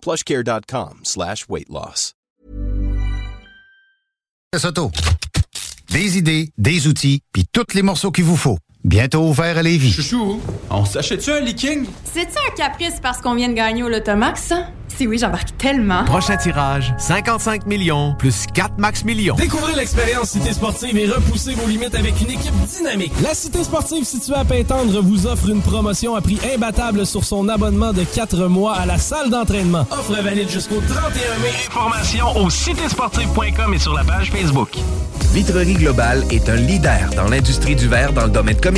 plushcare.com slash weight loss. Des idées, des outils, puis tous les morceaux qu'il vous faut. Bientôt ouvert à Lévis. Chouchou, on s'achète-tu un leaking? C'est-tu un caprice parce qu'on vient de gagner au Lotomax, ça? Si oui, j'embarque tellement. Prochain tirage, 55 millions plus 4 max millions. Découvrez l'expérience Cité Sportive et repoussez vos limites avec une équipe dynamique. La Cité Sportive située à Pintendre vous offre une promotion à prix imbattable sur son abonnement de 4 mois à la salle d'entraînement. Offre valide jusqu'au 31 mai. Informations au citésportive.com et sur la page Facebook. Vitrerie Globale est un leader dans l'industrie du verre dans le domaine commercial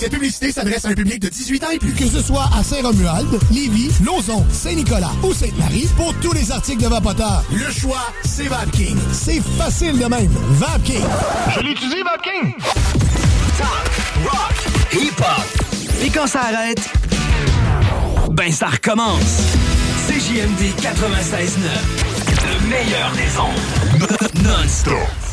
Cette publicité s'adresse à un public de 18 ans et plus. Que ce soit à Saint-Romuald, Lévis, Lauson, Saint-Nicolas ou Sainte-Marie, pour tous les articles de Vapoteur, le choix, c'est VapKing. C'est facile de même. VapKing. Je l'utilise, Vapking! Talk, rock, hip-hop. Et quand ça arrête, ben ça recommence. CJMD 96.9. Le meilleur des ondes. Non-stop.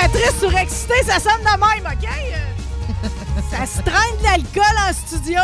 Animatrice surexcitée, ça sonne de même, OK? Ça se traîne de l'alcool en studio.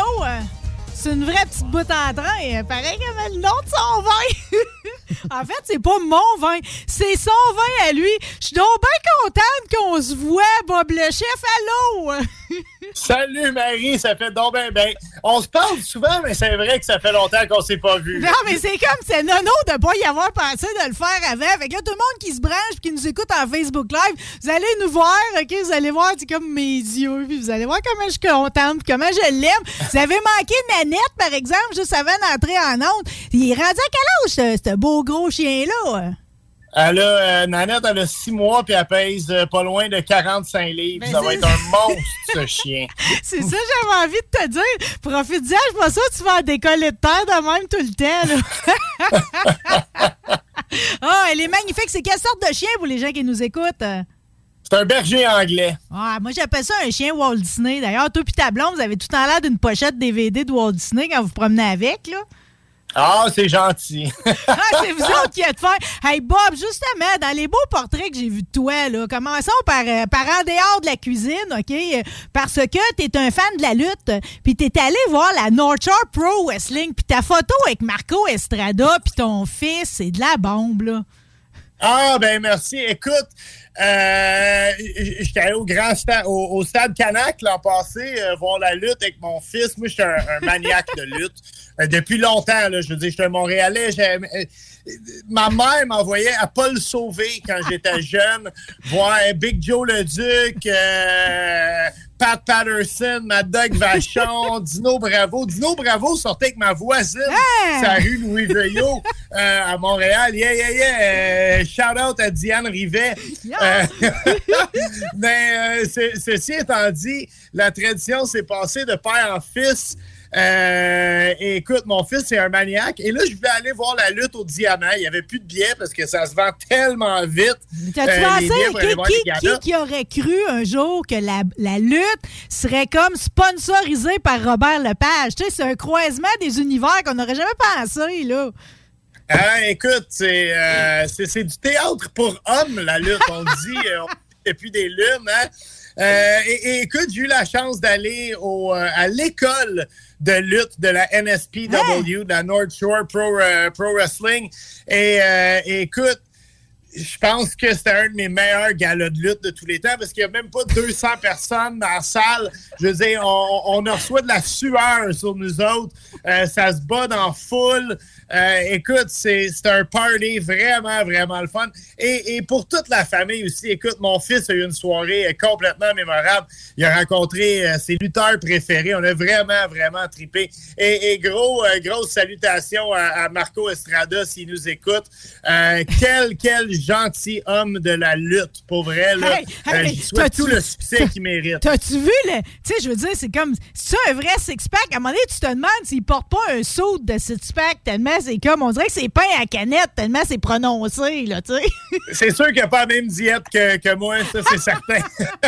C'est une vraie petite boute en train. Pareil comme le nom de son vin. en fait, c'est pas mon vin, c'est son vin à lui. Je suis donc bien contente qu'on se voit, Bob le chef. Allô? Salut Marie, ça fait donc ben. On se parle souvent, mais c'est vrai que ça fait longtemps qu'on s'est pas vu. Non, mais c'est comme, c'est nono de pas y avoir pensé de le faire avant. Fait que là, tout le monde qui se branche et qui nous écoute en Facebook Live, vous allez nous voir, OK? Vous allez voir, c'est comme mes yeux, puis vous allez voir comment je suis contente, comment je l'aime. Vous avez manqué Nanette, par exemple, juste avant d'entrer en onde. Il est rendu à quel âge, ce, ce beau gros chien-là? Elle a, euh, Nanette, elle a six mois, puis elle pèse euh, pas loin de 45 livres. Ben, ça va être un monstre, ce chien. C'est ça, j'avais envie de te dire. Profite-en, je suis pas sûre que tu vas en décoller de terre de même tout le temps. Ah, elle est magnifique. C'est quelle sorte de chien pour les gens qui nous écoutent? C'est un berger anglais. Ah, moi, j'appelle ça un chien Walt Disney. D'ailleurs, toi et ta blonde, vous avez tout temps l'air d'une pochette DVD de Walt Disney quand vous vous promenez avec, là. Ah, c'est gentil. Ah, c'est vous autres qui êtes faire. Hey, Bob, justement, dans les beaux portraits que j'ai vus de toi, là, commençons par, euh, par en dehors de la cuisine, OK? Parce que t'es un fan de la lutte, puis t'es allé voir la North Shore Pro Wrestling, puis ta photo avec Marco Estrada, puis ton fils, c'est de la bombe, là. Ah, ben merci. Écoute, euh, j'étais allé au grand stade, au, au stade Canac l'an passé euh, voir la lutte avec mon fils. Moi, j'étais un, un maniaque de lutte euh, depuis longtemps. Là, je veux dire, j'étais un Montréalais. Ma mère m'envoyait à Paul Sauvé quand j'étais jeune, voir Big Joe le Duc, euh, Pat Patterson, Mad Dog Vachon, Dino Bravo. Dino Bravo sortait avec ma voisine, Hein? sa rue Louis Veillot euh, à Montréal. Yeah, yeah, yeah. Euh, shout out à Diane Rivet. Euh, mais euh, ceci étant dit, la tradition s'est passée de père en fils. Euh, écoute, mon fils, c'est un maniaque. Et là, je voulais aller voir la lutte au diamant. Il n'y avait plus de billets parce que ça se vend tellement vite. T'as-tu euh, pensé, qui, qui- qui- qui aurait cru un jour que la, la lutte serait comme sponsorisée par Robert Lepage? Tu sais, c'est un croisement des univers qu'on n'aurait jamais pensé, là. Hein, écoute, c'est euh, du théâtre pour hommes, la lutte. On dit euh, depuis des lunes. Hein? Euh, et, et écoute, j'ai eu la chance d'aller euh, à l'école de lutte de la NSPW, de la North Shore Pro, euh, Pro Wrestling. Et, euh, écoute, je pense que c'était un de mes meilleurs galas de lutte de tous les temps parce qu'il n'y a même pas 200 personnes dans la salle. Je veux dire, on, on reçoit de la sueur sur nous autres. Euh, ça se bat dans la foule. Euh, écoute, c'est un party vraiment, vraiment le fun. Et, et pour toute la famille aussi, écoute, mon fils a eu une soirée complètement mémorable. Il a rencontré euh, ses lutteurs préférés. On a vraiment, vraiment trippé. Et, et gros, euh, grosse salutation à, à Marco Estrada s'il nous écoute. Euh, quel, quel gentil homme de la lutte, pour vrai. Là. Hey, Euh, j'y souhaite tout le succès qu'il mérite. T'as-tu vu, le. Tu sais, je veux dire, c'est comme. C'est ça un vrai six-pack? À un moment donné, tu te demandes s'il porte pas un saut de six-pack tellement c'est comme. On dirait que c'est pain à canette tellement c'est prononcé, là, tu sais. C'est sûr qu'il n'a pas la même diète que, que moi, ça, c'est certain.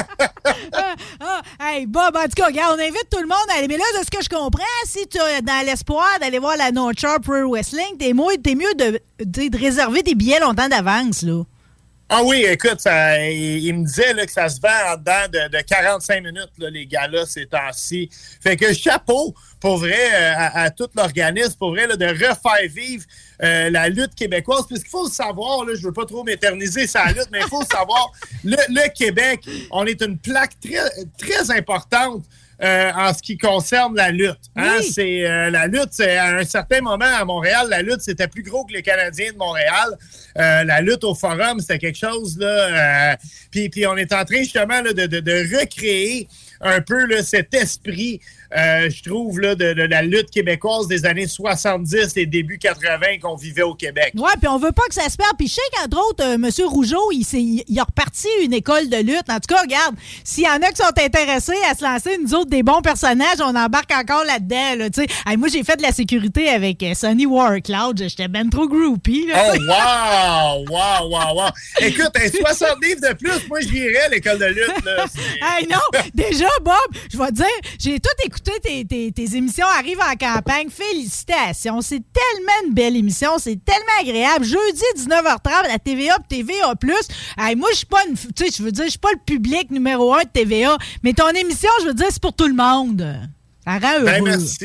ah, ah, hey, Bob, en tout cas, regarde, on invite tout le monde à aller. Mais là, de ce que je comprends, si tu as dans l'espoir d'aller voir la North Pro Wrestling, t'es mieux, t'es mieux de, de, de réserver des billets longtemps d'avance, là. Ah oui, écoute, ça, il, il me disait là, que ça se vend en dedans de, de 45 minutes, là, les gars-là, ces temps-ci. Fait que chapeau, pour vrai, euh, à, à tout l'organisme, pour vrai, là, de refaire vivre euh, la lutte québécoise. Parce qu'il faut le savoir, là, je veux pas trop m'éterniser sur la lutte, mais il faut le savoir, le, le Québec, on est une plaque très, très importante euh, en ce qui concerne la lutte. Hein? C'est euh, la lutte, c'est à un certain moment à Montréal, la lutte c'était plus gros que les Canadiens de Montréal. Euh, la lutte au Forum, c'était quelque chose là. puis, puis on est en train justement là, de, de- de recréer un peu là, cet esprit, euh, je trouve, là, de, de la lutte québécoise des années 70 et début 80 qu'on vivait au Québec. Ouais, puis on veut pas que ça se perde. Puis je sais qu'entre autres, euh, M. Rougeau, il, il a reparti une école de lutte. En tout cas, regarde, s'il y en a qui sont intéressés à se lancer, nous autres, des bons personnages, on embarque encore là-dedans. Là, tu sais. Hey, moi, j'ai fait de la sécurité avec euh, Sonny Warcloud. J'étais ben trop groupie. Là, Oh, wow! Wow, wow, wow! Écoute, un 60 livres de plus, moi, je virais à l'école de lutte. Là. Hey, non, déjà, Bob, je vais te dire, j'ai tout écouté tes, tes- tes émissions Arrive en campagne. Félicitations. C'est tellement une belle émission. C'est tellement agréable. Jeudi, 19h30, à TVA TVA+. Hey, moi, je suis pas une, tu sais, je veux dire, je suis pas le public numéro un de TVA, mais ton émission, je veux dire, c'est pour tout le monde. Ça rend heureux. Ben, merci.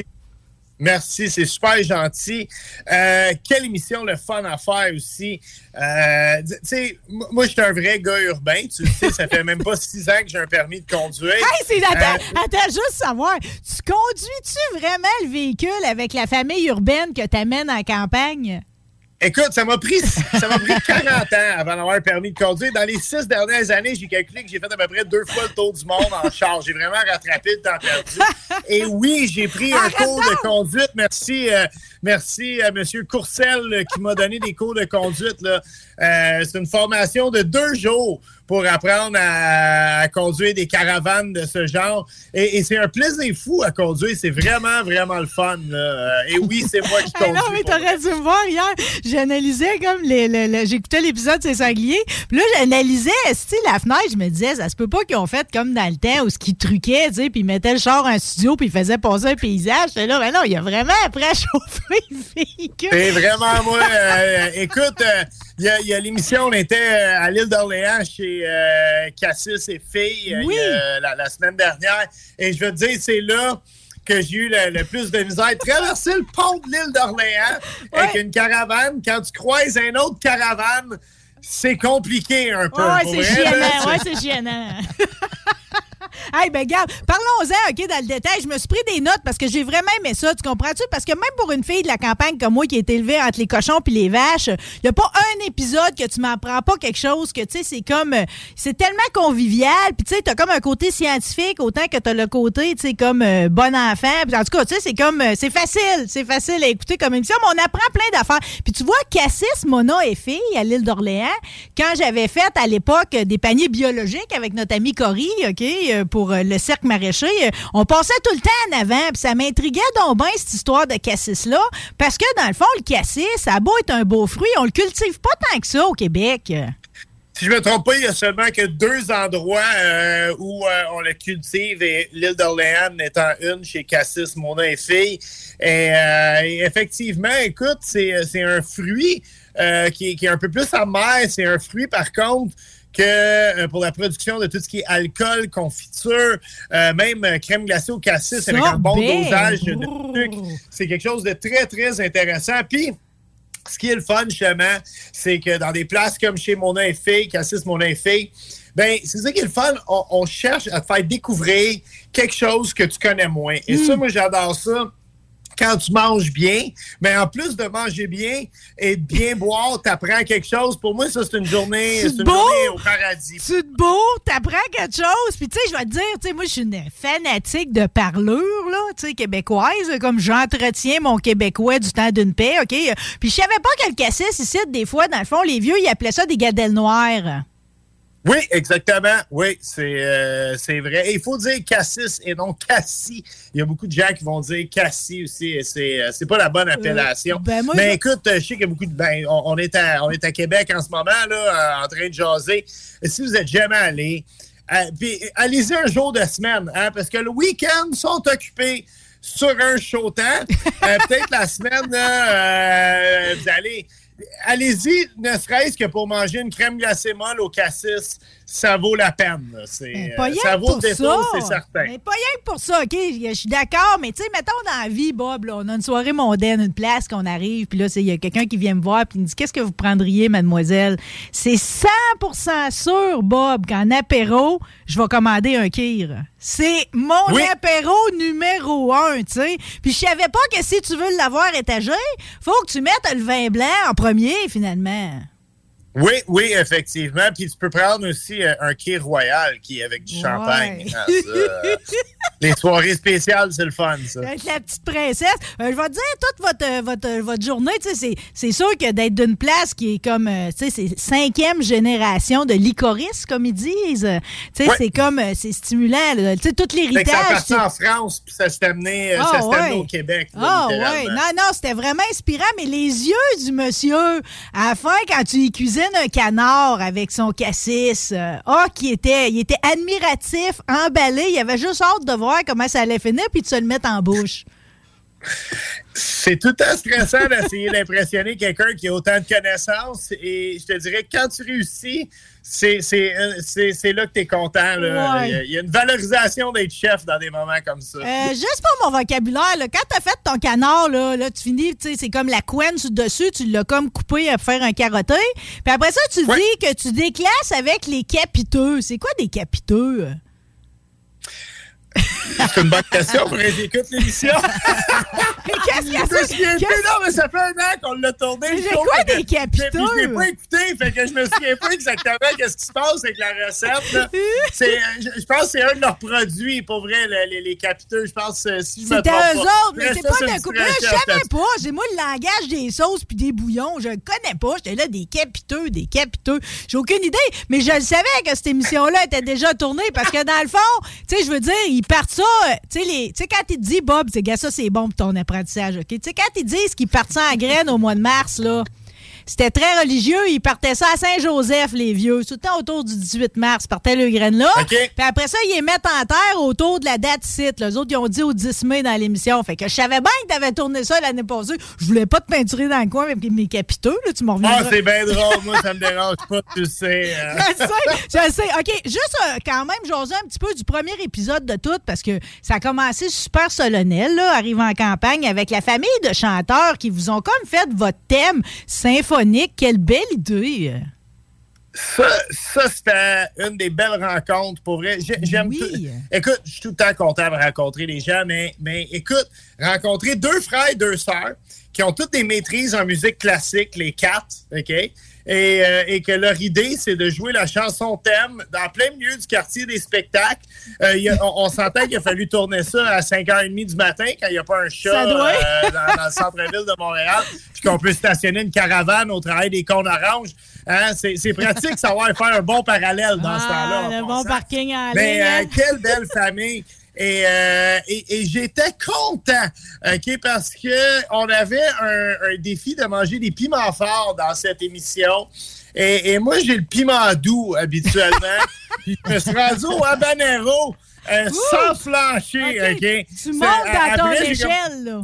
Merci, c'est super gentil. Euh, quelle émission le fun à faire aussi. Euh, tu sais, moi, je suis un vrai gars urbain. Tu le sais, ça fait même pas six ans que j'ai un permis de conduire. Hey, c'est, attends, Euh, attends, juste savoir, tu conduis-tu vraiment le véhicule avec la famille urbaine que t'amènes en campagne? Écoute, ça m'a pris, ça m'a pris 40 ans avant d'avoir un permis de conduire. Dans les six dernières années, j'ai calculé que j'ai fait à peu près deux fois le tour du monde en charge. J'ai vraiment rattrapé le temps perdu. Et oui, j'ai pris un cours de conduite. Merci, euh, merci à M. Courcel euh, qui m'a donné des cours de conduite. là. Euh, c'est une formation de deux jours pour apprendre à, à conduire des caravanes de ce genre. Et, et c'est un plaisir fou à conduire. C'est vraiment, vraiment le fun. là. Euh, Et oui, c'est moi qui conduis. non, mais t'aurais dû me voir hier. J'analysais comme les, le- le- j'écoutais l'épisode C'est sanglier. Puis là, j'analysais, la fenêtre. Je me disais, ça se peut pas qu'ils ont fait comme dans le temps où ce qu'ils truquaient, tu sais, puis ils mettaient le char en studio, puis ils faisaient passer un paysage. J'étais là, ben non, il y a vraiment après à chauffer le véhicule. C'est vraiment moi. euh, écoute, euh, il y a, l'émission, on était euh, à l'île d'Orléans chez euh, Cassis et Filles euh, Oui. la, la semaine dernière. Et je veux te dire, c'est là que j'ai eu le, le plus de misère. Traverser le pont de l'île d'Orléans avec une caravane, quand tu croises un autre caravane, c'est compliqué un peu. Ouais, c'est chiennant. Ouais, c'est chiennant. Hey, ben, garde, parlons-en, OK, dans le détail. Je me suis pris des notes parce que j'ai vraiment aimé ça, tu comprends-tu? Parce que même pour une fille de la campagne comme moi qui est élevée entre les cochons puis les vaches, il n'y a pas un épisode que tu m'apprends pas quelque chose que, tu sais, c'est comme. C'est tellement convivial, puis tu sais, t'as comme un côté scientifique autant que t'as le côté, tu sais, comme euh, bon enfant. Puis en tout cas, tu sais, c'est comme. euh, c'est facile, c'est facile à écouter comme émission, mais on apprend plein d'affaires. Puis tu vois, Cassis, Mona et Fille à l'île d'Orléans, quand j'avais fait à l'époque des paniers biologiques avec notre ami Cory, OK, euh, pour euh, le cercle maraîcher. Euh, On passait tout le temps en avant, puis ça m'intriguait donc bien cette histoire de cassis-là, parce que dans le fond, le cassis, ça beau être un beau fruit, on le cultive pas tant que ça au Québec. Si je me trompe pas, il y a seulement que deux endroits euh, où on le cultive et l'île d'Orléans étant une chez Cassis, Mona et. Et, effectivement, écoute, c'est un fruit qui, qui est un peu plus amer. C'est un fruit, par contre, que euh, pour la production de tout ce qui est alcool, confiture, euh, même euh, crème glacée au cassis avec un bon Sorbet. dosage de sucre. C'est quelque chose de très, très intéressant. Puis, ce qui est le fun, justement, c'est que dans des places comme chez Mon Fille, Cassis Mon Fille, ben, c'est ça qui est le fun. On, on cherche à te faire découvrir quelque chose que tu connais moins. Et ça, moi, j'adore ça. Quand tu manges bien, mais en plus de manger bien et de bien boire, tu apprends quelque chose. Pour moi, ça, c'est une journée, c'est une beau? journée au paradis. Tu te beau, t'apprends quelque chose. Puis, tu sais, je vais te dire, tu sais, moi, je suis une fanatique de parlure, là, tu sais, québécoise, comme j'entretiens mon québécois du temps d'une paix, OK? Puis, je savais pas que le cassis, ici, des fois, dans le fond, les vieux, ils appelaient ça des gadelles noires. Oui, exactement. Oui, c'est euh, c'est vrai. Et il faut dire cassis et non cassis. Il y a beaucoup de gens qui vont dire cassis aussi. C'est euh, c'est pas la bonne appellation. ben, moi, Mais je- écoute, euh, je sais qu'il y a beaucoup de. Ben, on, on est à, on est à Québec en ce moment, là, euh, en train de jaser. Si vous n'êtes jamais allé, euh, puis allez-y un jour de semaine, hein, parce que le week-end sont occupés sur un chaud temps. Euh, Peut-être la semaine, là, euh, vous allez. Allez-y, ne serait-ce que pour manger une crème glacée molle au cassis, ça vaut la peine. C'est, Pas euh, ça vaut le c'est certain. Mais pas rien que pour ça, OK? Je suis d'accord, mais tu sais, mettons dans la vie, Bob, là, on a une soirée mondaine, une place qu'on arrive, puis là, c'est- il y a quelqu'un qui vient me voir, puis il me dit Qu'est-ce que vous prendriez, mademoiselle? C'est 100% sûr, Bob, qu'en apéro, je vais commander un kir. C'est mon Oui. apéro numéro un, tu sais. Puis je savais pas que si tu veux l'avoir étagé, faut que tu mettes le vin blanc en premier, finalement. Oui, oui, effectivement. Puis tu peux prendre aussi euh, un quai royal qui est avec du champagne. Ah, ça, euh, les soirées spéciales, c'est le fun, ça. Avec la petite princesse. Euh, je vais te dire, toute votre, votre, votre journée, c'est- sûr que d'être d'une place qui est comme, tu sais, c'est cinquième génération de licorice, comme ils disent. Tu sais, Ouais. c'est comme, c'est stimulant, tu sais, tout ça l'héritage. c'est- en France, puis ça s'est amené, Ah, ça ouais. au Québec. Ah ouais, littéralement. non, non, c'était vraiment inspirant, mais les yeux du monsieur, à la fin, quand tu y un canard avec son cassis, euh, ah, qui était, il était admiratif, emballé, il avait juste hâte de voir comment ça allait finir, puis de se le mettre en bouche. C'est tout temps stressant d'essayer d'impressionner quelqu'un qui a autant de connaissances. Et je te dirais que quand tu réussis, c'est c'est, euh, c'est- là que tu es content. là. Ouais. Il, y a, il y a une valorisation d'être chef dans des moments comme ça. Euh, juste pour mon vocabulaire, là, quand t'as fait ton canard, là, là, tu finis, tu c'est comme la couenne sur le dessus, tu l'as comme coupé à faire un carotté. Puis après ça, tu Ouais. dis que tu déclasses avec les capiteux. C'est quoi des capiteux? C'est une bonne question pour écoute l'émission. Qu'est-ce qu'il y a Qu'est-ce- plus, non, mais ça fait un an qu'on l'a tourné. Mais show, quoi que- des capiteux? Puis Je l'ai pas écouté, fait que je me souviens pas exactement qu'est-ce qui se passe avec la recette. C'est, je, pense que c'est un de leurs produits, pour vrai, le- les, les capiteux. Je pense, euh, si je me C'était eux autres, mais c'est ça pas une coupe. Là, je savais pas. C'est moi le langage des sauces puis des bouillons. Je le connais pas. J'étais là, des capiteux, des capiteux. J'ai aucune idée, mais je le savais que cette émission-là était déjà tournée parce que dans le fond, tu sais, je veux dire, ils ça. euh, Tu sais, quand ils te disent, Bob, ça, c'est bon pour ton apprentissage, OK? Tu sais, quand ils disent qu'ils partent ça en graines au mois de mars, là. C'était très religieux. Ils partaient ça à Saint-Joseph, les vieux. Tout le temps autour du 18 mars. Ils partaient le graine-là. OK. Puis après ça, ils les mettent en terre autour de la date site. Les autres, ils ont dit au 10 mai dans l'émission. Fait que je savais bien que t'avais tourné ça l'année passée. Je voulais pas te peinturer dans le coin avec mes capiteux. Là, tu m'en reviens. Ah, c'est bien drôle. Moi, ça me dérange pas, tu le sais. euh. Je sais, je sais. OK, juste euh, quand même, j'osais un petit peu du premier épisode de tout parce que ça a commencé super solennel, là, arrivant en campagne avec la famille de chanteurs qui vous ont comme fait votre thème symphonique. Quelle belle idée! Ça, ça c'était une des belles rencontres pour J'aime Oui. tout- Écoute, je suis tout le temps content de rencontrer les gens, mais, mais écoute, rencontrer deux frères et deux sœurs qui ont toutes des maîtrises en musique classique, les quatre, OK? Et, euh, et que leur idée, c'est de jouer la chanson thème dans plein milieu du quartier des spectacles. Euh, il y a- on on s'entend qu'il a fallu tourner ça à 5h30 du matin quand il n'y a pas un chat doit. euh, dans, dans le centre-ville de Montréal, puis qu'on peut stationner une caravane au travail des cônes oranges. Hein, c'est pratique savoir faire un bon parallèle dans ce temps-là. Ah, le bon parking en Mais hein? quelle belle famille! Et, euh, et, et j'étais content, OK, parce que on avait un, un défi de manger des piments forts dans cette émission. Et, et moi, j'ai le piment doux habituellement. Puis je me suis rendu au habanero euh, sans flancher, OK? Tu C'est- montes dans ton échelle, là.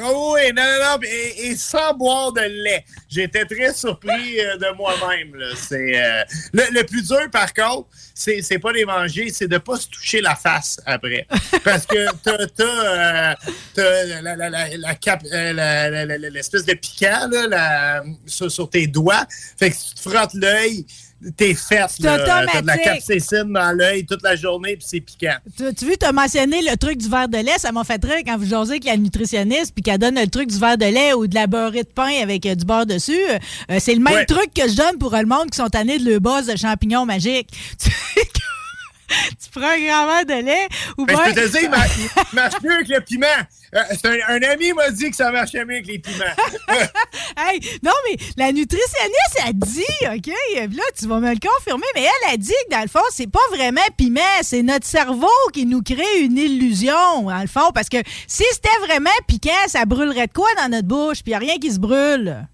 Oh oui, non, non, non, et, sans boire de lait. J'étais très surpris euh, de moi-même. C'est euh, le, plus dur, par contre, c'est pas les manger, c'est de pas se toucher la face après. Parce que t'as la- la- l'espèce de piquant sur, sur tes doigts. Fait que si tu te frottes l'œil, t'es faite. C'est. T'as de la automatique. capsaïcine dans l'œil toute la journée, puis c'est piquant. Tu, tu veux, tu as mentionné le truc du verre de lait. Ça m'a fait rire quand vous jasez avec la nutritionniste puis qu'elle donne le truc du verre de lait ou de la beurrée de pain avec euh, du beurre dessus. Euh, c'est le même Ouais. truc que je donne pour le monde qui sont tannés de le buzz de champignons magiques. Tu, prends un grand verre de lait ou Ben, bien... je peux te dire, il marche, il marche mieux avec le piment. Euh, un, un ami m'a dit que ça marchait mieux avec les piments. Hey, non, mais la nutritionniste a dit, OK, là, tu vas me le confirmer, mais elle a dit que dans le fond, c'est pas vraiment piment, c'est notre cerveau qui nous crée une illusion, dans le fond, parce que si c'était vraiment piquant, ça brûlerait de quoi dans notre bouche, puis y a rien qui se brûle?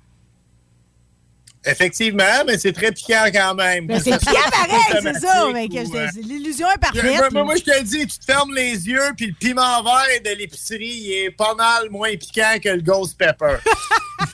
Effectivement, mais c'est très piquant quand même. Ben, c'est piquant pareil, c'est ça, mais l'illusion est parfaite. Moi, moi, moi, je te le dis, tu te fermes les yeux, puis le piment vert de l'épicerie, il est pas mal moins piquant que le ghost pepper.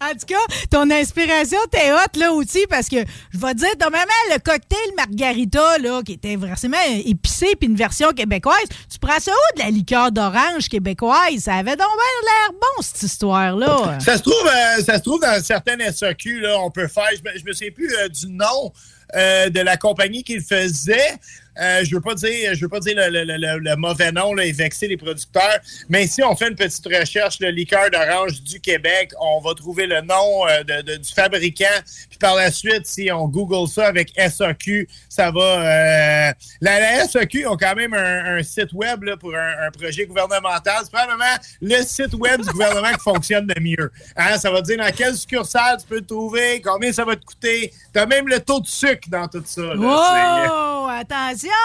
En tout cas, ton inspiration t'es hot là aussi parce que je vais te dire, t'as même le cocktail margarita là, qui était vraiment épicé puis une version québécoise. Tu prends ça où de la liqueur d'orange québécoise? Ça avait donc l'air bon cette histoire-là. Ça se trouve, euh, ça se trouve dans certaines SAQ, là, on peut faire. Je me, me souviens plus euh, du nom euh, de la compagnie qui le faisait. Euh, je veux pas dire, je veux pas dire le, mauvais nom là, et vexer les producteurs, mais si on fait une petite recherche, le liqueur d'orange du Québec, on va trouver le nom euh, du fabricant. Puis par la suite, si on Google ça avec SAQ, ça va. euh, la, la SAQ ont quand même un, site web pour un, projet gouvernemental. C'est probablement le site web du gouvernement qui fonctionne le mieux. Hein, ça va te dire dans quelle succursale tu peux le trouver, combien ça va te coûter. Tu as même le taux de sucre dans tout ça. là. Wow!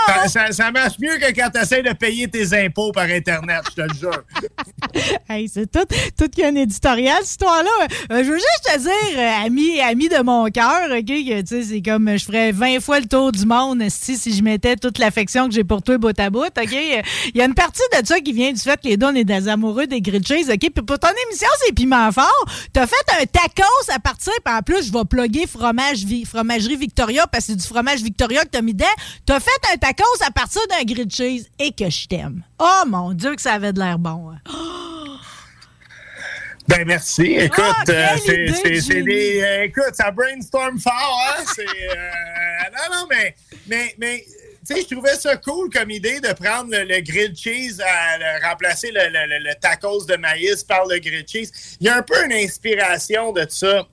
Attention! ça, ça- ça marche mieux que quand tu essaies de payer tes impôts par Internet, je te le jure. Hey, c'est tout, tout qu'il y a un éditorial, cette histoire-là. Euh, je veux juste te dire, euh, ami, ami de mon cœur, OK, que tu sais, c'est comme je ferais 20 fois le tour du monde si, si je mettais toute l'affection que j'ai pour toi bout à bout, OK? Il y a une partie de ça qui vient du fait que les deux, on est des amoureux des grilled cheese, OK? Puis pour ton émission, c'est piment fort. T'as fait un tacos à partir, puis en plus, je vais plugger fromage, fromagerie Victoria parce que c'est du fromage Victoria que t'as mis dedans. T'as fait un tacos à partir d'un grilled cheese et que je t'aime. Oh mon Dieu, que ça avait de l'air bon. hein. Ben merci. Écoute, Ah, euh, c'est des. euh, écoute, ça brainstorm fort, hein? C'est. euh, non, non, mais. mais, mais tu sais, je trouvais ça cool comme idée de prendre le, le grilled cheese à le- remplacer le- le tacos de maïs par le grilled cheese. Il y a un peu une inspiration de ça.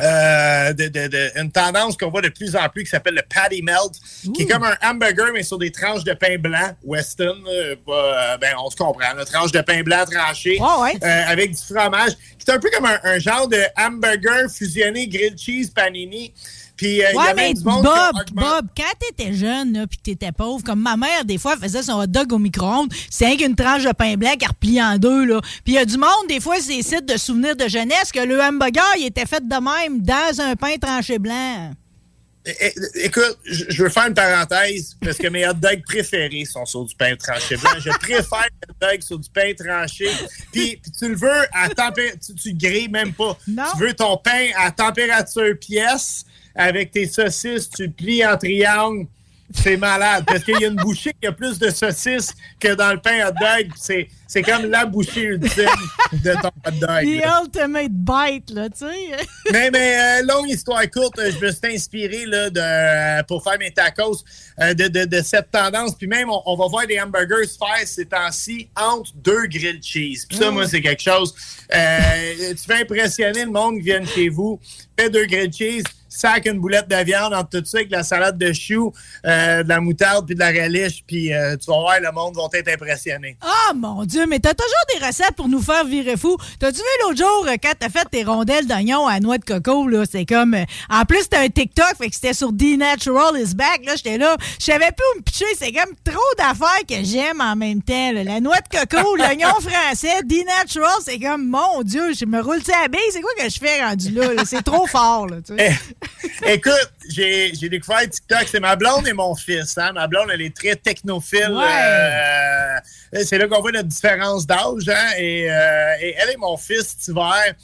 Euh, de, de- de- une tendance qu'on voit de plus en plus qui s'appelle le patty melt, qui est comme un hamburger, mais sur des tranches de pain blanc, Weston. euh, euh, ben, on se comprend, une tranche de pain blanc tranché euh, avec du fromage. C'est un peu comme un, un genre de hamburger fusionné grilled cheese panini. Puis, euh, y Ouais, mais même du monde qui Bob, augmente- Bob, quand t'étais jeune, là, pis que t'étais pauvre, comme ma mère, des fois, elle faisait son hot dog au micro-ondes, c'est rien qu'une tranche de pain blanc qui replie en deux, là. Puis il y a du monde, des fois, c'est sites de souvenirs de jeunesse, que le hamburger, il était fait de même, dans un pain tranché blanc. É- Écoute, je veux faire une parenthèse parce que mes hot dogs préférés sont sur du pain tranché blanc. Je préfère les hot dogs sur du pain tranché. Puis, puis tu le veux à température, tu, tu grilles même pas. Tu veux ton pain à température pièce avec tes saucisses, tu plies en triangle. C'est malade, parce qu'il y a une bouchée qui a plus de saucisses que dans le pain hot dog. C'est, c'est comme la bouchée ultime de ton hot dog. The ultimate bite, là, tu sais. mais, mais euh, longue histoire courte, je me suis inspiré là, de, pour faire mes tacos euh, de, de, de, cette tendance. Puis même, on, on, va voir des hamburgers faire ces temps-ci entre deux grilled cheese. Puis ça, moi, c'est quelque chose. Euh, tu fais impressionner le monde qui vient chez vous, fais deux grilled cheese sac une boulette de viande entre tout ça avec la salade de choux, euh, de la moutarde puis de la relish, puis euh, tu vas voir, le monde va être impressionné. Ah, oh, mon Dieu, mais t'as toujours des recettes pour nous faire virer fou. T'as-tu vu l'autre jour, euh, quand t'as fait tes rondelles d'oignon à noix de coco, là, c'est comme... Euh, en plus, c'était un TikTok, fait que c'était sur D-Natural is back, là, j'étais là, je savais plus où me pitcher, c'est comme trop d'affaires que j'aime en même temps, là. La noix de coco, l'oignon français, D-Natural, c'est comme, mon Dieu, je me roule à la c'est quoi que je fais rendu là? là? C'est trop fort, là, tu sais. Écoute, j'ai, j'ai découvert TikTok. C'est ma blonde et mon fils. Hein? Ma blonde, elle est très technophile. Euh, c'est là qu'on voit notre différence d'âge. Hein? Et, euh, et, elle et mon fils, cet hiver,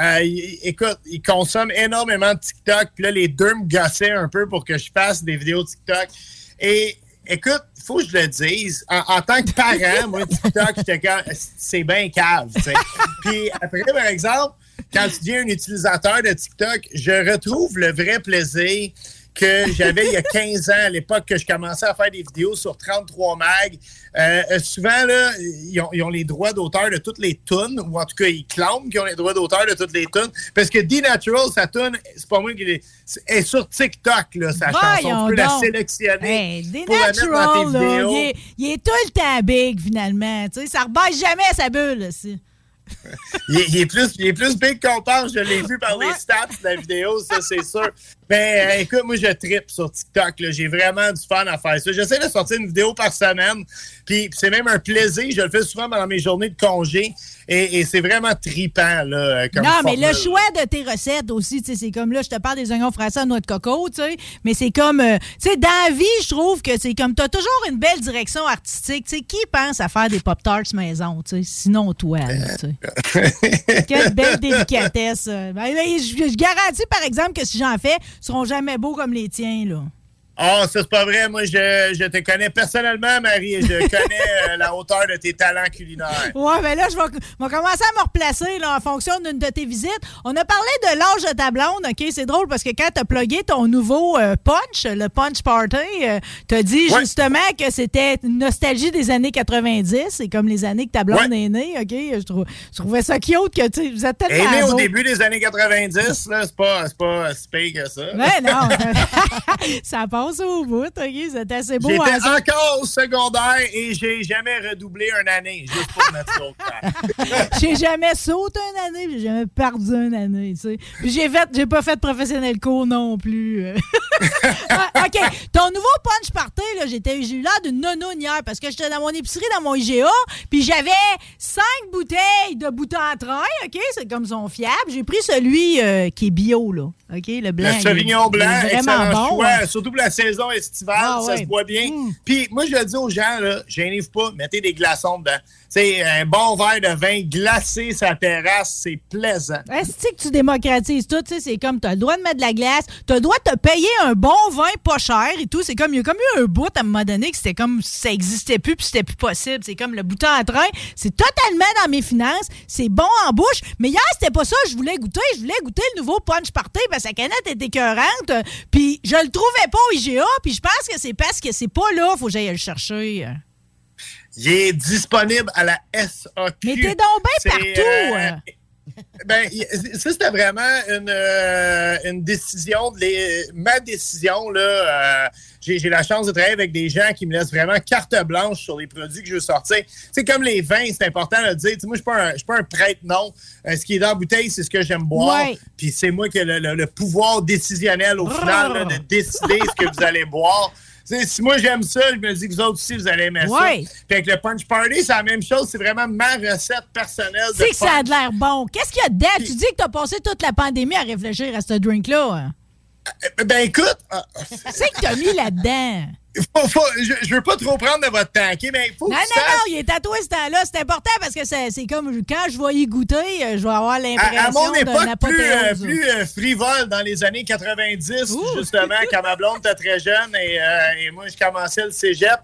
euh, écoute, ils consomment énormément de TikTok. Puis là, les deux me gossaient un peu pour que je fasse des vidéos TikTok. Et écoute, il faut que je le dise. En, en tant que parent, moi, TikTok, c'est bien cave. Puis après, par exemple, quand tu deviens un utilisateur de TikTok, je retrouve le vrai plaisir que j'avais il y a 15 ans, à l'époque que je commençais à faire des vidéos sur 33 mag. Euh, souvent, là, ils ont, ils ont les droits d'auteur de toutes les tunes, ou en tout cas, ils clament qu'ils ont les droits d'auteur de toutes les tunes. Parce que D-Natural, sa tune, c'est pas moi qui l'ai. est sur TikTok, là, sa Voyons chanson. Tu peux la sélectionner Hey, pour la mettre dans tes D-Natural, là, vidéos. il est, il est tout le temps big, finalement. Tu sais, ça rebaisse jamais sa bulle. Il, est, il est plus, il est plus big qu'on pense. Je l'ai vu par les stats de la vidéo, ça, c'est sûr. Mais euh, écoute, moi, je tripe sur TikTok. là. J'ai vraiment du fun à faire ça. J'essaie de sortir une vidéo par semaine. Puis c'est même un plaisir. Je le fais souvent dans mes journées de congé. Et, et c'est vraiment tripant, là, comme non, mais le choix de tes recettes aussi, tu sais, c'est comme là, je te parle des oignons français à noix de coco, tu sais, mais c'est comme, euh, tu sais, dans la vie, je trouve que c'est comme, t'as toujours une belle direction artistique, tu sais, qui pense à faire des Pop-Tarts maison, tu sais, sinon toi, là, tu sais. Quelle belle délicatesse. euh. Ben, ben, je, je garantis, par exemple, que si j'en fais, seront jamais beaux comme les tiens, là. Ah, ça, c'est pas vrai. Moi, je, je te connais personnellement, Marie, et je connais euh, la hauteur de tes talents culinaires. Ouais, mais là, je vais, je vais commencer à me replacer là, en fonction d'une de tes visites. On a parlé de l'âge de ta blonde, OK? C'est drôle parce que quand tu as plugué ton nouveau euh, punch, le Punch Party, euh, tu as dit Ouais. justement que c'était une nostalgie des années 90. C'est comme les années que ta blonde Ouais. est née, OK? Je, trou- je trouvais ça cute que tu sais, vous êtes tellement née au début des années 90, là. C'est pas, c'est pas si pire que ça. Mais non, ça passe au bout, OK? C'est assez beau. J'étais ça. encore au secondaire et j'ai jamais redoublé une année, juste pour mettre ça au. J'ai jamais sauté une année, j'ai jamais perdu une année, tu sais. Puis j'ai fait, j'ai pas fait professionnel court non plus. Ah, OK. Ton nouveau punch party, là, j'étais, j'ai eu l'air d'une nonoune hier parce que j'étais dans mon épicerie, dans mon IGA, puis j'avais cinq bouteilles de bouton en train, OK? C'est comme son fiable. J'ai pris celui euh, qui est bio, là. OK? Le blanc. Le Sauvignon blanc, vraiment excellent bon. choix, hein. surtout pour la saison estivale, Ah, ça ouais. se boit bien. Puis moi, je le dis aux gens, là, gênez-vous pas, mettez des glaçons dedans. C'est un bon verre de vin glacé sa terrasse, c'est plaisant. Est-ce que tu démocratises tout? tu sais, C'est comme, tu as le droit de mettre de la glace, tu as le droit de te payer un bon vin pas cher et tout. C'est comme, il y a comme eu un bout à un moment donné que c'était comme, ça existait plus puis c'était plus possible. C'est comme le bouton en train. C'est totalement dans mes finances. C'est bon en bouche. Mais hier, c'était pas ça. Je voulais goûter. Je voulais goûter le nouveau Punch Party parce que sa canette était écœurante. Puis je le trouvais pas au IGA. Puis je pense que c'est parce que c'est pas là. Faut que j'aille le chercher. Il est disponible à la SAQ. Mais t'es donc bien partout. euh, hein. Ben, ça, c'était vraiment une, euh, une décision, de les- ma décision. là. euh, j'ai, j'ai la chance de travailler avec des gens qui me laissent vraiment carte blanche sur les produits que je veux sortir. C'est comme les vins, c'est important de le dire. Moi, je ne suis pas un- je suis pas un prêtre, non. Euh, ce qui est dans la bouteille, c'est ce que j'aime boire. Ouais. Puis c'est moi qui ai le, le- le pouvoir décisionnel au final là, de décider ce que vous allez boire. Tu sais, si moi j'aime ça, je me dis que vous autres aussi, vous allez aimer Ouais. ça. Puis avec le Punch Party, c'est la même chose. C'est vraiment ma recette personnelle de C'est que ça a de l'air bon. Qu'est-ce qu'il y a dedans? Tu dis que t'as passé toute la pandémie à réfléchir à ce drink-là. hein? Ben écoute, euh, C'est que t'as mis là-dedans. Faut, faut, je, je veux pas trop prendre de votre temps, OK? Mais il faut Non, que non, non, il est tatoué ce temps-là. C'est important parce que c'est comme quand je vais y goûter, euh, je vais avoir À, à l'impression mon époque, plus, euh, plus euh, frivole dans les années 90, justement, quand ma blonde était très jeune et, euh, et moi, je commençais le cégep,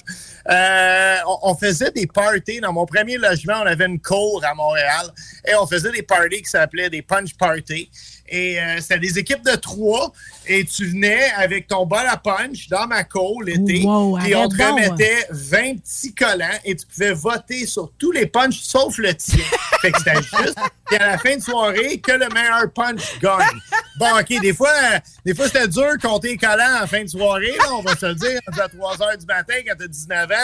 on, on faisait des parties. Dans mon premier logement, on avait une cour à Montréal et on faisait des parties qui s'appelaient des punch parties. Et c'était des équipes de trois. Et tu venais avec ton bol à punch dans ma cour l'été. Wow, et on te remettait 20 petits collants et tu pouvais voter sur tous les punchs sauf le tien. fait que c'était juste. Puis à la fin de soirée, que le meilleur punch gagne. Bon, OK, des fois, des fois c'était dur de compter les collants en fin de soirée. là, on va se le dire, à 3 h du matin quand t'as 19 ans.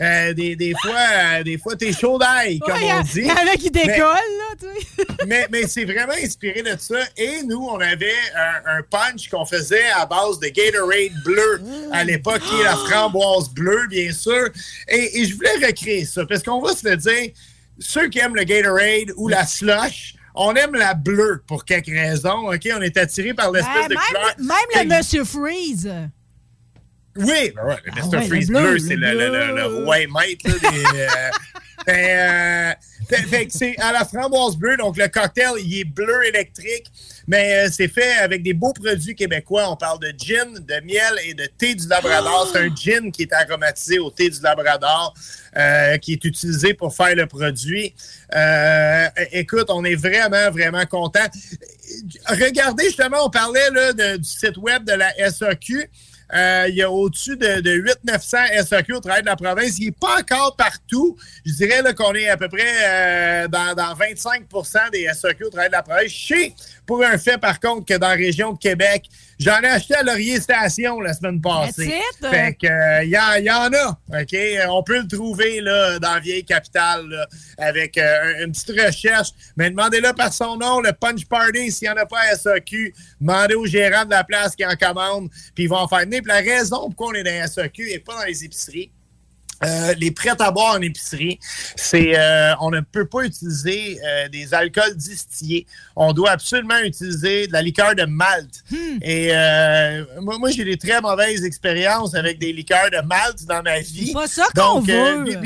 Euh, des, des fois, euh, des fois t'es chaud d'ail, comme Ouais, y on dit. y en a qui décollent, là, tu sais. mais, mais c'est vraiment inspiré de ça. Et nous, on avait un, un punch qu'on faisait à base de Gatorade bleu à l'époque, qui est la framboise bleue, bien sûr. Et, et je voulais recréer ça, parce qu'on va se le dire, ceux qui aiment le Gatorade ou la slush, on aime la bleue pour quelques raisons. OK? On est attiré par l'espèce Ouais, de couleur. même, même le Monsieur Freeze. Oui, ben ouais, le Mr. ouais, le Freeze bleu, bleu, le c'est le, le, le, roi maître. Là, des, euh, ben, euh, fait- c'est à la framboise bleue, donc le cocktail, il est bleu électrique, mais euh, c'est fait avec des beaux produits québécois. On parle de gin, de miel et de thé du Labrador. C'est un gin qui est aromatisé au thé du Labrador, euh, qui est utilisé pour faire le produit. Euh, écoute, on est vraiment, vraiment content. Regardez, justement, on parlait là, du site web de la SAQ. Euh, il y a au-dessus de, de 800-900 SAQ au travail de la province. Il n'est pas encore partout. Je dirais qu'on est à peu près euh, dans, dans 25% des SAQ au travail de la province. Je sais, pour un fait, par contre, que dans la région de Québec, j'en ai acheté à Laurier Station la semaine passée. It? Fait que, euh, il y, en- il y en a, OK? On peut le trouver là, dans la vieille capitale là, avec euh, une petite recherche. Mais demandez-le par son nom, le Punch Party, s'il n'y en a pas à SAQ, demandez au gérant de la place qui en commande, puis ils vont en faire venir. Puis la raison pourquoi on est dans la SAQ et pas dans les épiceries, euh, les prêts à boire en épicerie, c'est euh, on ne peut pas utiliser euh, des alcools distillés. On doit absolument utiliser de la liqueur de malt. Et euh, moi, moi, j'ai des très mauvaises expériences avec des liqueurs de malt dans ma vie. C'est pas ça qu'on Donc, euh, veut.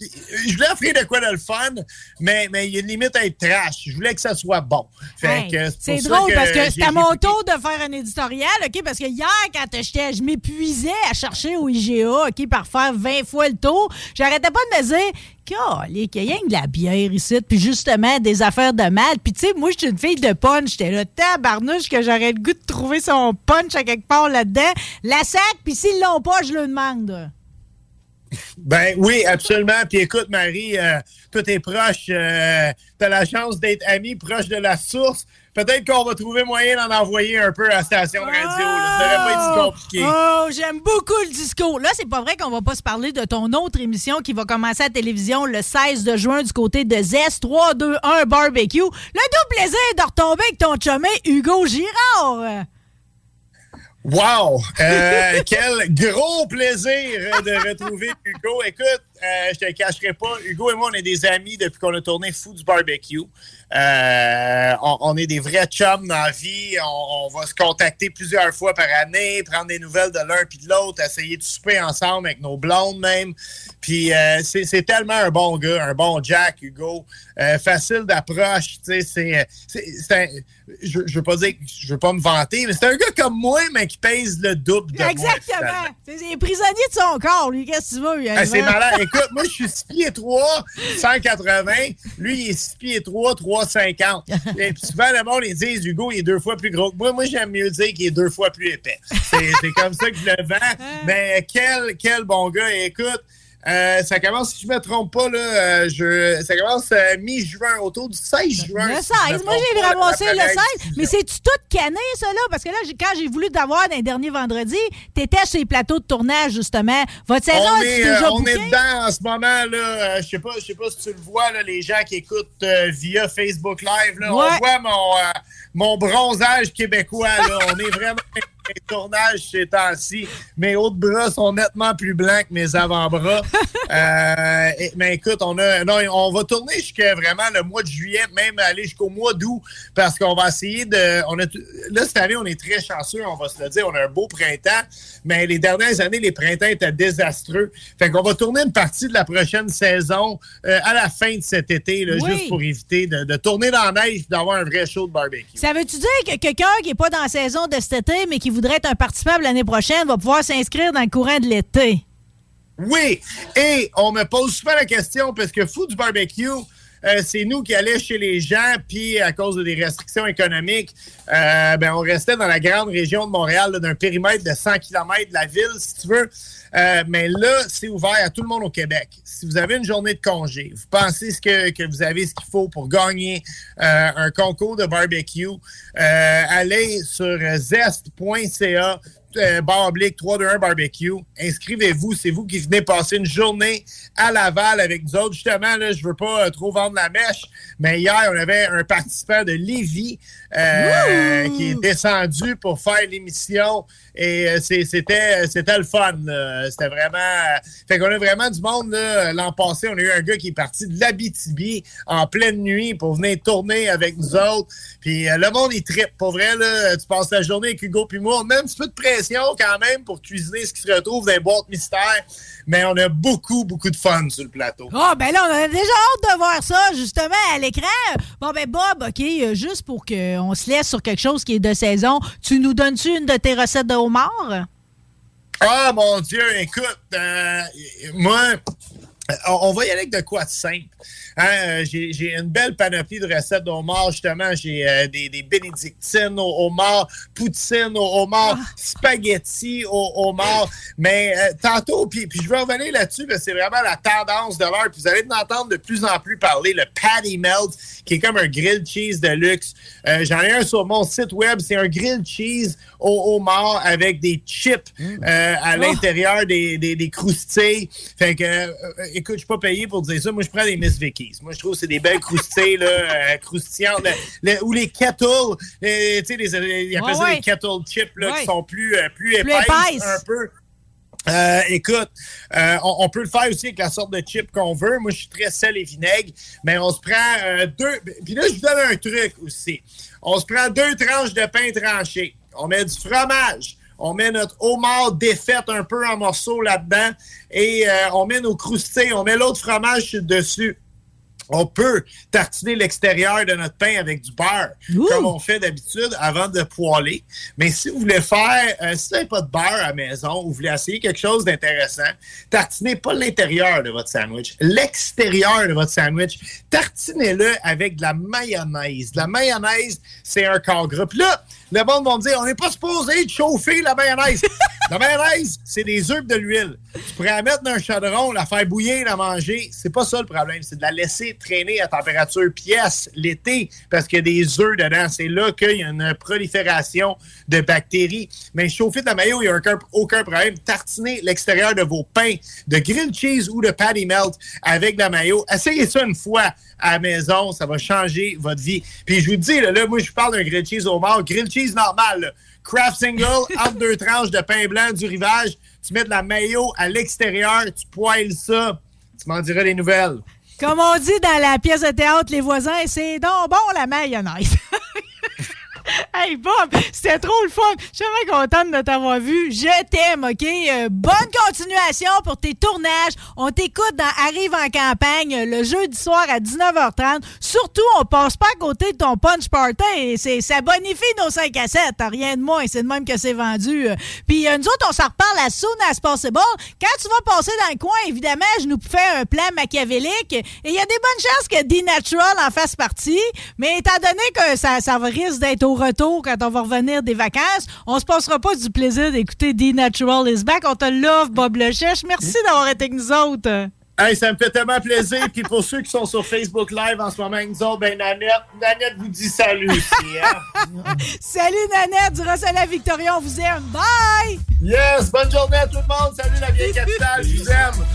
Je voulais offrir de quoi de le fun, mais mais il y a une limite à être trash. Je voulais que ça soit bon. Fait Hey, que c'est drôle parce que c'était à mon tour de faire un éditorial, OK? Parce que hier, quand j'étais, je m'épuisais à chercher au IGA, OK, par faire 20 fois le tour, j'arrêtais pas de me dire, Calique, il y a de la bière ici, puis justement des affaires de mal. Puis tu sais, moi, je suis une fille de punch. J'étais là, tabarnouche, que j'aurais le goût de trouver son punch à quelque part là-dedans. La sac, puis s'ils l'ont pas, je le demande. Ben oui, absolument. Puis écoute, Marie, euh, toi, t'es proche. Euh, T'as la chance d'être ami proche de la source. Peut-être qu'on va trouver moyen d'en envoyer un peu à la station de radio. là. Ça devrait pas être si compliqué. Oh, j'aime beaucoup le discours. Là, c'est pas vrai qu'on va pas se parler de ton autre émission qui va commencer à la télévision le 16 de juin du côté de Zest 321 Barbecue. Le doux plaisir de retomber avec ton chumé Hugo Girard. Wow! Euh, quel gros plaisir de retrouver Hugo. Écoute, euh, je te cacherai pas, Hugo et moi, on est des amis depuis qu'on a tourné Fou du barbecue. Euh, on, on est des vrais chums dans la vie. On, on va se contacter plusieurs fois par année, prendre des nouvelles de l'un puis de l'autre, essayer de souper ensemble avec nos blondes même. Puis euh, c'est tellement un bon gars, un bon Jack, Hugo. Euh, facile d'approche, tu sais, c'est... Je, je veux pas dire... que Je veux pas me vanter, mais c'est un gars comme moi, mais qui pèse le double de. Exactement. C'est les prisonniers de son corps, lui. Qu'est-ce que tu veux? Ah, c'est malade. Écoute, moi, je suis 6 pieds 3, 180. Lui, il est 6 pieds 3, 350. Et puis souvent, le monde, ils disent, Hugo, il est deux fois plus gros que moi. Moi, j'aime mieux dire qu'il est deux fois plus épais. C'est c'est comme ça que je le vends. Mais quel, quel bon gars. Et écoute, euh, ça commence, si je me trompe pas, là, euh, je, ça commence euh, mi-juin, autour du 16 juin. Le si je me 16. Moi, j'ai ramassé le première 16. diffusion. Mais c'est-tu tout canné, ça, là? Parce que là, quand j'ai voulu t'avoir dans les derniers vendredis, t'étais sur les plateaux de tournage, justement. Votre saison, on est, déjà on est dedans en ce moment. là. Je sais pas, je sais pas si tu le vois, là, les gens qui écoutent via Facebook Live. Là, Ouais. On voit mon, mon bronzage québécois. Là. on est vraiment mes tournages ces temps-ci. Mes hauts de bras sont nettement plus blancs que mes avant-bras. Euh, et- mais écoute, on a, non, on va tourner jusqu'à vraiment le mois de juillet, même aller jusqu'au mois d'août, parce qu'on va essayer de. On a, là, cette année, on est très chanceux, on va se le dire. On a un beau printemps, mais les dernières années, les printemps étaient désastreux. Fait qu'on va tourner une partie de la prochaine saison euh, à la fin de cet été, là, Oui. juste pour éviter de, de tourner dans la neige et d'avoir un vrai show de barbecue. Ça veut-tu dire que quelqu'un qui n'est pas dans la saison de cet été, mais qui voudrait être un participant l'année prochaine, va pouvoir s'inscrire dans le courant de l'été? Oui, et on me pose souvent la question parce que Fou du barbecue, euh, c'est nous qui allons chez les gens, puis à cause de des restrictions économiques, euh, ben, on restait dans la grande région de Montréal, d'un périmètre de 100 km de la ville, si tu veux. Euh, mais là, c'est ouvert à tout le monde au Québec. Si vous avez une journée de congé, vous pensez ce que, que vous avez ce qu'il faut pour gagner un concours de barbecue, allez sur zest.ca euh, barre oblique 321 barbecue. Inscrivez-vous. C'est vous qui venez passer une journée à Laval avec nous autres. Justement, là, je veux pas euh, trop vendre la mèche, mais hier, on avait un participant de Lévis euh, qui est descendu pour faire l'émission. Et euh, c'était c'était le fun. C'était vraiment... euh, Fait qu'on a vraiment du monde. L'an passé, on a eu un gars qui est parti de l'Abitibi en pleine nuit pour venir tourner avec nous autres. Puis euh, le monde, il trippe. Pour vrai, tu passes la journée avec Hugo puis moi. On a un petit peu de pression quand même pour cuisiner ce qui se retrouve dans les boîtes mystères. Mais on a beaucoup, beaucoup de fun sur le plateau. Ah, ben là, on a déjà hâte de voir ça, justement, à l'écran. Bon, ben, Bob, OK, euh, juste pour qu'on se laisse sur quelque chose qui est de saison, tu nous donnes-tu une de tes recettes de homard? Ah, mon Dieu, écoute, euh, moi, on on va y aller avec de quoi de simple. Hein, euh, J'ai une belle panoplie de recettes de homard, justement. J'ai euh, des, des bénédictines au homard, poutine au homard, spaghetti au homard. Mais euh, tantôt, puis je vais revenir là-dessus, que c'est vraiment la tendance de l'heure. Puis vous allez en entendre de plus en plus parler, le patty melt, qui est comme un grilled cheese de luxe. Euh, J'en ai un sur mon site web, c'est un grilled cheese au homard avec des chips euh, à l'intérieur des, des, des croustilles. Fait que, euh, écoute, je suis pas payé pour dire ça. Moi, je prends des Miss Vickies. Moi, je trouve que c'est des belles croustilles, là, euh, croustillantes. Le- le- ou les kettle, euh, tu sais, les- ils appellent Ouais, ça ouais. des kettle chips, là, Ouais. qui sont plus, euh, plus Plus épaisses, un peu. Euh, écoute, euh, on, on peut le faire aussi avec la sorte de chip qu'on veut. Moi, je suis très sel et vinaigre, mais on se prend euh, deux. Puis là, je vous donne un truc aussi. On se prend deux tranches de pain tranché. On met du fromage. On met notre homard défaite un peu en morceaux là-dedans. Et euh, on met nos croustilles. On met l'autre fromage dessus. On peut tartiner l'extérieur de notre pain avec du beurre, comme on fait d'habitude avant de poêler. Mais si vous voulez faire, euh, si vous n'avez pas de beurre à la maison, ou vous voulez essayer quelque chose d'intéressant, tartinez pas l'intérieur de votre sandwich, l'extérieur de votre sandwich. Tartinez-le avec de la mayonnaise. De la mayonnaise, c'est un corps gras. Puis là, le monde va me dire, on n'est pas supposé de chauffer la mayonnaise. la mayonnaise, c'est des œufs de l'huile. Tu pourrais la mettre dans un chaudron, la faire bouillir, la manger. C'est pas ça le problème. C'est de la laisser traîner à température pièce l'été parce qu'il y a des œufs dedans. C'est là qu'il y a une prolifération de bactéries. Mais chauffer de la mayo, il n'y a aucun, aucun problème. Tartiner l'extérieur de vos pains de grilled cheese ou de patty melt avec de la mayo. Essayez ça une fois à la maison. Ça va changer votre vie. Puis je vous dis, là, là, moi, je vous parle d'un grilled cheese au mort. Grilled cheese normal, là. Craft single, entre deux tranches de pain blanc du rivage. Tu mets de la mayo à l'extérieur, tu poêles ça. Tu m'en diras des nouvelles. Comme on dit dans la pièce de théâtre Les voisins, c'est donc bon la mayonnaise. Hey Bob, c'était trop le fun. Je suis vraiment contente de t'avoir vu. Je t'aime, OK? Euh, bonne continuation pour tes tournages. On t'écoute dans Arrive en campagne le jeudi soir à 19h30. Surtout, on passe pas à côté de ton punch party. C'est, ça bonifie nos 5 à 7. T'as rien de moins. C'est de même que c'est vendu. Euh, Puis euh, nous autres, on s'en reparle as soon as possible. Quand tu vas passer dans le coin, évidemment, je nous fais un plan machiavélique. Et il y a des bonnes chances que D-Natural en fasse partie. Mais étant donné que ça, ça risque d'être au retour quand on va revenir des vacances, on se passera pas du plaisir d'écouter D-Natural is back. On te love, Bob Lechèche. Merci d'avoir été avec nous autres. Hey, ça me fait tellement plaisir. Puis pour ceux qui sont sur Facebook Live en ce moment avec nous autres, ben Nanette, Nanette vous dit salut aussi. Hein? Salut Nanette, du Rosella Victoria, on vous aime. Bye! Yes, bonne journée à tout le monde. Salut la vieille capitale, je vous aime.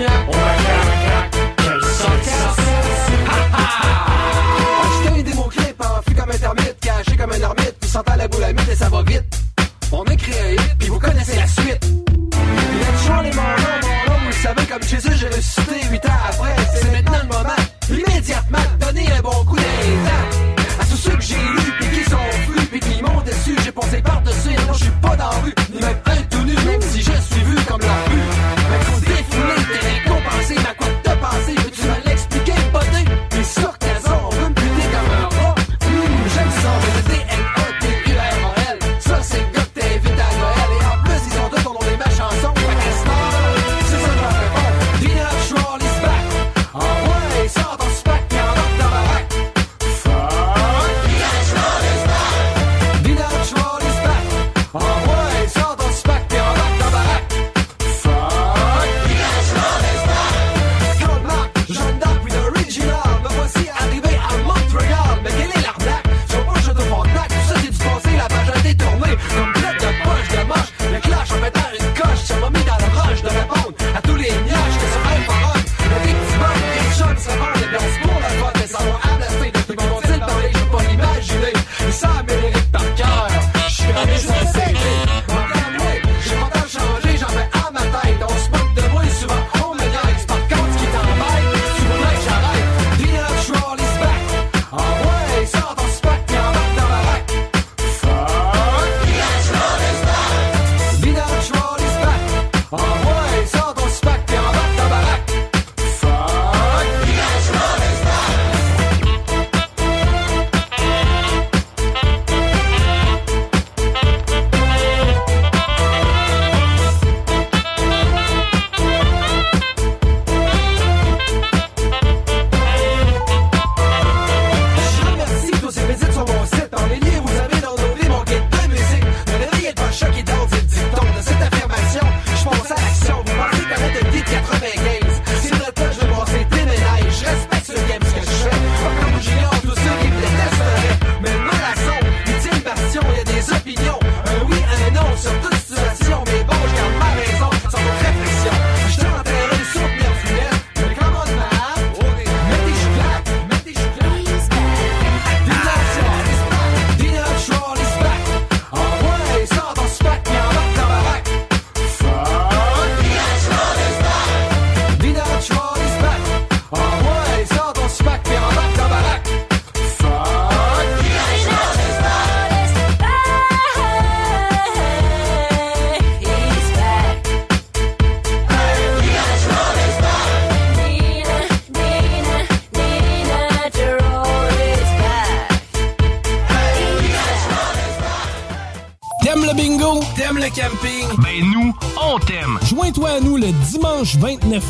comme un ermite, vous sentez la boulamide et ça va vite. On écrit un hit, puis vous connaissez la suite. Let's show les morons, morons, vous savez, comme Jésus, j'ai ressuscité 8 ans après. C'est maintenant le moment, immédiatement, donnez un bon coup d'état à tous ceux que j'ai lus, puis qui sont flus, puis qui m'ont déçu. J'ai pensé par-dessus, et non, je suis pas dans la rue, ni même un tout nu, même si je suis vu comme la rue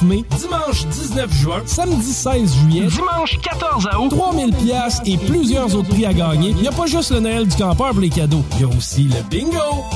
mai, dimanche 19 juin, samedi 16 juillet, dimanche 14 août, 3000 pièces et plusieurs autres prix à gagner. Il n'y a pas juste le Noël du campeur pour les cadeaux, il y a aussi le bingo.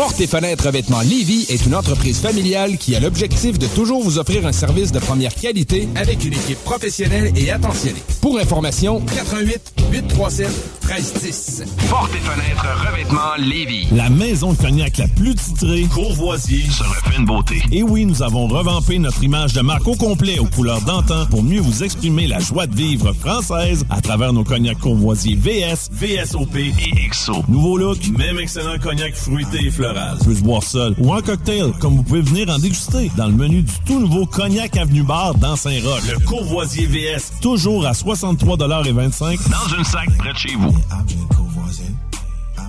Porte et fenêtres Vêtements Lévis est une entreprise familiale qui a l'objectif de toujours vous offrir un service de première qualité avec une équipe professionnelle et attentionnée. Pour information, 88 837 1310. Porte et fenêtres Revêtements Lévis. La maison de cognac la plus titrée, Courvoisier, se refait une beauté. Et oui, nous avons revampé notre image de marque au complet aux couleurs d'antan pour mieux vous exprimer la joie de vivre française à travers nos cognacs Courvoisier VS, VSOP et XO. Nouveau look, même excellent cognac fruité et floral. Peut se boire seul ou en cocktail, comme vous pouvez venir en déguster dans le menu du tout nouveau Cognac Avenue Bar dans Saint-Roch. Le Courvoisier VS, toujours à 63,25 dans une sac près de chez vous.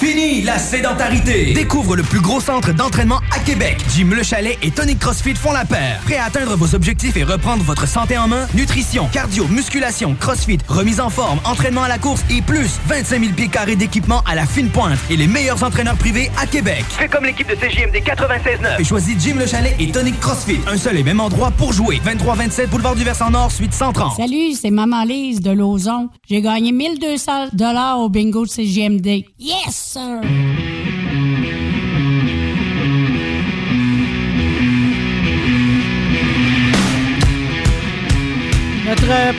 Fini la sédentarité! Découvre le plus gros centre d'entraînement à Québec. Jim Le Chalet et Tonic CrossFit font la paire. Prêt à atteindre vos objectifs et reprendre votre santé en main? Nutrition, cardio, musculation, CrossFit, remise en forme, entraînement à la course et plus 25 000 pieds carrés d'équipement à la fine pointe et les meilleurs entraîneurs privés à Québec. Fais comme l'équipe de CJMD 96.9 et choisis Jim Le Chalet et Tonic CrossFit. Un seul et même endroit pour jouer. 23-27 Boulevard du Versant Nord, suite 130. Salut, c'est Maman Lise de Lauson. J'ai gagné 1200 dollars au bingo de CJMD. Yes! Notre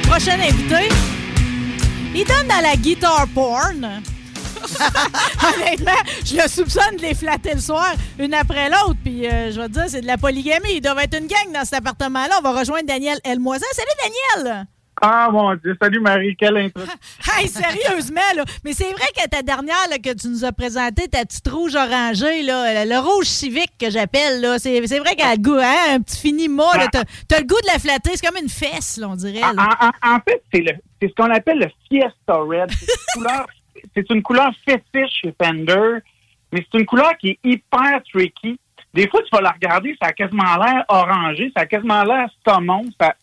prochain invité, il donne dans la guitare porn. Honnêtement, je le soupçonne de les flatter le soir, une après l'autre. Puis euh, je vais te dire, c'est de la polygamie. Il doivent être une gang dans cet appartement-là. On va rejoindre Daniel Elmoisin. Salut, Daniel! Ah mon Dieu, salut Marie, quelle intro. hey, sérieusement, là. Mais c'est vrai que ta dernière là, que tu nous as présenté, ta petite rouge orangée, là, le rouge civique que j'appelle, là, c'est, vrai qu'elle a le goût, hein, un petit fini mot, là, t'as, t'as le goût de la flatter, c'est comme une fesse, là, on dirait. là. En, en- en fait, c'est, le, c'est ce qu'on appelle le Fiesta Red. C'est une couleur, c'est une couleur fétiche chez Fender, mais c'est une couleur qui est hyper tricky. Des fois, tu vas la regarder, ça a quasiment l'air orangé, ça a quasiment l'air saumon. Ça,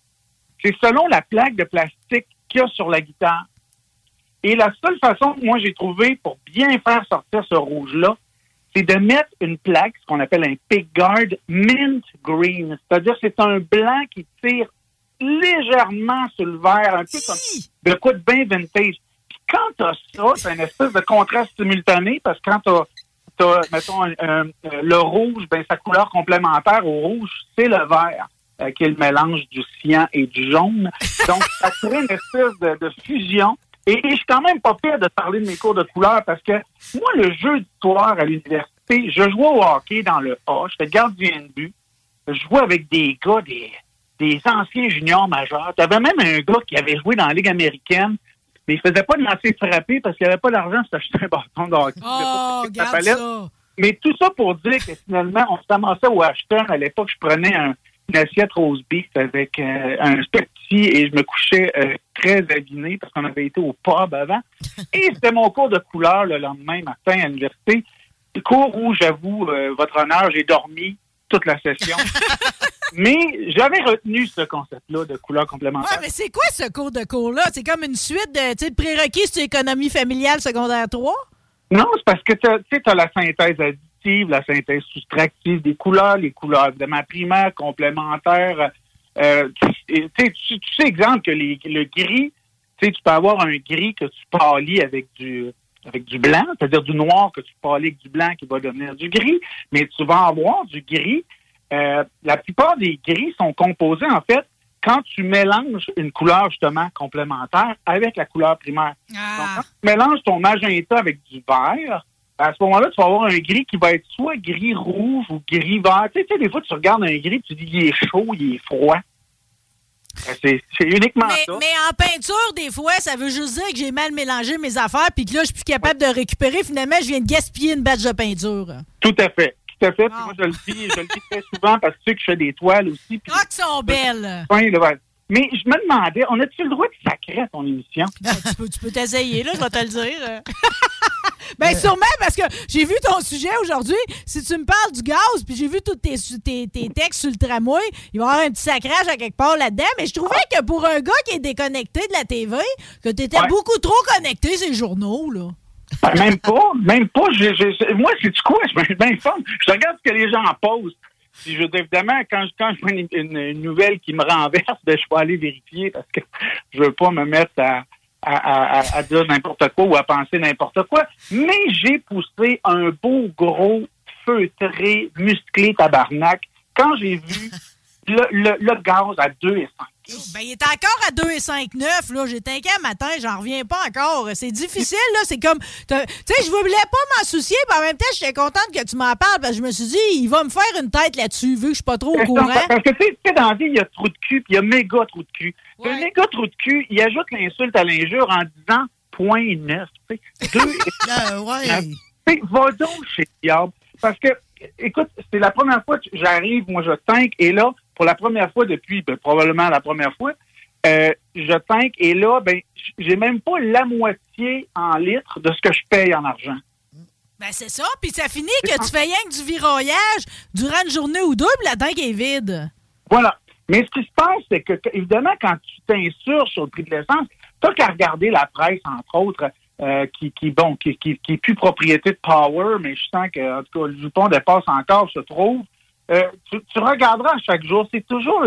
c'est selon la plaque de plastique qu'il y a sur la guitare. Et la seule façon que moi j'ai trouvé pour bien faire sortir ce rouge-là, c'est de mettre une plaque, ce qu'on appelle un pickguard mint green. C'est-à-dire c'est un blanc qui tire légèrement sur le vert, un peu comme de quoi de bien vintage. Puis quand t'as ça, c'est une espèce de contraste simultané, parce que quand t'as, mettons, euh, le rouge, ben sa couleur complémentaire au rouge, c'est le vert, euh, qui est le mélange du cyan et du jaune. Donc, ça crée une espèce de, de fusion. Et, et je suis quand même pas fier de parler de mes cours de couleur parce que moi, le jeu soir à l'université, je jouais au hockey dans le A, j'étais gardien de but. Je jouais avec des gars, des, des anciens juniors majeurs. Tu avais même un gars qui avait joué dans la Ligue américaine, mais il faisait pas de lancer frappé parce qu'il avait pas d'argent pour s'acheter un bâton de hockey. Oh, regarde de ça. Mais tout ça pour dire que finalement, on se ramassait au Ashton. À l'époque, je prenais un- une assiette rose beef avec euh, un specti et je me couchais euh, très aviné parce qu'on avait été au pub avant. Et c'était mon cours de couleur le lendemain matin à l'université. Le cours où, j'avoue, euh, votre honneur, j'ai dormi toute la session. Mais j'avais retenu ce concept-là de couleur complémentaire. Ouais, mais c'est quoi ce cours de cours-là? C'est comme une suite de, de prérequis sur économie familiale secondaire 3? Non, c'est parce que tu tu as la synthèse additive, la synthèse soustractive des couleurs, les couleurs évidemment primaires, complémentaires. Euh, tu, tu sais, tu- tu sais, exemple, que les- le gris, tu sais, tu peux avoir un gris que tu pâlis avec du avec du blanc, c'est-à-dire du noir que tu pâlis avec du blanc qui va devenir du gris, mais tu vas avoir du gris. Euh, la plupart des gris sont composés, en fait, quand tu mélanges une couleur, justement, complémentaire avec la couleur primaire. Donc, quand tu mélanges ton magenta avec du vert, à ce moment-là, tu vas avoir un gris qui va être soit gris rouge ou gris vert. Tu sais, des fois, tu regardes un gris, tu dis, il est chaud, il est froid. Euh, C'est uniquement Mais, ça. mais en peinture, des fois, ça veut juste dire que j'ai mal mélangé mes affaires puis que là, je suis plus capable de récupérer. Finalement, je viens de gaspiller une batch de peinture. Tout à fait. Tout à fait. Moi, je le dis, je le dis très souvent parce que tu sais que je fais des toiles aussi. Ah, qui sont belles! Ouais, là. Mais je me demandais, on a-tu le droit de sacrer à ton émission? Ben, tu peux, tu peux t'essayer, là, je vais te le dire. ben, sûrement, parce que j'ai vu ton sujet aujourd'hui. Si tu me parles du gaz, puis j'ai vu tous tes, tes, tes textes sur le tramway, il va y avoir un petit sacrage à quelque part là-dedans. Mais je trouvais que pour un gars qui est déconnecté de la TV, que tu étais Ouais. beaucoup trop connecté ces journaux, là. Ben, même pas, même pas. Je- moi, c'est du quoi? Je m'informe. Je regarde ce que les gens en posent. Puis je, évidemment, quand, je- quand je vois une, une- une nouvelle qui me renverse, ben, je vais aller vérifier parce que je veux pas me mettre à, à, à- à- dire n'importe quoi ou à penser n'importe quoi. Mais j'ai poussé un beau, gros, feutré, musclé tabarnak quand j'ai vu le, le, le gaz à 2 et 5. Ben, il est encore à 2,59. Là, j'étais inquiet matin, j'en reviens pas encore. C'est difficile, là. C'est comme. Tu sais, je voulais pas m'en soucier, mais en même temps, j'étais contente que tu m'en parles parce que je me suis dit, il va me faire une tête là-dessus, vu que je suis pas trop au courant. Parce que tu sais, dans la vie, il y a trou de cul, puis il y a méga trou de cul. Un méga trou de cul, il ajoute l'insulte à l'injure en disant point neuf. tu sais. Ah, ouais. Va donc chez le diable. Parce que, écoute, c'est la première fois que j'arrive, moi je tank, et là, pour la première fois depuis, ben, probablement la première fois, euh, je tank, et là, ben, j'ai même pas la moitié en litres de ce que je paye en argent. Ben, c'est ça. Puis ça finit que tu fais rien que du viroyage durant une journée ou deux, puis la tank est vide. Voilà. Mais ce qui se passe, c'est que, évidemment, quand tu t'insurges sur le prix de l'essence, t'as qu'à regarder la presse, entre autres, euh, qui, qui, bon, qui, qui, qui est plus propriété de Power, mais je sens que, en tout cas, le jupon dépasse encore, se trouve. Euh, tu, regarderas chaque jour, c'est toujours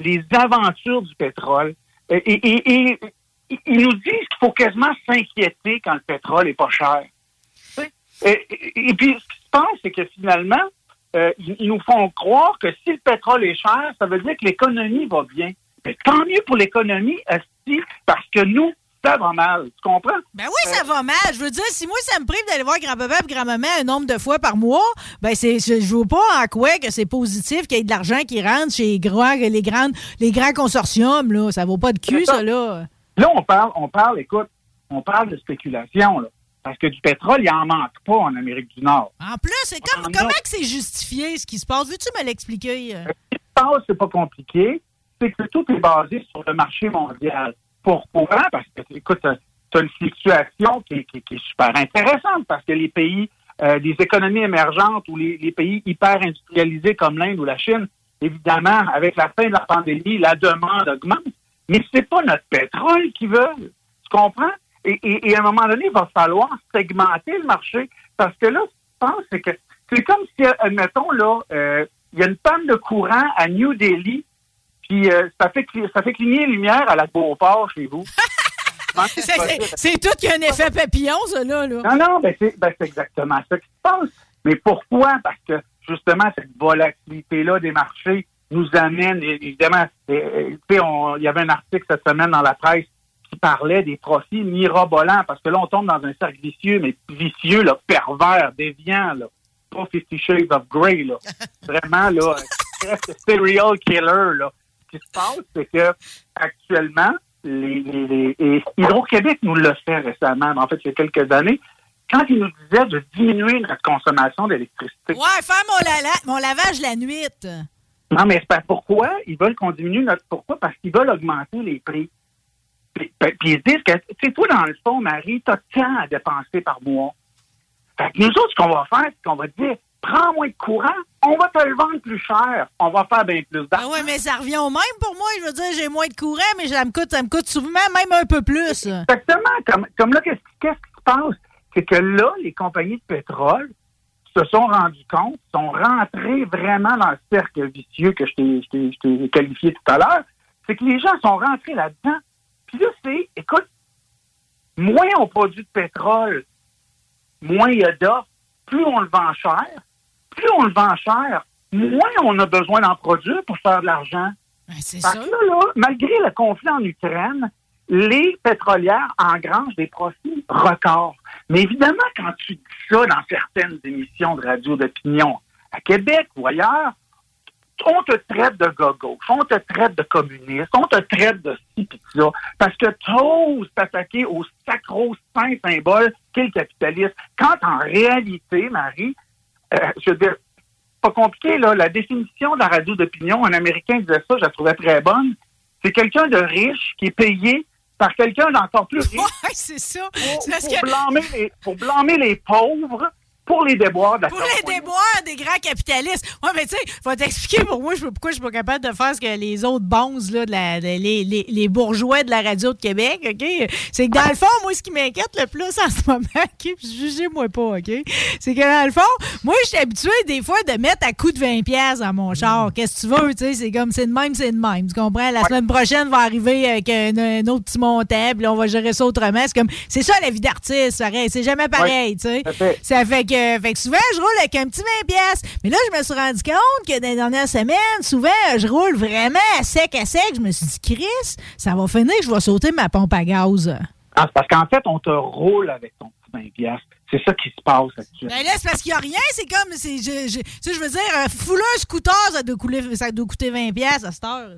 les aventures du pétrole. Et, et, ils nous disent qu'il faut quasiment s'inquiéter quand le pétrole est pas cher. Sais? Et, puis, ce qui se passe, c'est que finalement, euh, ils, nous font croire que si le pétrole est cher, ça veut dire que l'économie va bien. Mais tant mieux pour l'économie, parce que nous, ça va mal. Tu comprends? Ben oui, ça va mal. Je veux dire, si moi, ça me prive d'aller voir grand-papa et grand-maman un nombre de fois par mois, ben c'est, je je vois pas en quoi que c'est positif qu'il y ait de l'argent qui rentre chez les grands, les grandes, les grands consortiums, là. Ça vaut pas de cul, ça. ça, là. Là, on parle, on parle, écoute, on parle de spéculation, là. Parce que du pétrole, il en manque pas en Amérique du Nord. En plus, c'est comme, comment que c'est justifié, ce qui se passe? Veux-tu me l'expliquer? euh? Ce qui se passe, c'est pas compliqué. C'est que tout est basé sur le marché mondial. Pourquoi? Parce que, écoute, tu as une fluctuation qui, est- super intéressante parce que les pays, euh, les économies émergentes ou les, pays hyper industrialisés comme l'Inde ou la Chine, évidemment, avec la fin de la pandémie, la demande augmente. Mais c'est pas notre pétrole qu'ils veulent. Tu comprends? Et, et- à un moment donné, il va falloir segmenter le marché. Parce que là, ce qui se passe, c'est que c'est comme si, admettons, là, euh, il y a une panne de courant à New Delhi, puis euh, ça, fait, ça fait cligner les lumières à la Beauport chez vous. Comment C'est- tout qui a un effet papillon, ça, là. là. Non, non, ben c'est ben exactement ça qui se passe. Mais pourquoi? Parce que justement, cette volatilité-là des marchés nous amène, évidemment, il y avait un article cette semaine dans la presse qui parlait des profits mirabolants, parce que là, on tombe dans un cercle vicieux, mais vicieux, là, pervers, déviant, là. Pas Fifty Shades of Grey, là. Vraiment, là, serial killer, là. Qui se passe, c'est que actuellement, les, les- les- et Hydro-Québec nous l'a fait récemment, en fait, il y a quelques années, quand il nous disait de diminuer notre consommation d'électricité. Ouais, faire mon, lavage la nuit. Non, mais c'est pourquoi ils veulent qu'on diminue notre. Pourquoi? Parce qu'ils veulent augmenter les prix. Puis, puis ils se disent que, tu sais, toi, dans le fond, Marie, t'as tant à dépenser par mois. Fait que nous autres, ce qu'on va faire, c'est qu'on va dire, prends moins de courant, on va te le vendre plus cher, on va faire bien plus Ah d'argent. ouais, mais ça revient au même pour moi. Je veux dire, j'ai moins de courant, mais ça me coûte, ça me coûte souvent même un peu plus. Exactement. Comme, comme là, qu'est-ce qu'est-ce qui se passe? C'est que là, les compagnies de pétrole se sont rendues compte, sont rentrées vraiment dans le cercle vicieux que je t'ai- je t'ai je t'ai qualifié tout à l'heure. C'est que les gens sont rentrés là-dedans. Puis là, c'est, écoute, moins on produit de pétrole, moins il y a d'offres, plus on le vend cher. Plus on le vend cher, moins on a besoin d'en produire pour faire de l'argent. c'est Fait que là, là, malgré le conflit en Ukraine, les pétrolières engrangent des profits records. Mais évidemment, quand tu dis ça dans certaines émissions de radio d'opinion, à Québec ou ailleurs, on te traite de gars-gauche, on te traite de communiste, on te traite de ci de ça, parce que tu oses t'attaquer au sacro-saint symbole qu'est le capitalisme. Quand en réalité, Marie, euh, je veux dire, pas compliqué, là, la définition de la radio d'opinion, un Américain disait ça, je la trouvais très bonne, c'est quelqu'un de riche qui est payé par quelqu'un d'encore plus riche Ouais, c'est ça. Pour, que- blâmer les, pour blâmer les pauvres pour les déboires de la Pour les déboires des grands capitalistes. Ouais, mais tu sais, faut t'expliquer pour moi je, pourquoi je suis pas capable de faire ce que les autres bonzes, là, de la, de- les, les, les bourgeois de la radio de Québec, OK? C'est que dans le fond, moi, ce qui m'inquiète le plus en ce moment, OK? Jugez-moi pas, OK? C'est que dans le fond, moi, je suis habitué des fois de mettre à coup de 20$ piastres dans mon char. Qu'est-ce que tu veux, tu sais? C'est comme, c'est de même, c'est de même. Tu comprends? La semaine prochaine va arriver avec un, un autre petit montant, puis on va gérer ça autrement. C'est comme, c'est ça la vie d'artiste. C'est jamais pareil, tu sais. Ça fait que, fait que souvent, je roule avec un petit 20 pièces. Mais là, je me suis rendu compte que dans les dernières semaines, souvent, je roule vraiment à sec, à sec. Je me suis dit, Chris, ça va finir, je vais sauter ma pompe à gaz. Ah, c'est parce qu'en fait, on te roule avec ton petit 20 piastres. C'est ça qui se passe actuellement. Ben là, c'est parce qu'il n'y a rien. C'est comme, je, je, tu sais, je veux dire, un fouleux scooter, ça doit, couler, ça doit coûter 20 pièces à cette heure.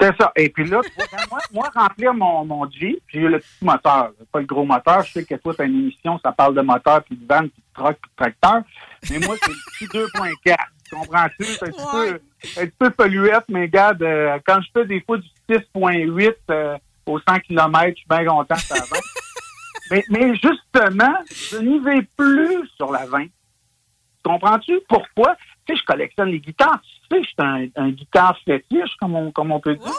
C'est ça. Et puis là, tu vois, moi, moi, remplir mon, mon Jeep, j'ai le petit moteur, pas le gros moteur. Je sais que toi, t'as une émission, ça parle de moteur, puis de van, puis de truck, puis de tracteur. Mais moi, c'est le petit 2.4. Comprends-tu? C'est un, petit peu, un petit peu polluette, mais regarde, euh, quand je fais des fois du 6.8 euh, au 100 km, je suis bien content ça va. mais, mais justement, je n'y vais plus sur la 20. Comprends-tu? Pourquoi? Tu sais, je collectionne les guitares. Sais, je suis un, un guitare fétiche, comme on, comme on peut dire.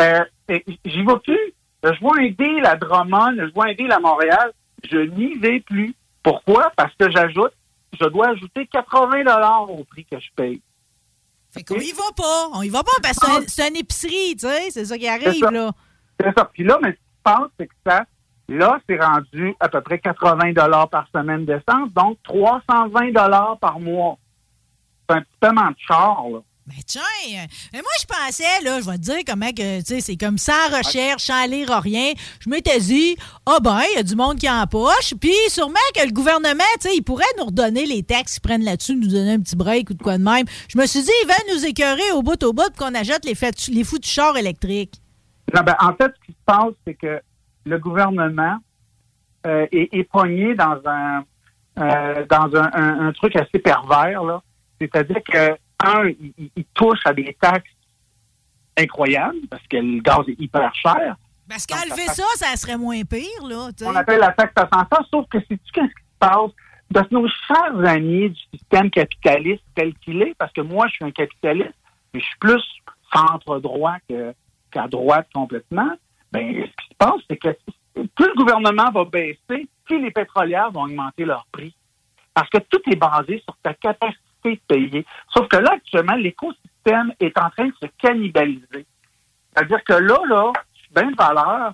Euh, et J'y vais plus. Je vois un deal à Drummond, je vois un deal à Montréal. Je n'y vais plus. Pourquoi? Parce que j'ajoute, je dois ajouter 80 au prix que je paye. Fait qu'on y va pas. On y va pas parce que c'est un- c'est une épicerie, tu sais. C'est ça qui arrive, ça. là. C'est ça. Puis là, mais ce qui se passe, c'est que ça, là, c'est rendu à peu près 80 par semaine d'essence, donc 320 par mois. C'est un petit paiement de char, là. Ben tiens, mais moi je pensais, là, je vais te dire comment que, tu sais, c'est comme sans recherche, sans lire rien. Je m'étais dit, ah ben, il y a du monde qui en poche, puis sûrement que le gouvernement, tu sais, il pourrait nous redonner les taxes, ils prennent là-dessus, nous donner un petit break ou de quoi de même. Je me suis dit, il va nous écœurer au bout au bout pour qu'on achète les, les foutus chars électriques. Non, ben, en fait, ce qui se passe, c'est que le gouvernement euh, est, est pogné dans un euh, dans un, un- un truc assez pervers, là. C'est-à-dire que, un, il, il- touche à des taxes incroyables, parce que le gaz est hyper cher. Parce qu'enlever ça, ça serait moins pire, là, tu. On appelle la taxe à 100 sauf que c'est-tu qu'est-ce qui se passe? De nos chers amis du système capitaliste tel qu'il est, parce que moi, je suis un capitaliste, mais je suis plus centre-droit qu'à droite complètement, ben, ce qui se passe, c'est que plus le gouvernement va baisser, plus les pétrolières vont augmenter leur prix. Parce que tout est basé sur ta capacité de payer. Sauf que là, actuellement, l'écosystème est en train de se cannibaliser. C'est-à-dire que là, là, je suis bien de valeur,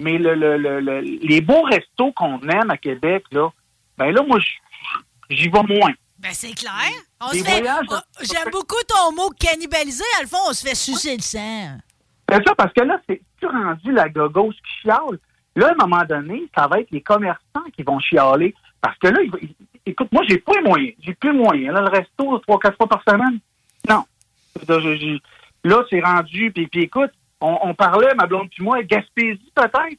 mais le, le- le- le- les beaux restos qu'on aime à Québec, là, ben là, moi, j'y vais moins. Ben c'est clair. On Des se fait- voyages- on- J'aime beaucoup ton mot cannibaliser. À le fond, on se fait sucer le sang. C'est ça, parce que là, c'est tu rendu la gogos qui chiale. Là, à un moment donné, ça va être les commerçants qui vont chialer. Parce que là, il va- il- écoute, moi, j'ai pas les moyens. J'ai plus les moyens. Là, le resto, trois, quatre fois par semaine. Non. Là, c'est rendu. Puis, puis écoute, on, on parlait, ma blonde puis moi, Gaspésie, peut-être.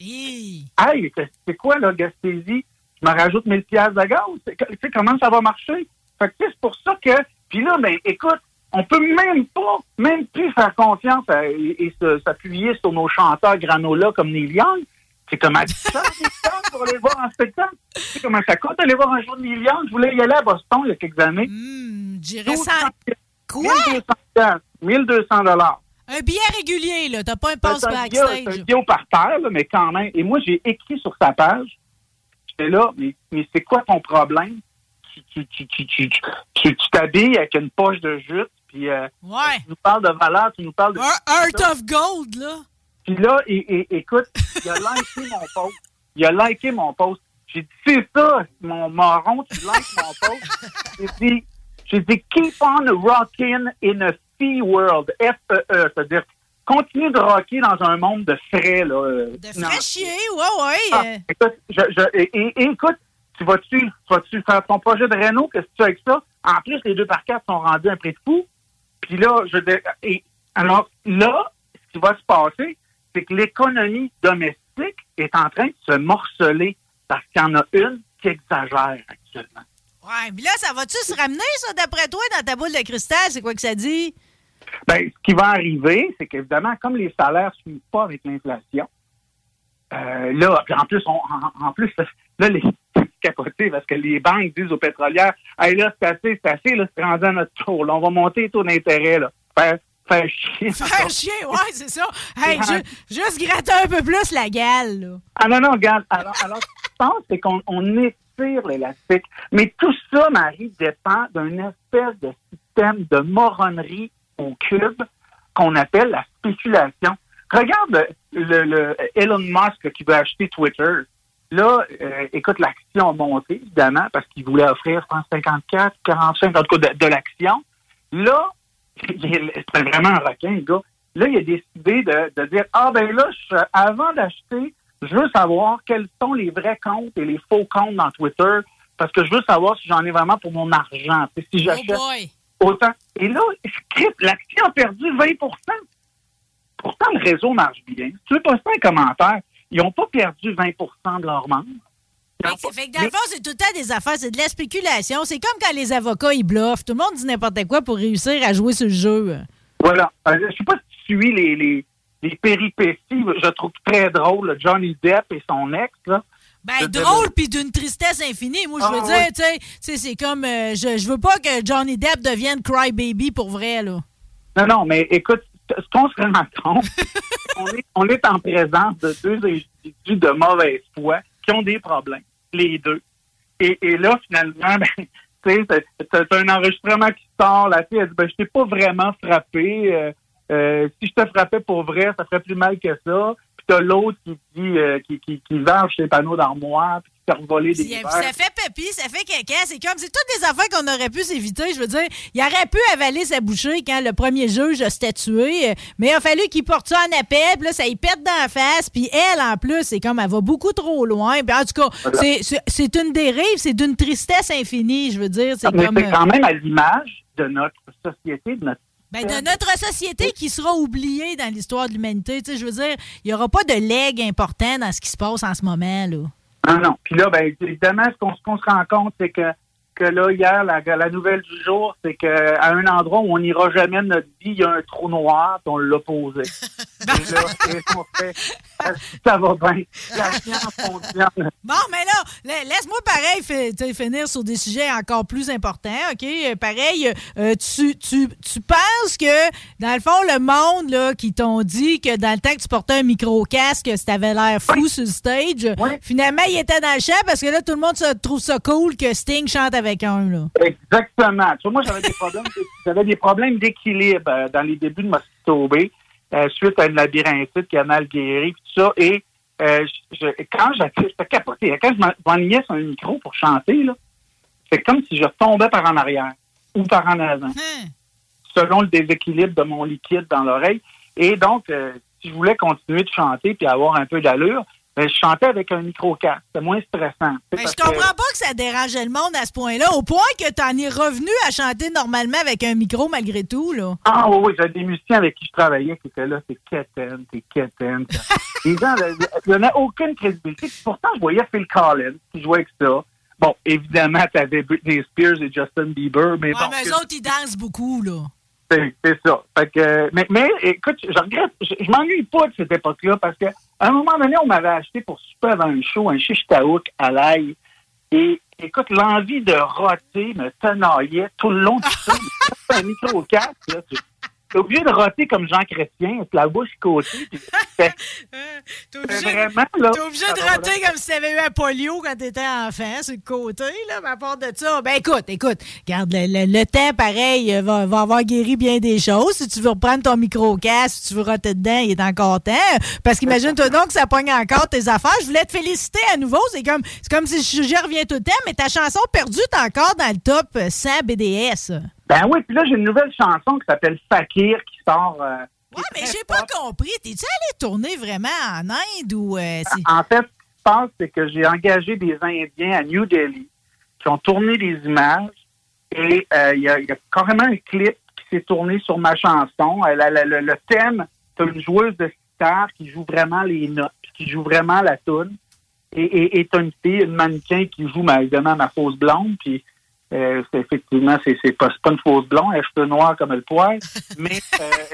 Hey, c'est- c'est quoi, là, Gaspésie? Je me rajoute 1000 pièces de gaz. Tu sais, comment ça va marcher? Fait que, tu sais, c'est pour ça que... Puis là, ben, écoute, on peut même pas, même plus faire confiance à- et, s'appuyer sur nos chanteurs granola comme Neil Young. C'est comme à distance, pour aller voir en spectacle. Sais comment ça coûte aller voir un jour de Young? Je voulais y aller à Boston il y a quelques années. J'irais ça. Quoi? 1200 1200 dollars. Un billet régulier, là. T'as pas un passe C'est un billet- backstage. c'est un billet au parterre, là, mais quand même. Et moi, j'ai écrit sur sa page. J'étais là, mais, mais c'est quoi ton problème? Tu t'habilles avec une poche de jute, puis euh, Ouais. tu nous parles de valeur, tu nous parles de... Heart of Gold, là. Puis là, et, et- écoute, il a liké mon post. Il a liké mon post. J'ai dit, c'est ça, mon marron, tu likes mon post. J'ai dit, j'ai dit, keep on rocking in a fee world. F-E-E, c'est-à-dire, continue de rocker dans un monde de frais, là. De non. frais chier, ouais, ouais. Ah, écoute, je, je- et, écoute, tu vas-tu, tu vas-tu faire ton projet de Renault? Qu'est-ce que tu fais avec ça? En plus, les deux par quatre sont rendus un prix de fou. Puis là, je et alors là, ce qui va se passer, c'est que l'économie domestique est en train de se morceler parce qu'il y en a une qui exagère actuellement. Ouais, mais là, ça va-tu se ramener, ça, d'après toi, dans ta boule de cristal? C'est quoi que ça dit? Ben, ce qui va arriver, c'est qu'évidemment, comme les salaires ne suivent pas avec l'inflation, euh, là, puis en plus, on, en, en plus, là, les c'est capoté parce que les banques disent aux pétrolières, hey, là, c'est assez, c'est assez, là, c'est rendu à notre tour, là, on va monter les taux d'intérêt, là. Faire, faire chier. Faire chier, ouais, c'est ça. Hey, ju- juste gratter un peu plus la gale, là. Ah non, non, regarde. Alors, alors ce qui se passe, c'est qu'on on étire l'élastique. Mais tout ça, Marie, dépend d'une espèce de système de moronnerie au cube qu'on appelle la spéculation. Regarde le, le Elon Musk qui veut acheter Twitter. Là, euh, écoute, l'action a monté, évidemment, parce qu'il voulait offrir, je pense, 54, 45, en tout cas, de, de l'action. Là, c'est vraiment un requin, le gars. Là, il a décidé de, de dire, ah ben là, je- avant d'acheter, je veux savoir quels sont les vrais comptes et les faux comptes dans Twitter, parce que je veux savoir si j'en ai vraiment pour mon argent. Si j'achète Oh boy. autant. Et là, l'action a perdu 20% Pourtant, le réseau marche bien. Si tu veux poster un commentaire, ils n'ont pas perdu 20% de leurs membres. Ont Fait, que dans le fond, c'est tout le temps des affaires, c'est de la spéculation. C'est comme quand les avocats, ils bluffent. Tout le monde dit n'importe quoi pour réussir à jouer sur le jeu. Voilà. Euh, je sais pas si tu suis les, les, les péripéties. Je trouve très drôle, Johnny Depp et son ex. Là. Ben, drôle puis d'une tristesse infinie. Moi, je veux Ah, dire, oui. tu sais, tu sais, c'est comme. euh, je, je veux pas que Johnny Depp devienne crybaby pour vrai, là. Non, non, mais écoute, ce qu'on se rend compte, on, est, on est en présence de deux individus de mauvaise foi qui ont des problèmes, les deux. Et, là, finalement, ben, t'as un enregistrement qui sort, la fille, elle dit, ben, je t'ai pas vraiment frappé. euh, euh, si je te frappais pour vrai, ça ferait plus mal que ça. Puis t'as l'autre qui dit, euh, qui, qui, qui varge ses panneaux d'armoire, puis des Puis, ça fait pépi, ça fait caca. C'est comme, c'est toutes des affaires qu'on aurait pu s'éviter. Je veux dire, il aurait pu avaler sa bouchée quand le premier juge a statué, mais il a fallu qu'il porte ça en appel, puis là, ça y pète dans la face. Puis elle, en plus, c'est comme, elle va beaucoup trop loin. Puis en tout cas, Voilà. c'est- une dérive, c'est d'une tristesse infinie, je veux dire. C'est Mais comme... euh, quand même à l'image de notre société, de notre Ben, de notre société qui sera oubliée dans l'histoire de l'humanité. Tu sais, je veux dire, il n'y aura pas de legs important dans ce qui se passe en ce moment. là. Ah non. Puis là, ben, évidemment, ce qu'on se rend compte, c'est que, que là, hier, la, la nouvelle du jour, c'est qu'à un endroit où on n'ira jamais de notre vie, il y a un trou noir, puis on l'a posé. Et là, fait? Ça va bien. La science fonctionne. Bon, mais là, la- laisse-moi pareil finir sur des sujets encore plus importants, OK? Euh, Pareil, euh, tu, tu, tu penses que, dans le fond, le monde là, qui t'ont dit que dans le temps que tu portais un micro-casque, ça t'avait l'air fou sur le stage, finalement, il était dans le champ parce que là, tout le monde se trouve ça cool que Sting chante avec un, là. Exactement. Tu vois, moi, j'avais des problèmes, j'avais des problèmes d'équilibre euh, dans les débuts de Mosquito Bay, euh, suite à une labyrinthite qui a mal guéri, tout ça. Et euh, je, quand j'étais capoté. Quand je m'en- m'enlignais sur un micro pour chanter, c'est comme si je tombais par en arrière ou par en avant, selon le déséquilibre de mon liquide dans l'oreille. Et donc, euh, si je voulais continuer de chanter puis avoir un peu d'allure, ben, je chantais avec un micro-casque. C'était moins stressant. Mais je comprends pas que ça dérangeait le monde à ce point-là, au point que t'en es revenu à chanter normalement avec un micro malgré tout, là. Ah oui, oui, j'avais des musiciens avec qui je travaillais qui étaient là, c'est quétaine, c'est quétaine. Les gens, là, il n'y en a aucune crédibilité. Pourtant, je voyais Phil Collins qui jouait avec ça. Bon, évidemment, tu avais Britney Spears et Justin Bieber, mais Ouais, bon, mais eux autres, ils dansent beaucoup, là. C'est ça. Fait que, mais, mais écoute, je regrette, je, je m'ennuie pas de cette époque-là parce que à un moment donné, on m'avait acheté pour super avant un show un shish taouk à l'ail. Et écoute, l'envie de roter me tenaillait tout le long du. C'est un micro-casque, là. Tu es obligé de roter comme Jean Chrétien, la bouche côté. T'es obligé, c'était vraiment, là. t'es obligé de rater comme si t'avais eu un polio quand t'étais enfant, sur le côté, là, mais à part de ça. Ben écoute, écoute, regarde, le, le- le temps, pareil, euh, va, va avoir guéri bien des choses. Si tu veux reprendre ton micro-casque, si tu veux roter dedans, il est encore temps. Parce qu'imagine-toi donc que ça pogne encore tes affaires. Je voulais te féliciter à nouveau. C'est comme, c'est comme si je, je reviens tout le temps, mais ta chanson perdue, t'es encore dans le top euh, 100 BDS. Ben oui, puis là, j'ai une nouvelle chanson qui s'appelle Fakir qui sort. euh, Ouais, mais j'ai pas compris. T'es-tu allé tourner vraiment en Inde ou euh. En fait, ce qui se passe, c'est que j'ai engagé des Indiens à New Delhi qui ont tourné des images et euh, il y, a, il y a carrément un clip qui s'est tourné sur ma chanson. Euh, la- la- le, thème, c'est une joueuse de guitare qui joue vraiment les notes, qui joue vraiment la tune. Et, et, et t'as une fille, une mannequin qui joue ma, évidemment ma fausse blonde. Puis euh, effectivement, c'est, c'est pas, c'est pas une fausse blonde, elle cheveux noirs comme le poil. Mais euh,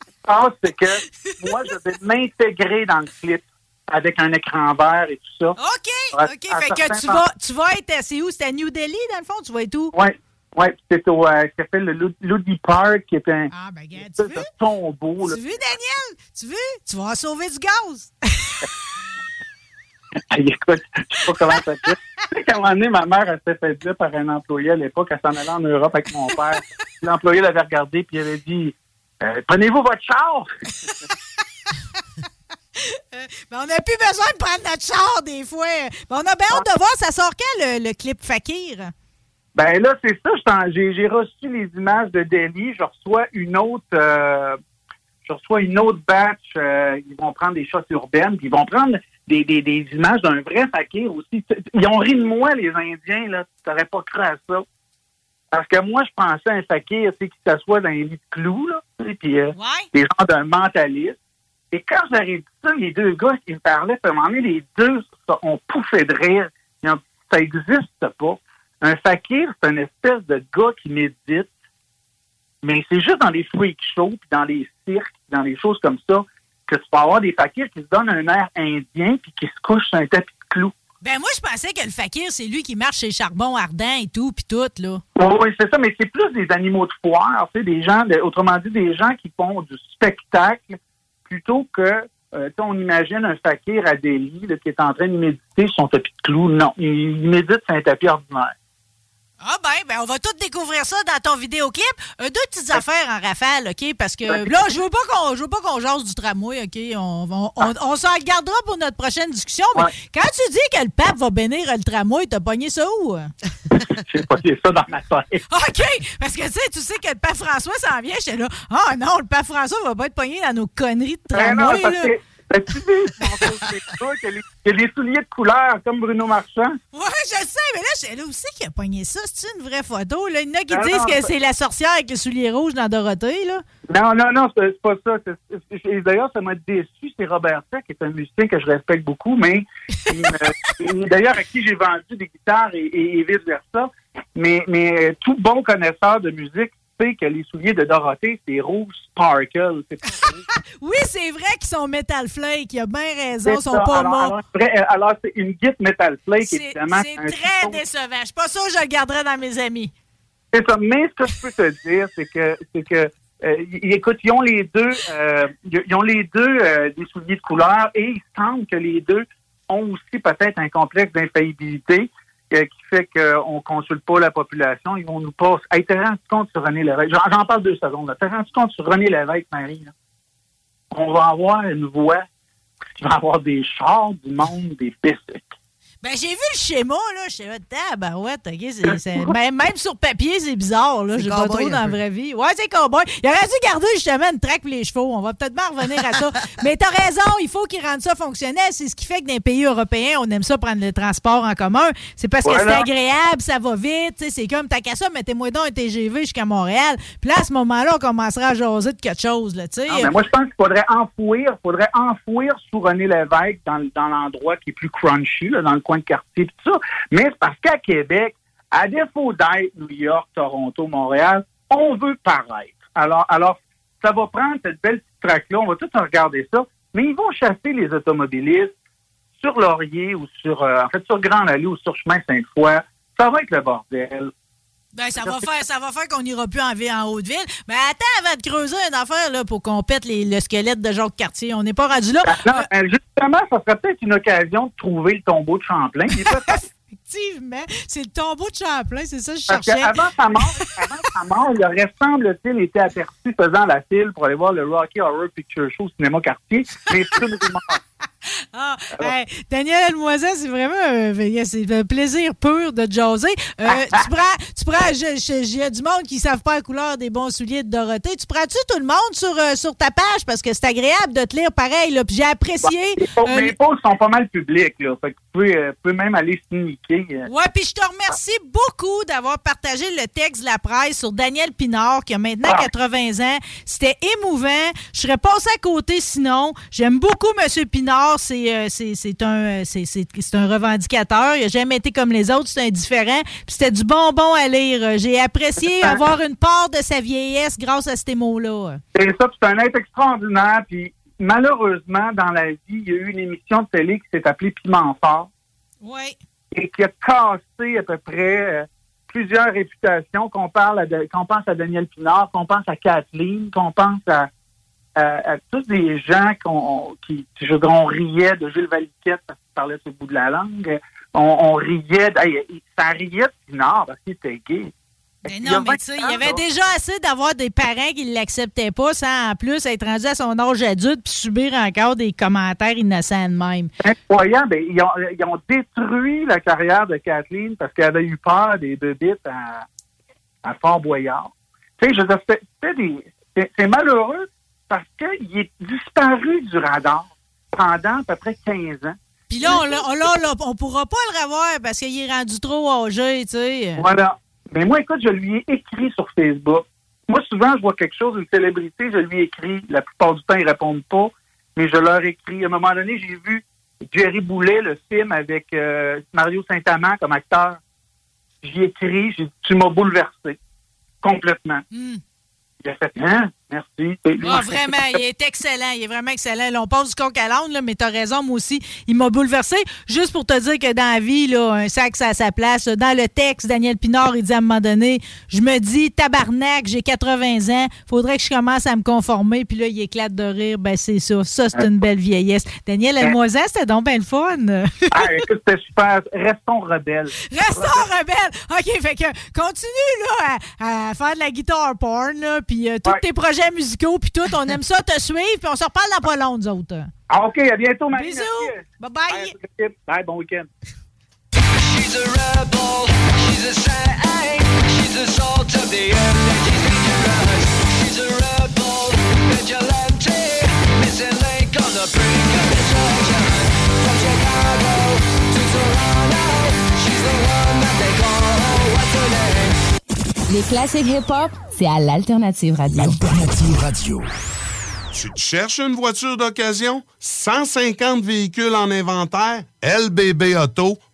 ce qui se passe, c'est que moi, je vais m'intégrer dans le clip avec un écran vert et tout ça. OK, À- OK. à Fait que tu vas, tu vas être. C'est où? C'est à New Delhi, dans le fond? Tu vas être où? Oui, ouais, c'est au euh, qui s'appelle le Lud- Ludi Park, qui est un Ah, ben, espèce de tombeau. là. Tu veux, Daniel? Tu veux? Tu vas sauver du gaz. Écoute, je sais pas comment ça fait. Tu sais qu'à un moment donné, ma mère, elle s'est fait dire par un employé à l'époque, elle s'en allait en Europe avec mon père. L'employé l'avait regardé puis il avait dit euh, Prenez-vous votre char Mais on n'a plus besoin de prendre notre char des fois. On a bien hâte de voir, ça sort quand le, le clip Fakir? Ben là, c'est ça. J'ai j'ai reçu les images de Delhi. Je reçois une autre. euh, je reçois une autre batch. euh, ils vont prendre des shots urbaines. Puis ils vont prendre des, des, des images d'un vrai fakir aussi. Ils ont ri de moi, les Indiens. Là, tu n'aurais pas cru à ça. Parce que moi, je pensais à un fakir, tu sais, qui s'assoit dans un lit de clous, là, puis euh, des gens d'un mentaliste. Et quand j'aurais dit ça, les deux gars qui me parlaient, à un moment donné, les deux ont pouffé de rire. Ont ça n'existe pas. Un fakir, c'est une espèce de gars qui médite, mais c'est juste dans les freak shows, puis dans les cirques, dans les choses comme ça, que tu peux avoir des fakirs qui se donnent un air indien, puis qui se couchent sur un tapis de clous. Ben moi, je pensais que le Fakir, c'est lui qui marche chez Charbon Ardent et tout, puis tout, là. Oui, oui, c'est ça, mais c'est plus des animaux de foire, tu sais, des gens, de- autrement dit, des gens qui font du spectacle plutôt que, euh, on imagine un fakir à Delhi là, qui est en train de méditer sur son tapis de clous. Non, il, il médite sur un tapis ordinaire. Ah ben, ben, on va tout découvrir ça dans ton vidéoclip. Euh, deux petites affaires en rafale, OK? Parce que là, je veux pas qu'on je veux pas qu'on jase du tramway, OK? On, on, on, on s'en gardera pour notre prochaine discussion. Mais Ouais. quand tu dis que le pape va bénir le tramway, t'as pogné ça où? J'ai dit ça dans ma tête. OK! Parce que tu sais, tu sais que le pape François s'en vient. J'étais là, ah non, le pape François va pas être pogné dans nos conneries de Ben non, tramway, là. Tu il y a des souliers de couleur comme Bruno Marchand. Ouais, je sais, mais là, j'étais là aussi qui a pogné ça. C'est une vraie photo, là? Il y en a qui Non, disent non, que c'est- la sorcière avec les souliers rouges dans Dorothée, là. Non, non, non, c'est pas ça. D'ailleurs, ça m'a déçu. C'est Robert Tech, qui est un musicien que je respecte beaucoup, mais d'ailleurs, à qui j'ai vendu des guitares et, et- et vice-versa. Mais, mais euh, tout bon connaisseur de musique que les souliers de Dorothée, c'est rouge sparkle. Oui, c'est vrai qu'ils sont Metal Flake. Il a bien raison. Ils sont pas alors, morts. alors, c'est une guitare Metal Flake, évidemment. c'est très décevant. Je suis pas sûre que je le garderais dans mes amis. C'est ça. Mais ce que je peux te dire, c'est que, c'est que, euh, écoute, ils ont les deux, euh, ils ont les deux euh, des souliers de couleur et il semble que les deux ont aussi peut-être un complexe d'infaillibilité qui fait qu'on consulte pas la population. Ils vont nous passer. Hey, t'es rendu compte sur René Lévesque? J'en, parle deux secondes. T'es rendu compte sur René Lévesque, Marie? là? On va avoir une voix. Il va avoir des chars, du monde, des bicycles. Ben, j'ai vu le schéma, là. Je sais pas, ben ouais, OK. c'est- c'est- même, même sur papier, c'est bizarre, là. C'est J'ai pas cowboy, trop dans un la peu. vraie vie. Ouais, c'est cowboy. Il aurait dû garder justement une traque pour les chevaux. On va peut-être bien revenir à ça. Mais t'as raison, il faut qu'ils rendent ça fonctionnel. C'est ce qui fait que dans les pays européens, on aime ça prendre le transport en commun. C'est parce que Voilà. c'est agréable, ça va vite. tu sais, C'est comme, t'as qu'à ça, mettez-moi donc un TGV jusqu'à Montréal. Puis là, à ce moment-là, on commencera à jaser de quelque chose, là, tu sais. Non, mais moi, je pense qu'il faudrait enfouir, faudrait enfouir sous René Lévesque dans l'endroit qui est plus crunchy, là, dans le coin quartier, tout ça. Mais c'est parce qu'à Québec, à défaut d'être New York, Toronto, Montréal, on veut paraître. Alors, alors, ça va prendre cette belle petite traque-là, on va tout regarder ça, mais ils vont chasser les automobilistes sur Laurier ou sur, euh, en fait, sur Grand Allée ou sur Chemin Sainte-Foy. Ça va être le bordel. Ben, ça va faire, ça va faire qu'on n'ira plus en, ville- en Haute-Ville. Mais attends, avant de creuser une affaire, là, pour qu'on pète les- le squelette de Jacques Cartier. On n'est pas rendu là. Non, euh, justement, ça serait peut-être une occasion de trouver le tombeau de Champlain. Effectivement, c'est le tombeau de Champlain, c'est ça que je Parce cherchais. qu'avant sa mort, avant sa mort, il aurait, semble-t-il, été aperçu faisant la file pour aller voir le Rocky Horror Picture Show au cinéma quartier. Mais. Ah, hey, Daniel Elmoisin, c'est vraiment un, c'est un plaisir pur de jaser. Euh, tu prends, tu prends, il y a du monde qui ne savent pas la couleur des bons souliers de Dorothée. Tu prends-tu tout le monde sur, euh, sur ta page? Parce que c'est agréable de te lire pareil. Là, puis j'ai apprécié. Bon, euh, mes posts sont pas mal publics. Là, fait que vous pouvez, euh, vous pouvez même aller sneaker. euh. Ouais, puis je te remercie beaucoup d'avoir partagé le texte de la presse sur Daniel Pinard, qui a maintenant Ah. 80 ans. C'était émouvant. Je serais passé à côté sinon. J'aime beaucoup M. Pinard. C'est euh, c'est- c'est un, euh, c'est- c'est- c'est un revendicateur. Il n'a jamais été comme les autres. C'est indifférent. Puis c'était du bonbon à lire. Euh, J'ai apprécié avoir une part de sa vieillesse grâce à ces mots-là. C'est ça, puis c'est un être extraordinaire. Puis malheureusement, dans la vie, il y a eu une émission de télé qui s'est appelée Piment Fort. Oui. et qui a cassé à peu près euh, plusieurs réputations, qu'on parle à de- qu'on pense à Daniel Pinard, qu'on pense à Kathleen, qu'on pense à, à- à tous des gens qui, je veux dire, on riait de Gilles Valiquette parce qu'il parlait sur le bout de la langue. On, on riait, de- ça riait de Pinard parce qu'il était gay. Mais non, mais 20 tu sais, il y avait déjà assez d'avoir des parents qui ne l'acceptaient pas sans en plus être rendu à son âge adulte puis subir encore des commentaires innocents de même. Incroyable. Ben, Ils ont, ils ont détruit la carrière de Kathleen parce qu'elle avait eu peur des bébites à, à Fort Boyard. Tu sais, je c'était- des- c'est malheureux parce qu'il est disparu du radar pendant à peu près 15 ans. Puis là, on, on pourra pas le revoir parce qu'il est rendu trop âgé, tu sais. Voilà. Mais moi, écoute, je lui ai écrit sur Facebook. Moi, souvent, je vois quelque chose, une célébrité, je lui écris. La plupart du temps, ils répondent pas, mais je leur écris. À un moment donné, j'ai vu Jerry Boulet, le film avec euh, Mario Saint-Amand comme acteur. J'y ai écrit, j'ai dit, tu m'as bouleversé. Complètement. Hmm. Il a fait, hein? Merci. Ah, vraiment, il est excellent. Il est vraiment excellent. Là, on passe du coq à l'âne, mais t'as raison, moi aussi. Il m'a bouleversé. Juste pour te dire que dans la vie, là, un sac, ça a sa place. Dans le texte, Daniel Pinard, il dit à un moment donné, je me dis, tabarnak, j'ai 80 ans, faudrait que je commence à me conformer. Puis là, il éclate de rire. Ben, c'est ça. Ça, c'est une belle vieillesse. Daniel Elmoisin, c'était donc bien le fun. ah, écoute, c'était super. Restons rebelles. Restons rebelles. OK, fait que continue, là, à, à faire de la guitare porn, là, puis euh, tous Ouais. tes projets musicaux, puis tout. On aime ça te suivre, puis on se reparle dans pas long, nous autres. Ah, OK, à bientôt, Marie. Bisous. Bye-bye. Bye, bon week-end. She's a rebel, she's a saint, she's a salt of the earth that is dangerous. She's a rebel, vigilante, missing link on the brink of destruction. From Chicago to Toronto, she's the one that they call, what's her name? Les classiques hip-hop, c'est à l'Alternative Radio. Alternative Radio. Tu te cherches une voiture d'occasion? 150 véhicules en inventaire? LBBauto.com.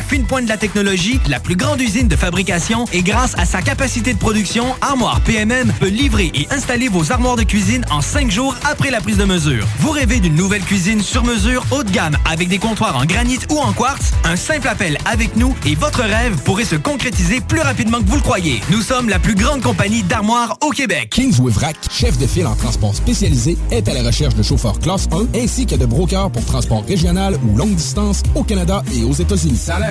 fine pointe de la technologie, la plus grande usine de fabrication et grâce à sa capacité de production, Armoire PMM peut livrer et installer vos armoires de cuisine en cinq jours après la prise de mesure. Vous rêvez d'une nouvelle cuisine sur mesure haut de gamme avec des comptoirs en granit ou en quartz? Un simple appel avec nous et votre rêve pourrait se concrétiser plus rapidement que vous le croyez. Nous sommes la plus grande compagnie d'armoires au Québec. Kings Wivrac, chef de file en transport spécialisé, est à la recherche de chauffeurs classe 1 ainsi que de brokers pour transport régional ou longue distance au Canada et aux États-Unis. Salaire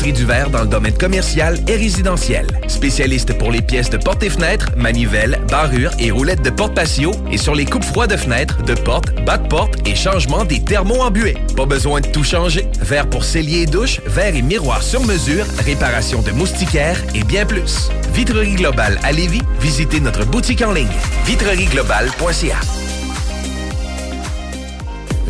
du verre dans le domaine commercial et résidentiel. Spécialiste pour les pièces de portes et fenêtres, manivelles, barrures et roulettes de porte patio et sur les coupes froides de fenêtres, de portes, bas de porte et changement des thermos embués. Pas besoin de tout changer. Verre pour cellier et douche, verre et miroir sur mesure, réparation de moustiquaires et bien plus. Vitrerie Globale à Lévis, visitez notre boutique en ligne vitrerieglobale.ca.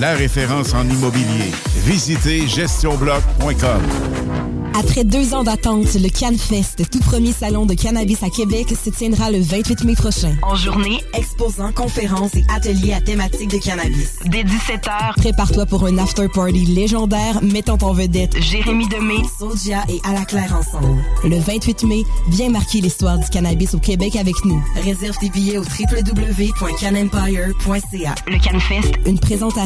La référence en immobilier. Visitez gestionbloc.com. Après deux ans d'attente, le CanFest, tout premier salon de cannabis à Québec, se tiendra le 28 mai prochain. En journée, exposants, conférences et ateliers à thématique de cannabis. Dès 17h, Prépare-toi pour un after-party légendaire mettant en vedette Jérémy Demé, Sodia et À la Claire ensemble. le 28 mai. Viens marquer l'histoire du cannabis au Québec avec nous. Réserve tes billets au www.canempire.ca. Le CanFest, Une présentation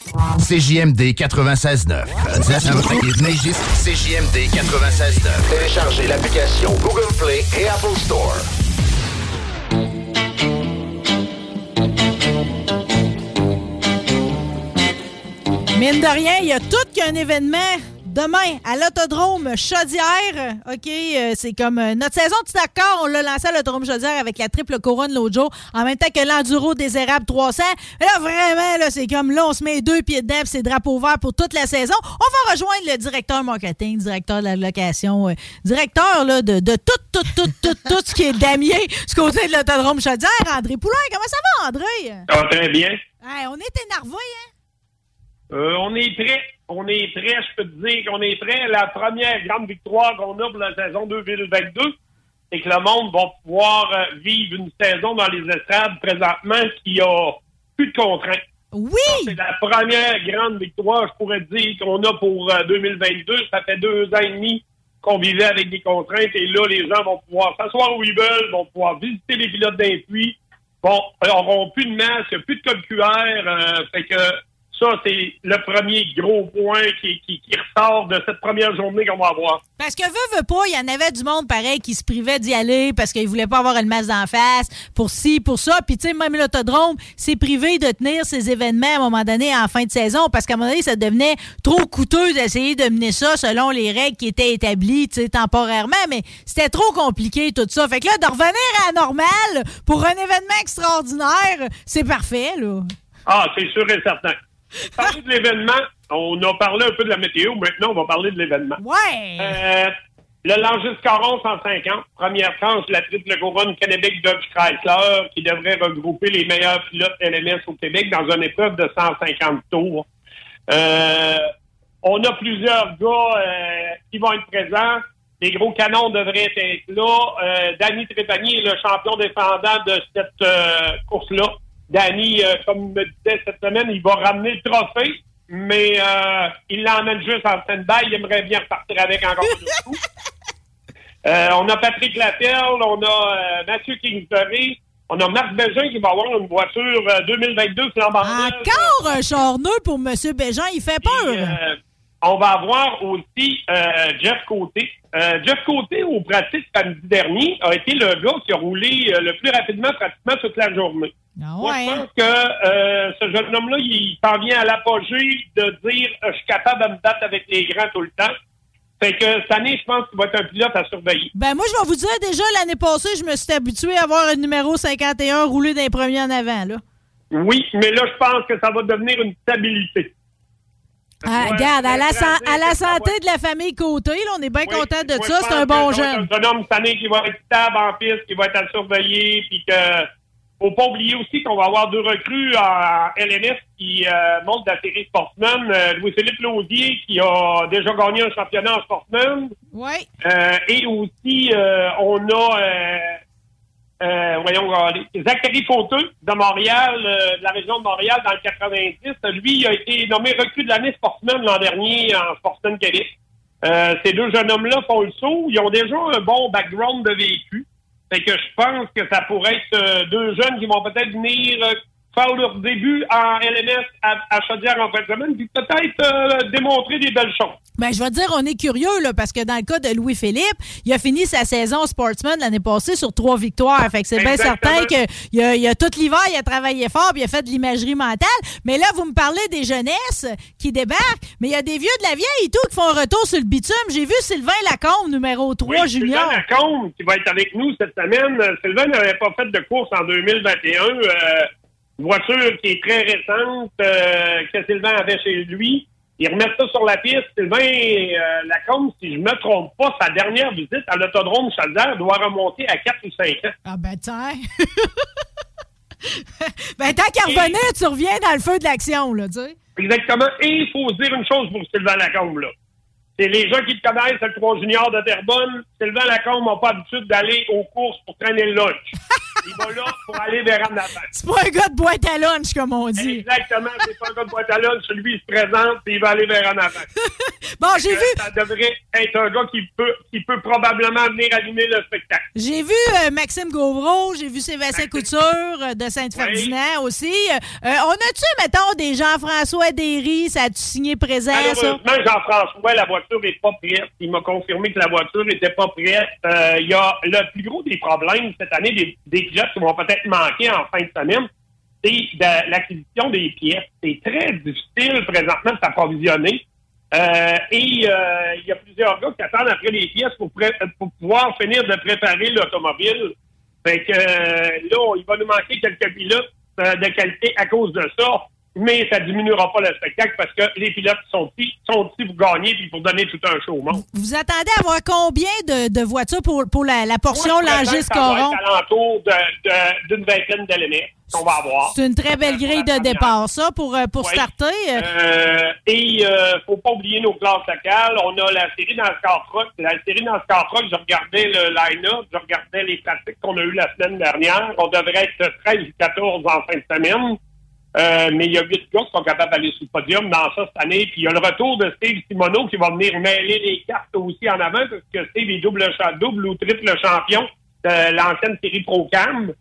CJMD 96.9. Venez juste CJMD 96.9. Téléchargez l'application Google Play et Apple Store. Mine de rien, il y a tout qu'un événement demain à l'autodrome Chaudière. OK, euh, c'est comme euh, notre saison de d'accord, on l'a lancé à l'autodrome Chaudière avec la triple couronne l'autre jour, en même temps que l'enduro des érables 300. Et là, vraiment, là, c'est comme là, on se met deux pieds dedans, c'est drapeau vert pour toute la saison. On va rejoindre le directeur marketing, directeur de la location, euh, directeur là, de, de tout, tout, tout, tout, tout ce qui est damier du côté de l'autodrome Chaudière. André Poulain, comment ça va, André? Ça va très bien. Hey, on est énervé, hein? Euh, on est prêt. On est prêt, je peux te dire qu'on est prêt. La première grande victoire qu'on a pour la saison 2022, c'est que le monde va pouvoir euh, vivre une saison dans les estrades présentement qui a plus de contraintes. Oui! C'est la première grande victoire, je pourrais te dire, qu'on a pour euh, 2022. Ça fait deux ans et demi qu'on vivait avec des contraintes et là, les gens vont pouvoir s'asseoir où ils veulent, vont pouvoir visiter les pilotes d'un puits. Bon, ils n'auront plus de masque, plus de code QR. euh, fait que ça, c'est le premier gros point qui, qui, qui ressort de cette première journée qu'on va avoir. Parce que veut, veut pas, il y en avait du monde pareil qui se privait d'y aller parce qu'il voulait pas avoir une masse d'en face pour ci, pour ça. Puis tu sais, même l'autodrome s'est privé de tenir ces événements à un moment donné en fin de saison parce qu'à un moment donné, ça devenait trop coûteux d'essayer de mener ça selon les règles qui étaient établies, tu sais, temporairement. Mais c'était trop compliqué tout ça. Fait que là, de revenir à la normale pour un événement extraordinaire, c'est parfait, là. Ah, c'est sûr et certain. Parler de l'événement, on a parlé un peu de la météo, maintenant on va parler de l'événement. Ouais! Euh, le Langis Caron 150, première tranche de la triple couronne Québec Dodge Chrysler, qui devrait regrouper les meilleurs pilotes LMS au Québec dans une épreuve de 150 tours. Euh, on a plusieurs gars euh, qui vont être présents. Les gros canons devraient être là. Euh, Danny Trépanier est le champion défendant de cette course-là. Danny, euh, comme me disait cette semaine, il va ramener le trophée, mais euh, il l'emmène juste en stand-by. Il aimerait bien repartir avec encore un coup. Euh, on a Patrick Laperle, on a euh, Mathieu Kingsbury, on a Marc Bégin qui va avoir une voiture euh, 2022 flambant. Encore un charneux pour M. Bégin, il fait peur. On va avoir aussi euh, Jeff Côté. Euh, Jeff Côté, au pratique samedi dernier, a été le gars qui a roulé euh, le plus rapidement pratiquement toute la journée. Moi, je pense que euh, ce jeune homme-là, il s'en vient à l'apogée de dire je suis capable de me battre avec les grands tout le temps. Fait que cette année, je pense qu'il va être un pilote à surveiller. Ben moi, je vais vous dire, déjà, l'année passée, je me suis habitué à avoir un numéro 51 roulé d'un premier en avant, là. Oui, mais là, je pense que ça va devenir une stabilité. Ah, regarde, à la, san- à la santé de la famille Côté, là, on est bien content de ça. C'est un bon jeune. Un jeune homme cette année qui va être stable en piste, qui va être à surveiller, puis que faut pas oublier aussi qu'on va avoir deux recrues en LMS qui euh, montent de la série Sportsman. Euh, Louis-Philippe Laudier qui a déjà gagné un championnat en Sportsman. Oui. Euh, et aussi, euh, on a, euh, voyons, Zachary Fauteux de Montréal, euh, de la région de Montréal, dans le 90. Lui, il a été nommé recrue de l'année Sportsman l'an dernier en Sportsman Québec. Euh, ces deux jeunes hommes-là font le saut. Ils ont déjà un bon background de vécu. Fait que je pense que ça pourrait être deux jeunes qui vont peut-être venir faire leur début en LMS à, à Chaudière en fin de semaine, puis peut-être euh, démontrer des belles choses. Ben, je vais te dire, on est curieux, là, parce que dans le cas de Louis-Philippe, il a fini sa saison Sportsman l'année passée sur trois victoires. Fait que c'est bien certain qu'il a, il a tout l'hiver, il a travaillé fort, puis il a fait de l'imagerie mentale. Mais là, vous me parlez des jeunesses qui débarquent, mais il y a des vieux de la vieille et tout qui font un retour sur le bitume. J'ai vu Sylvain Lacombe, numéro 3 junior. Sylvain Lacombe, qui va être avec nous cette semaine. Euh, Sylvain n'avait pas fait de course en 2021. Euh, une voiture qui est très récente, euh, que Sylvain avait chez lui. Ils remettent ça sur la piste. Sylvain euh, Lacombe, si je me trompe pas, sa dernière visite à l'autodrome Chaudière doit remonter à 4 ou 5 ans. Ah ben tiens. ben tant qu'à revenir, tu reviens dans le feu de l'action, là, tu sais. Exactement. Et il faut dire une chose pour Sylvain Lacombe, là. C'est les gens qui te connaissent, c'est le 3 junior de Terrebonne. Sylvain Lacombe n'a pas l'habitude d'aller aux courses pour traîner le lunch. Il va là pour aller vers en avant. C'est pas un gars de boîte à lunch, comme on dit. Exactement, c'est pas un gars de boîte à lunch. Celui, il se présente et il va aller vers en avant. Bon, j'ai Euh, vu, Ça devrait être un gars qui peut, qui peut probablement venir animer le spectacle. j'ai vu euh, Maxime Gauvreau, j'ai vu Sébastien Couture euh, de Sainte-Ferdinand aussi. Euh, on a-tu, mettons, des Jean-François Derry, ça a-tu signé présent? Malheureusement, Jean-François, la voiture n'est pas prête. Il m'a confirmé que la voiture n'était pas prête. Il y a le plus gros des problèmes cette année, des, des qui vont peut-être manquer en fin de semaine, c'est l'acquisition des pièces. C'est très difficile présentement de s'approvisionner. Euh, et euh, il y a plusieurs gars qui attendent après les pièces pour, pouvoir finir de préparer l'automobile. Fait que euh, là, il va nous manquer quelques pilotes de qualité à cause de ça, mais ça diminuera pas le spectacle parce que les pilotes sont ici, sont ici pour gagner puis pour donner tout un show au monde. Vous attendez à avoir combien de, de voitures pour, pour la, la portion Langis-Coron? alentour d'une vingtaine d'éléments qu'on va avoir. C'est une très belle grille de départ, ça, pour, euh, pour Oui. starter. Euh, Euh, et euh, faut pas oublier nos classes locales. On a la série dans le car truck. La série dans le car truck, je regardais le line-up, je regardais les pratiques qu'on a eues la semaine dernière. On devrait être 13 ou 14 en fin de semaine. Euh, mais il y a 8 gars qui sont capables d'aller sur le podium dans ça cette année. Puis il y a le retour de Steve Simoneau qui va venir mêler les cartes aussi en avant parce que Steve est double, double ou triple champion de l'ancienne série Pro-Cam.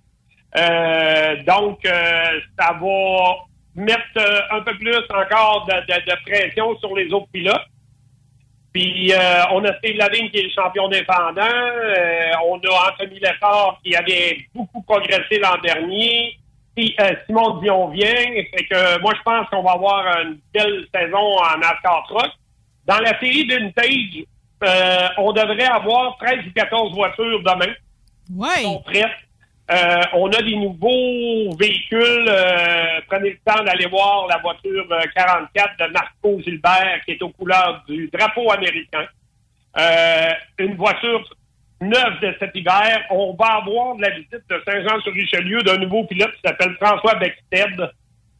Euh, donc, euh, ça va mettre euh, un peu plus encore de, de- de pression sur les autres pilotes. Puis, euh, on a Steve Lavigne qui est le champion défendant. Euh, on a Anthony Leffort qui avait beaucoup progressé l'an dernier. Puis, euh, Simon Dion vient. Fait que euh, moi, je pense qu'on va avoir une belle saison en NASCAR Truck. Dans la série Vintage, euh, on devrait avoir 13 ou 14 voitures demain. Sont prêtes. Euh, on a des nouveaux véhicules. Euh, prenez le temps d'aller voir la voiture euh, 44 de Marco Gilbert qui est aux couleurs du drapeau américain. Euh, une voiture neuve de cet hiver. On va avoir de la visite de Saint-Jean-sur-Richelieu d'un nouveau pilote qui s'appelle François Beckstead,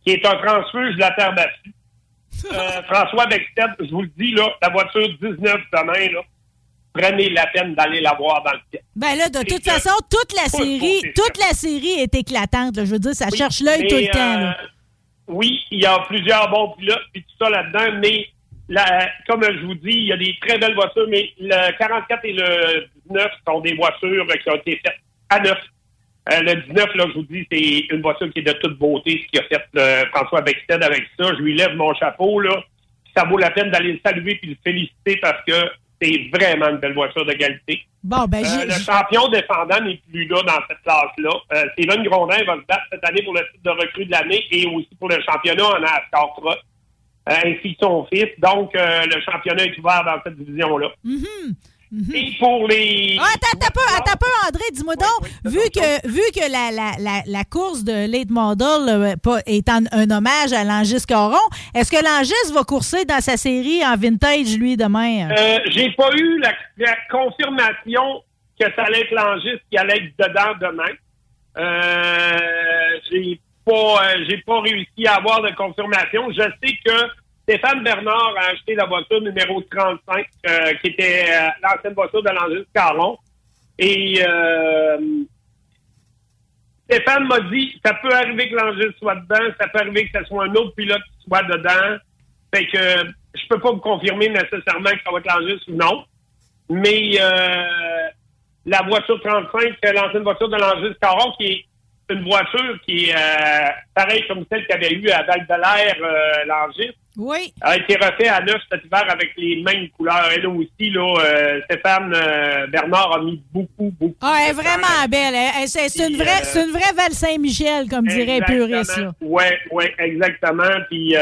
qui est un transfuge de la terre battue. Euh, François Beckstead, je vous le dis, là, la voiture 19 demain, là, prenez la peine d'aller la voir dans le pit. Ben là, de toute façon, toute la série, toute la série est éclatante. là. Je veux dire, ça Oui, cherche l'œil tout le temps. là. euh, oui, il y a plusieurs bons pilotes et tout ça là-dedans, mais la- comme je vous dis, il y a des très belles voitures, mais le 44 et le 19 sont des voitures qui ont été faites à neuf. Euh, le 19, là, je vous dis, c'est une voiture qui est de toute beauté, ce qui a fait euh, François Bexted avec ça. Je lui lève mon chapeau, là. Ça vaut la peine d'aller le saluer et le féliciter parce que c'est vraiment une belle voiture de qualité. Bon, ben, Euh, le champion défendant n'est plus là dans cette classe-là. Euh, Steven Grondin va se battre cette année pour le titre de recrue de l'année et aussi pour le championnat en NASCAR ainsi que son fils. Donc, le championnat est ouvert dans cette division-là. Mhm. Et pour les... Ah, attends, attends peu, attends un peu, André, dis-moi donc, vu que, vu que la, la, la, la course de Late Model euh, est en- un hommage à Langis Coron, est-ce que Langis va courser dans sa série en vintage, lui, demain? Euh, J'ai pas eu la, la confirmation que ça allait être Langis qui allait être dedans demain. Euh, j'ai pas, euh, j'ai pas réussi à avoir de confirmation. Je sais que Stéphane Bernard a acheté la voiture numéro 35, euh, qui était euh, l'ancienne voiture de Langis Caron. Et euh, Stéphane m'a dit, ça peut arriver que Langis soit dedans, ça peut arriver que ce soit un autre pilote qui soit dedans. Fait que je peux pas vous confirmer nécessairement que ça va être Langis ou non. Mais la voiture 35, euh, l'ancienne voiture de Langis Caron, qui est une voiture qui est euh, pareille comme celle qu'il avait eue à val de l'air euh, Langis, Oui. a été refait à neuf cet hiver avec les mêmes couleurs. Elle aussi, là, euh, Stéphane euh, Bernard a mis beaucoup, beaucoup. Ah, elle est vraiment belle. Elle- elle- C'est c'est une, vraie, euh, c'est une vraie Val Saint-Michel, comme dirait là. Oui, oui, exactement. Puis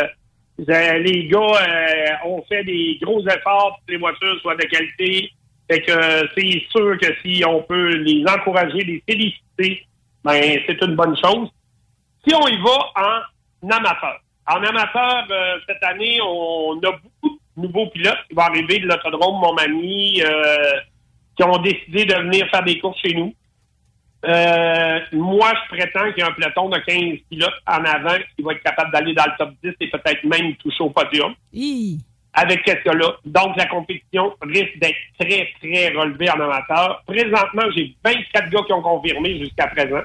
les gars ont fait des gros efforts pour que les voitures soient de qualité. Fait que c'est sûr que si on peut les encourager, les féliciter, ben c'est une bonne chose. Si on y va en amateur. En amateur, euh, cette année, on a beaucoup de nouveaux pilotes qui vont arriver de l'autodrome Montmagny, euh, qui ont décidé de venir faire des courses chez nous. Euh, moi, je prétends qu'il y a un peloton de 15 pilotes en avant qui va être capable d'aller dans le top 10 et peut-être même toucher au podium. Avec ce là Donc, la compétition risque d'être très, très relevée en amateur. Présentement, j'ai 24 gars qui ont confirmé jusqu'à présent.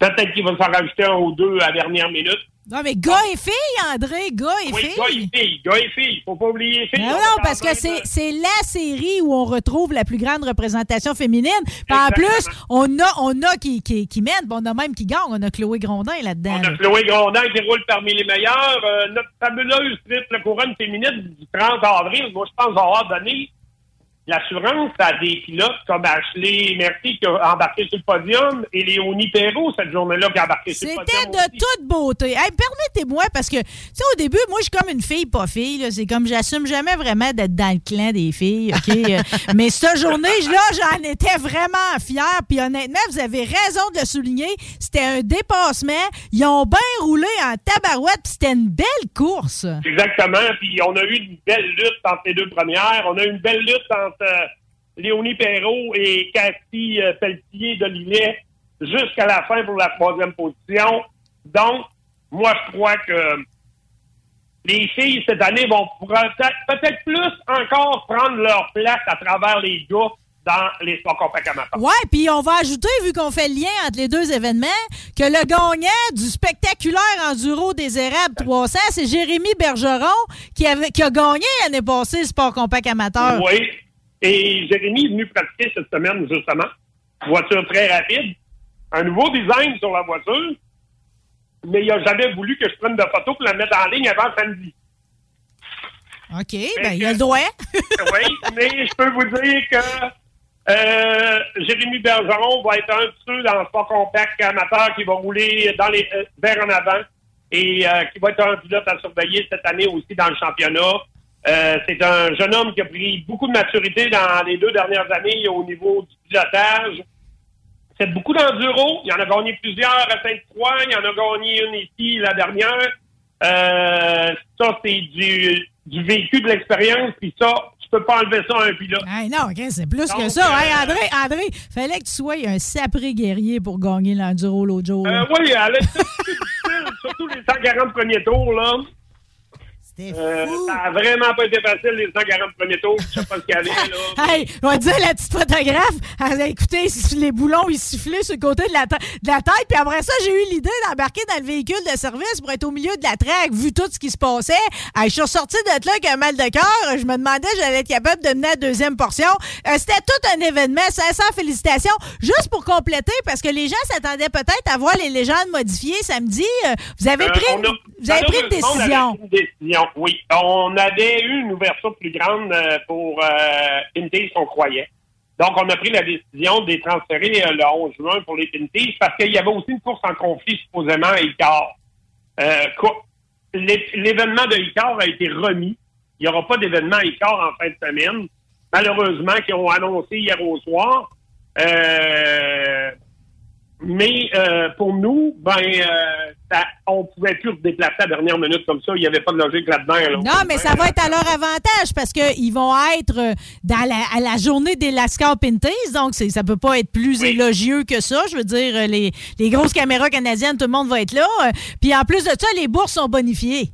Peut-être qu'il va s'en rajouter un ou deux à la dernière minute. Non, mais gars et filles, André, gars et Oui, filles. gars et filles, gars et filles. Faut pas oublier les filles. Non, On non, parce que c'est la série où on retrouve la plus grande représentation féminine. Puis en plus, on a, on a qui, qui, qui mène, on a même qui gagne. On a Chloé Grondin là-dedans. On a Chloé Grondin qui roule parmi les meilleurs. Euh, notre fabuleuse triple couronne féminine du 30 avril, moi, je pense avoir donné l'assurance à des pilotes comme Ashley Merci qui a embarqué sur le podium et Léonie Perrault cette journée-là qui a embarqué sur le podium. C'était de toute beauté. Hey, Permettez-moi, parce que, tu sais, au début, moi, je suis comme une fille pas fille. là. C'est comme, j'assume jamais vraiment d'être dans le clan des filles, OK? Euh, Mais cette journée-là, j'en étais vraiment fière. Puis honnêtement, vous avez raison de le souligner. C'était un dépassement. Ils ont bien roulé en tabarouette, puis c'était une belle course. Exactement. Puis on a eu une belle lutte entre les deux premières. On a eu une belle lutte entre euh, Léonie Perrault et Cathy euh, Pelletier de Lillet jusqu'à la fin pour la troisième position. Donc, moi, je crois que les filles, cette année, vont peut-être plus encore prendre leur place à travers les gars dans les sports compacts amateurs. Ouais, puis on va ajouter, vu qu'on fait le lien entre les deux événements, que le gagnant du spectaculaire enduro des érables 300, c'est Jérémy Bergeron qui, avait, qui a gagné l'année passée le sport compact amateur. Oui. Et Jérémy est venu pratiquer cette semaine, justement. Voiture très rapide. Un nouveau design sur la voiture. Mais il n'a jamais voulu que je prenne de photos pour la mettre en ligne avant samedi. OK, ben il a le droit. oui, mais je peux vous dire que euh, Jérémy Bergeron va être un de ceux dans le sport compact amateur qui va rouler dans les, euh, vers en avant et euh, qui va être un pilote à surveiller cette année aussi dans le championnat. Euh, c'est un jeune homme qui a pris beaucoup de maturité dans les deux dernières années au niveau du pilotage. C'est beaucoup d'enduro. Il en a gagné plusieurs à Sainte-Croix. Il en a gagné une ici la dernière. Euh, ça, c'est du, du vécu de l'expérience. Puis ça, tu peux pas enlever ça à un pilote. Hey, non, c'est plus que ça. euh, Hey, André, André, fallait que tu sois un sapré guerrier pour gagner l'enduro l'autre jour. oui, elle est difficile, surtout les 140 premiers tours, là. Euh, ça a vraiment pas été facile, les 140 premiers tours. Je sais pas ce qu'il y avait, là. Hey, on va dire la petite photographe, elle a écouté les boulons, ils sifflaient sur le côté de la, ta- de la tête. Puis après ça, j'ai eu l'idée d'embarquer dans le véhicule de service pour être au milieu de la traque, vu tout ce qui se passait. Hey, je suis ressortie de là avec un mal de cœur. Je me demandais si j'allais être capable de mener la deuxième portion. Euh, C'était tout un événement. 500 félicitations. Juste pour compléter, parce que les gens s'attendaient peut-être à voir les légendes modifiées samedi. Euh, vous avez pris, on a- une- vous avez une décision. pris une décision, oui. On avait eu une ouverture plus grande euh, pour euh, Pinties qu'on croyait. Donc, on a pris la décision de les transférer euh, le 11 juin pour les Pinties parce qu'il y avait aussi une course en conflit, supposément, à Icar. Euh, L'événement de Icar a été remis. Il n'y aura pas d'événement à Icar en fin de semaine. Malheureusement, qu'ils ont annoncé hier au soir. Euh, mais euh, pour nous, ben, euh, ça- on pouvait plus redéplacer à la dernière minute comme ça. Il n'y avait pas de logique là-dedans. là. Non, mais ça va être à leur avantage parce qu'ils vont être euh, dans la, à la journée des Lascar Pinties, donc ça peut pas être plus élogieux que ça. Je veux dire, euh, les, les grosses caméras canadiennes, tout le monde va être là. Puis en plus de ça, les bourses sont bonifiées.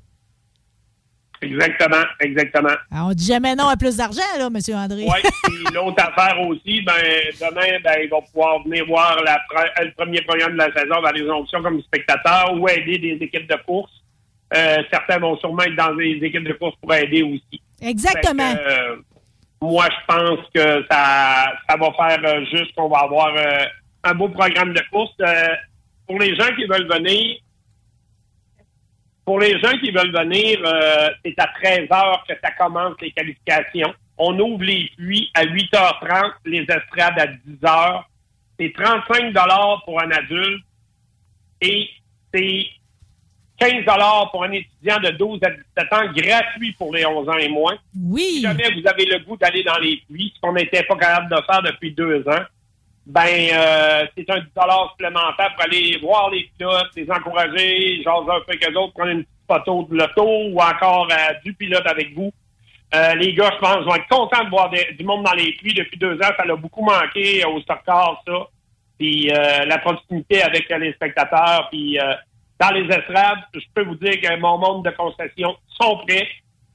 Exactement, exactement. Alors, on dit jamais non à plus d'argent, là, M. André. Oui, puis l'autre affaire aussi, ben, demain, ben, ils vont pouvoir venir voir la pre- le premier programme de la saison dans les options comme spectateurs ou aider des équipes de course. Euh, certains vont sûrement être dans des équipes de course pour aider aussi. Exactement. Que, euh, moi, je pense que ça, ça va faire euh, juste qu'on va avoir euh, un beau programme de course. Euh, pour les gens qui veulent venir, pour les gens qui veulent venir, euh, c'est à 13 heures que ça commence les qualifications. On ouvre les puits à 8h30, les estrades à 10h. C'est 35 pour un adulte et c'est 15 pour un étudiant de 12 à 17 ans, gratuit pour les 11 ans et moins. Oui. Si jamais vous avez le goût d'aller dans les puits, ce qu'on n'était pas capable de faire depuis deux ans, ben euh, c'est un 10 supplémentaire pour aller voir les pilotes, les encourager, jaser un peu avec eux autres, prendre une petite photo de l'auto ou encore euh, du pilote avec vous. Euh, les gars, je pense, vont être contents de voir du monde dans les puits. Depuis deux ans, ça l'a beaucoup manqué au stockcar, ça. Puis euh, la proximité avec les spectateurs. Puis euh, dans les estrades, je peux vous dire que mon monde de concession sont prêts.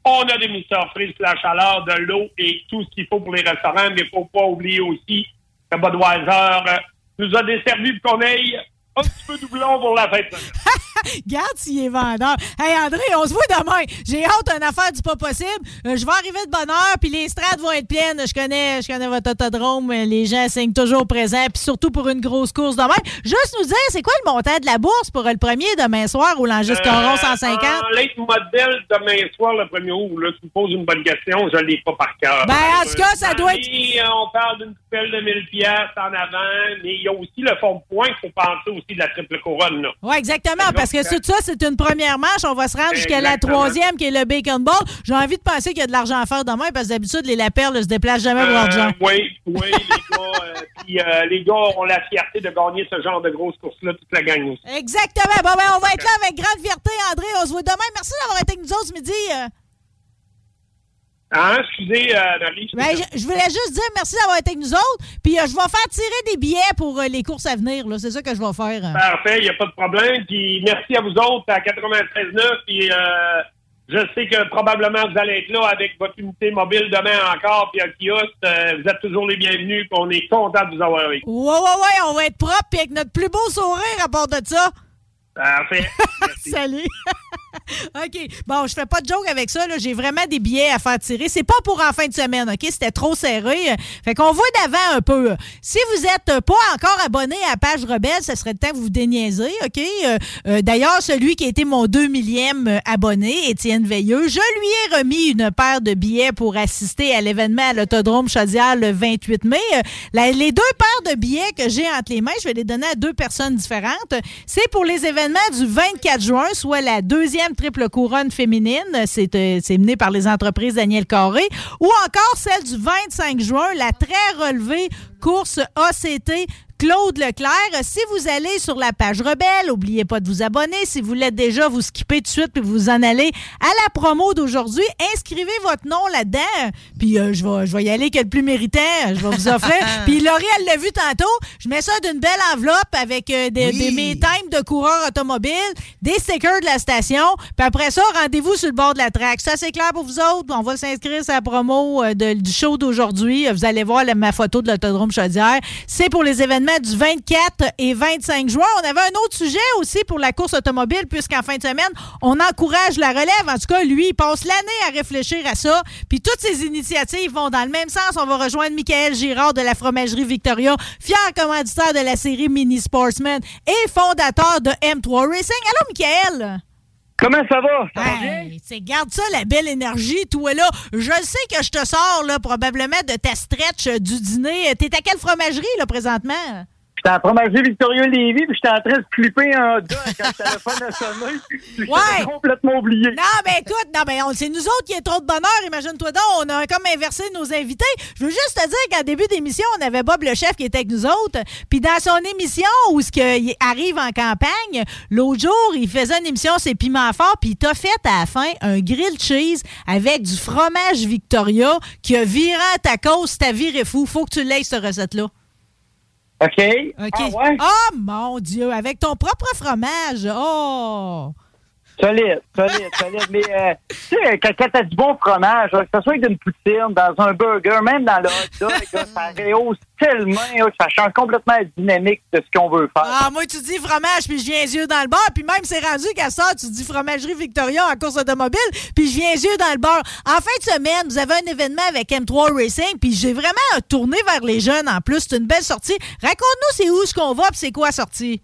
On a des mixeurs frises, la chaleur, de l'eau et tout ce qu'il faut pour les restaurants. Mais il faut pas oublier aussi que Budweiser euh, nous a desservi pour qu'on aille un petit peu doublon pour la fête. Garde s'il est vendeur. Hey André, on se voit demain. J'ai hâte d'une affaire du pas possible. Euh, je vais arriver de bonne heure, puis les strades vont être pleines. Je connais, je connais votre autodrome. Les gens signent toujours présents, puis surtout pour une grosse course demain. Juste nous dire, c'est quoi le montant de la bourse pour le premier demain soir au Langis Coron 150? Euh, En late modèle demain soir, le 1er août, là, tu me poses une bonne question, je ne l'ai pas par cœur. Ben, en tout cas, ça doit être- euh, on parle d'une coupelle de 1000 pièces en avant, mais il y a aussi le fond de point qu'il faut penser aussi de la triple couronne. Là. Oui, exactement, parce que tout ça, c'est une première manche. On va se rendre jusqu'à la troisième, qui est le Bacon Ball. J'ai envie de penser qu'il y a de l'argent à faire demain, parce que d'habitude, les lapelles ne se déplacent jamais pour Euh, l'argent. oui, oui, les gars. euh, puis euh, les gars ont la fierté de gagner ce genre de grosse course-là, toute la gang aussi. Exactement. Bon, ben, on va être là avec grande fierté, André. On se voit demain. Merci d'avoir été avec nous autres ce midi. Hein, excusez, euh, Marie. Ben, je, je voulais juste dire merci d'avoir été avec nous autres. Puis euh, je vais faire tirer des billets pour euh, les courses à venir. C'est ça que je vais faire. Parfait, il n'y a pas de problème. Puis merci à vous autres à 93.9. Puis euh, je sais que probablement vous allez être là avec votre unité mobile demain encore, puis un kiosque. Vous êtes toujours les bienvenus. Puis on est content de vous avoir avec. Ouais, ouais, ouais. On va être propre puis avec notre plus beau sourire à part de ça. Parfait. Salut. OK. Bon, je fais pas de joke avec ça. J'ai vraiment des billets à faire tirer. C'est pas pour en fin de semaine, OK? C'était trop serré. Fait qu'on voit d'avant un peu. Si vous êtes pas encore abonné à page Rebelle, ce serait le temps que vous vous déniaisez, OK? Euh, euh, D'ailleurs, celui qui a été mon 2 millième abonné, Étienne Veilleux, je lui ai remis une paire de billets pour assister à l'événement à l'Autodrome Chaudière le 28 mai. Les deux paires de billets que j'ai entre les mains, je vais les donner à deux personnes différentes. C'est pour les événements du 24 juin, soit la deuxième triple couronne féminine. C'est euh, c'est mené par les entreprises Daniel Carré. Ou encore celle du 25 juin, la très relevée course ACT Claude Leclerc. Si vous allez sur la page Rebelle, n'oubliez pas de vous abonner. Si vous l'êtes déjà, vous skippez tout de suite puis vous en allez à la promo d'aujourd'hui. Inscrivez votre nom là-dedans. Puis euh, je, vais, je vais y aller que le plus méritant. Je vais vous offrir. puis Laurie, elle l'a vu tantôt. Je mets ça d'une belle enveloppe avec euh, des, des- mes times de coureur automobile, des stickers de la station. Puis après ça, rendez-vous sur le bord de la track. Ça, c'est clair pour vous autres. On va s'inscrire sur la promo euh, de- du show d'aujourd'hui. Vous allez voir la- ma photo de l'autodrome Chaudière. C'est pour les événements du 24 et 25 juin. On avait un autre sujet aussi pour la course automobile, puisqu'en fin de semaine, on encourage la relève. En tout cas, lui, il passe l'année à réfléchir à ça. Puis toutes ces initiatives vont dans le même sens. On va rejoindre Michael Girard de la fromagerie Victoria, fier commanditaire de la série Mini Sportsman et fondateur de M3 Racing. Allô, Michael? Comment ça va? Garde ça, la belle énergie, toi là. Je sais que je te sors là, probablement de ta stretch du dîner. T'es à quelle fromagerie là présentement? J'étais en fromagerie Victoria Lévy, puis j'étais en train de flipper un dog quand le téléphone a sonné. Ouais. Complètement oublié. Non, ben écoute, non, ben, on- c'est nous autres qui est trop de bonheur. Imagine-toi donc, on a comme inversé nos invités. Je veux juste te dire qu'en début d'émission, on avait Bob le chef qui était avec nous autres. Puis dans son émission, où ce qu'il arrive en campagne, l'autre jour, il faisait une émission, c'est Piment Fort, puis il t'a fait à la fin un grilled cheese avec du fromage Victoria qui a viré à ta cause, ta viré fou. Faut que tu l'aies, cette recette-là. OK? OK. Ah ouais? Oh mon Dieu, avec ton propre fromage. Oh! Solide, solide, solide. Mais, euh, tu sais, quand, quand t'as du bon fromage, là, que ce soit avec une poutine, dans un burger, même dans le hot dog, là, ça rehausse tellement, là, que ça change complètement la dynamique de ce qu'on veut faire. Ah, moi, tu dis fromage, puis je viens yeux dans le beurre. Puis même, c'est rendu qu'à ça, tu dis fromagerie Victoria en course automobile, puis je viens yeux dans le beurre. En fin de semaine, vous avez un événement avec M3 Racing, puis j'ai vraiment tourné vers les jeunes en plus. C'est une belle sortie. Raconte-nous c'est où ce qu'on va, puis c'est quoi la sortie?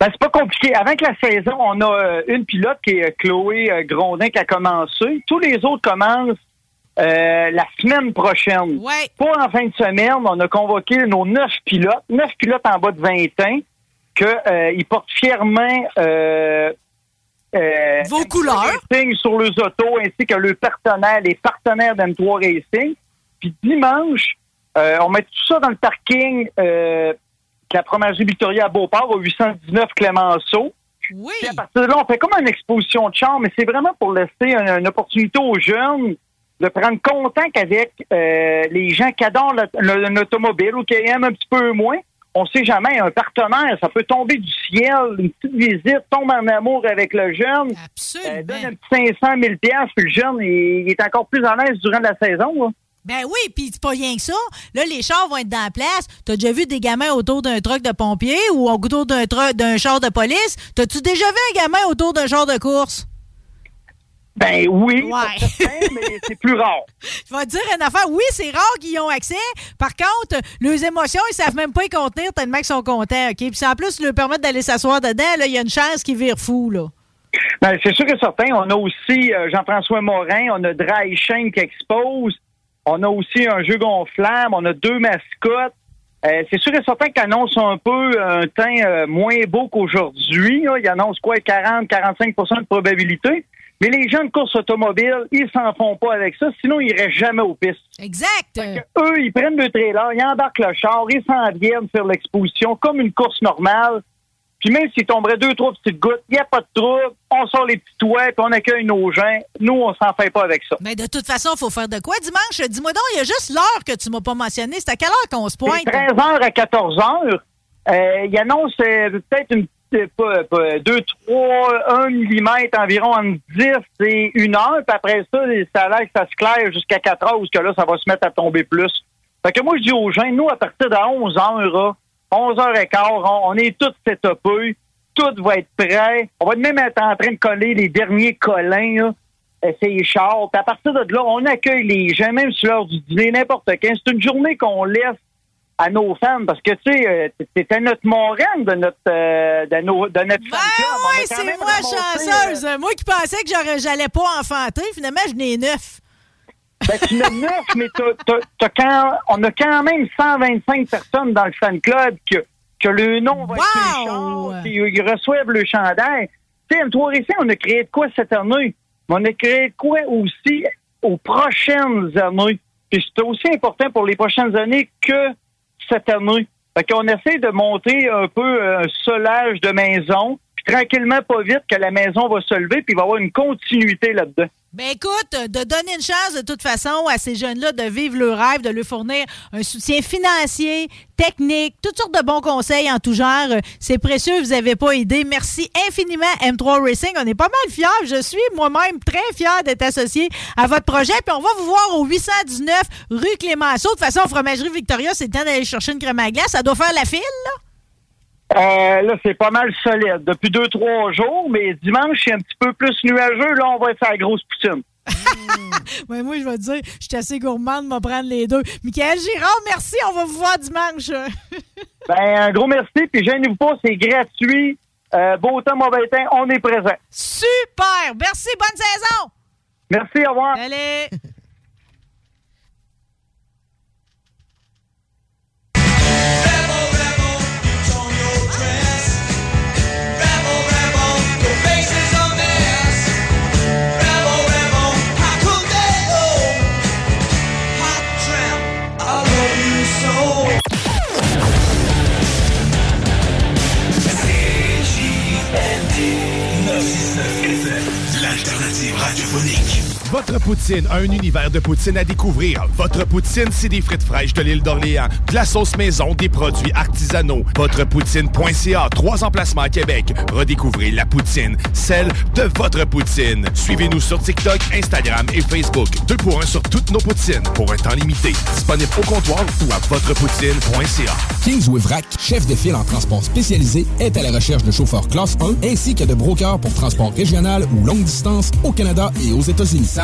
Ben, c'est pas compliqué. Avant que la saison, on a euh, une pilote qui est euh, Chloé euh, Grondin qui a commencé. Tous les autres commencent euh, la semaine prochaine. Pour en fin de semaine, on a convoqué nos neuf pilotes, neuf pilotes en bas de 20 ans, qu'ils portent fièrement euh, Vos couleurs sur les autos ainsi que le partenaire, les partenaires d'M3 Racing. Puis dimanche, on met tout ça dans le parking la fromagerie Victoria à Beauport, au 819 Clémenceau. Oui. Puis à partir de là, on fait comme une exposition de char, mais c'est vraiment pour laisser une, une opportunité aux jeunes de prendre contact avec euh, les gens qui adorent le- le- l'automobile ou qui aiment un petit peu moins. on sait jamais, un partenaire, ça peut tomber du ciel, une petite visite, tombe en amour avec le jeune, euh, donne un petit 500 000 piastres, puis le jeune, il, il est encore plus à l'aise durant la saison. là. Ben oui, puis c'est pas rien que ça. Là, les chars vont être dans la place. T'as déjà vu des gamins autour d'un truck de pompier ou autour d'un d'un char de police? T'as-tu déjà vu un gamin autour d'un char de course? Ben oui, Ouais. certains, mais c'est plus rare. Je vais te dire une affaire. Oui, c'est rare qu'ils y ont accès. Par contre, leurs émotions, ils savent même pas y contenir tellement qu'ils sont contents, OK? Puis en plus, leur permettre d'aller s'asseoir dedans, là, il y a une chance qu'ils virent fous, là. Ben, c'est sûr et certain. On a aussi euh, Jean-François Morin, on a Dry Shane qui expose, on a aussi un jeu gonflable, on a deux mascottes. Euh, c'est sûr et certain qu'ils annoncent un peu un teint euh, moins beau qu'aujourd'hui. Ils annoncent quoi, 40-45% de probabilité. Mais les gens de course automobile, ils s'en font pas avec ça, sinon ils iraient jamais aux pistes. Exact. Eux, ils prennent le trailer, ils embarquent le char, ils s'en viennent faire l'exposition comme une course normale. Puis même s'il tomberait deux, trois petites gouttes, il n'y a pas de trouble. On sort les petits toits, puis on accueille nos gens. Nous, on s'en fait pas avec ça. Mais de toute façon, il faut faire de quoi dimanche? Dis-moi donc, il y a juste l'heure que tu m'as pas mentionné. C'est à quelle heure qu'on se pointe? C'est 13h à 14h. Euh, il annonce euh, peut-être une petite, pas, pas, 2, 3, 1 mm environ entre 10 et 1 heure. Puis après ça, ça a l'air que ça se claire jusqu'à 4 heures, où ce que là, ça va se mettre à tomber plus. Fait que moi, je dis aux gens, nous, à partir de 11 heures, 11 h 15 on, on est tous setupés. Tout va être prêt. On va même être en train de coller les derniers collins, là. Euh, chars. Puis à partir de là, on accueille les gens, même sur l'heure du dîner, n'importe quand. C'est une journée qu'on laisse à nos fans parce que, tu sais, euh, t'étais notre moraine de notre, euh, de, nos, de notre Oui, quand c'est moi chanceuse. Moi qui pensais que j'aurais- j'allais pas enfanter, finalement, je n'ai neuf. Ben, tu n'as neuf, mais t'as- t'as- t'as quand, on a quand même 125 personnes dans le fan club que, que le nom va être chars, puis ils reçoivent le chandail. Tu sais, M3 Racing, on a créé de quoi cette année? Mais on a créé de quoi aussi aux prochaines années? Puis c'est aussi important pour les prochaines années que cette année. Fait qu'on essaie de monter un peu un solage de maison, puis tranquillement, pas vite, que la maison va se lever, puis il va y avoir une continuité là-dedans. Ben écoute, de donner une chance de toute façon à ces jeunes-là de vivre leur rêve, de leur fournir un soutien financier, technique, toutes sortes de bons conseils en tout genre. Euh, C'est précieux, vous n'avez pas idée. Merci infiniment M3 Racing. On est pas mal fiers. Je suis moi-même très fier d'être associé à votre projet. Puis on va vous voir au 819 rue Clémenceau. De toute façon, Fromagerie Victoria, c'est le temps d'aller chercher une crème à glace. Ça doit faire la file, là? Euh, là, c'est pas mal solide. Depuis deux, trois jours, mais dimanche, c'est un petit peu plus nuageux. Là, on va être à la grosse poutine. Ouais, moi, je vais te dire, je suis assez gourmande de me prendre les deux. Michael Girard, merci. On va vous voir dimanche. Ben, un gros merci. Puis, gênez-vous pas, c'est gratuit. Euh, beau temps, mauvais temps, on est présent. Super! Merci, bonne saison! Merci, au revoir. Allez! Votre poutine, un univers de poutine à découvrir. Votre poutine, c'est des frites fraîches de l'île d'Orléans, de la sauce maison, des produits artisanaux. Votrepoutine.ca, trois emplacements à Québec. Redécouvrez la poutine, celle de votre poutine. Suivez-nous sur TikTok, Instagram et Facebook. Deux pour un sur toutes nos poutines, pour un temps limité. Disponible au comptoir ou à votrepoutine.ca. Kingsway Vrac, chef de file en transport spécialisé, est à la recherche de chauffeurs classe 1 ainsi que de brokers pour transport régional ou longue distance au Canada et aux États-Unis.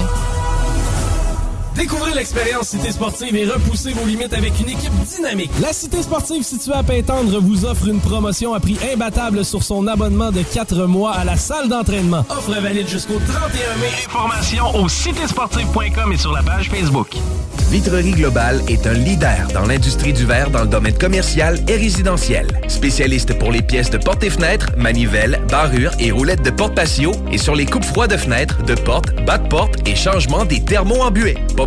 Bye. Découvrez l'expérience Cité Sportive et repoussez vos limites avec une équipe dynamique. La Cité Sportive située à Pintendre vous offre une promotion à prix imbattable sur son abonnement de 4 mois à la salle d'entraînement. Offre valide jusqu'au 31 mai. Informations au citésportive.com et sur la page Facebook. Vitrerie Globale est un leader dans l'industrie du verre dans le domaine commercial et résidentiel. Spécialiste pour les pièces de portes et fenêtres, manivelles, barrures et roulettes de porte patio et sur les coupes froides de fenêtres, de portes, bas de porte et changement des thermos en buée. Pas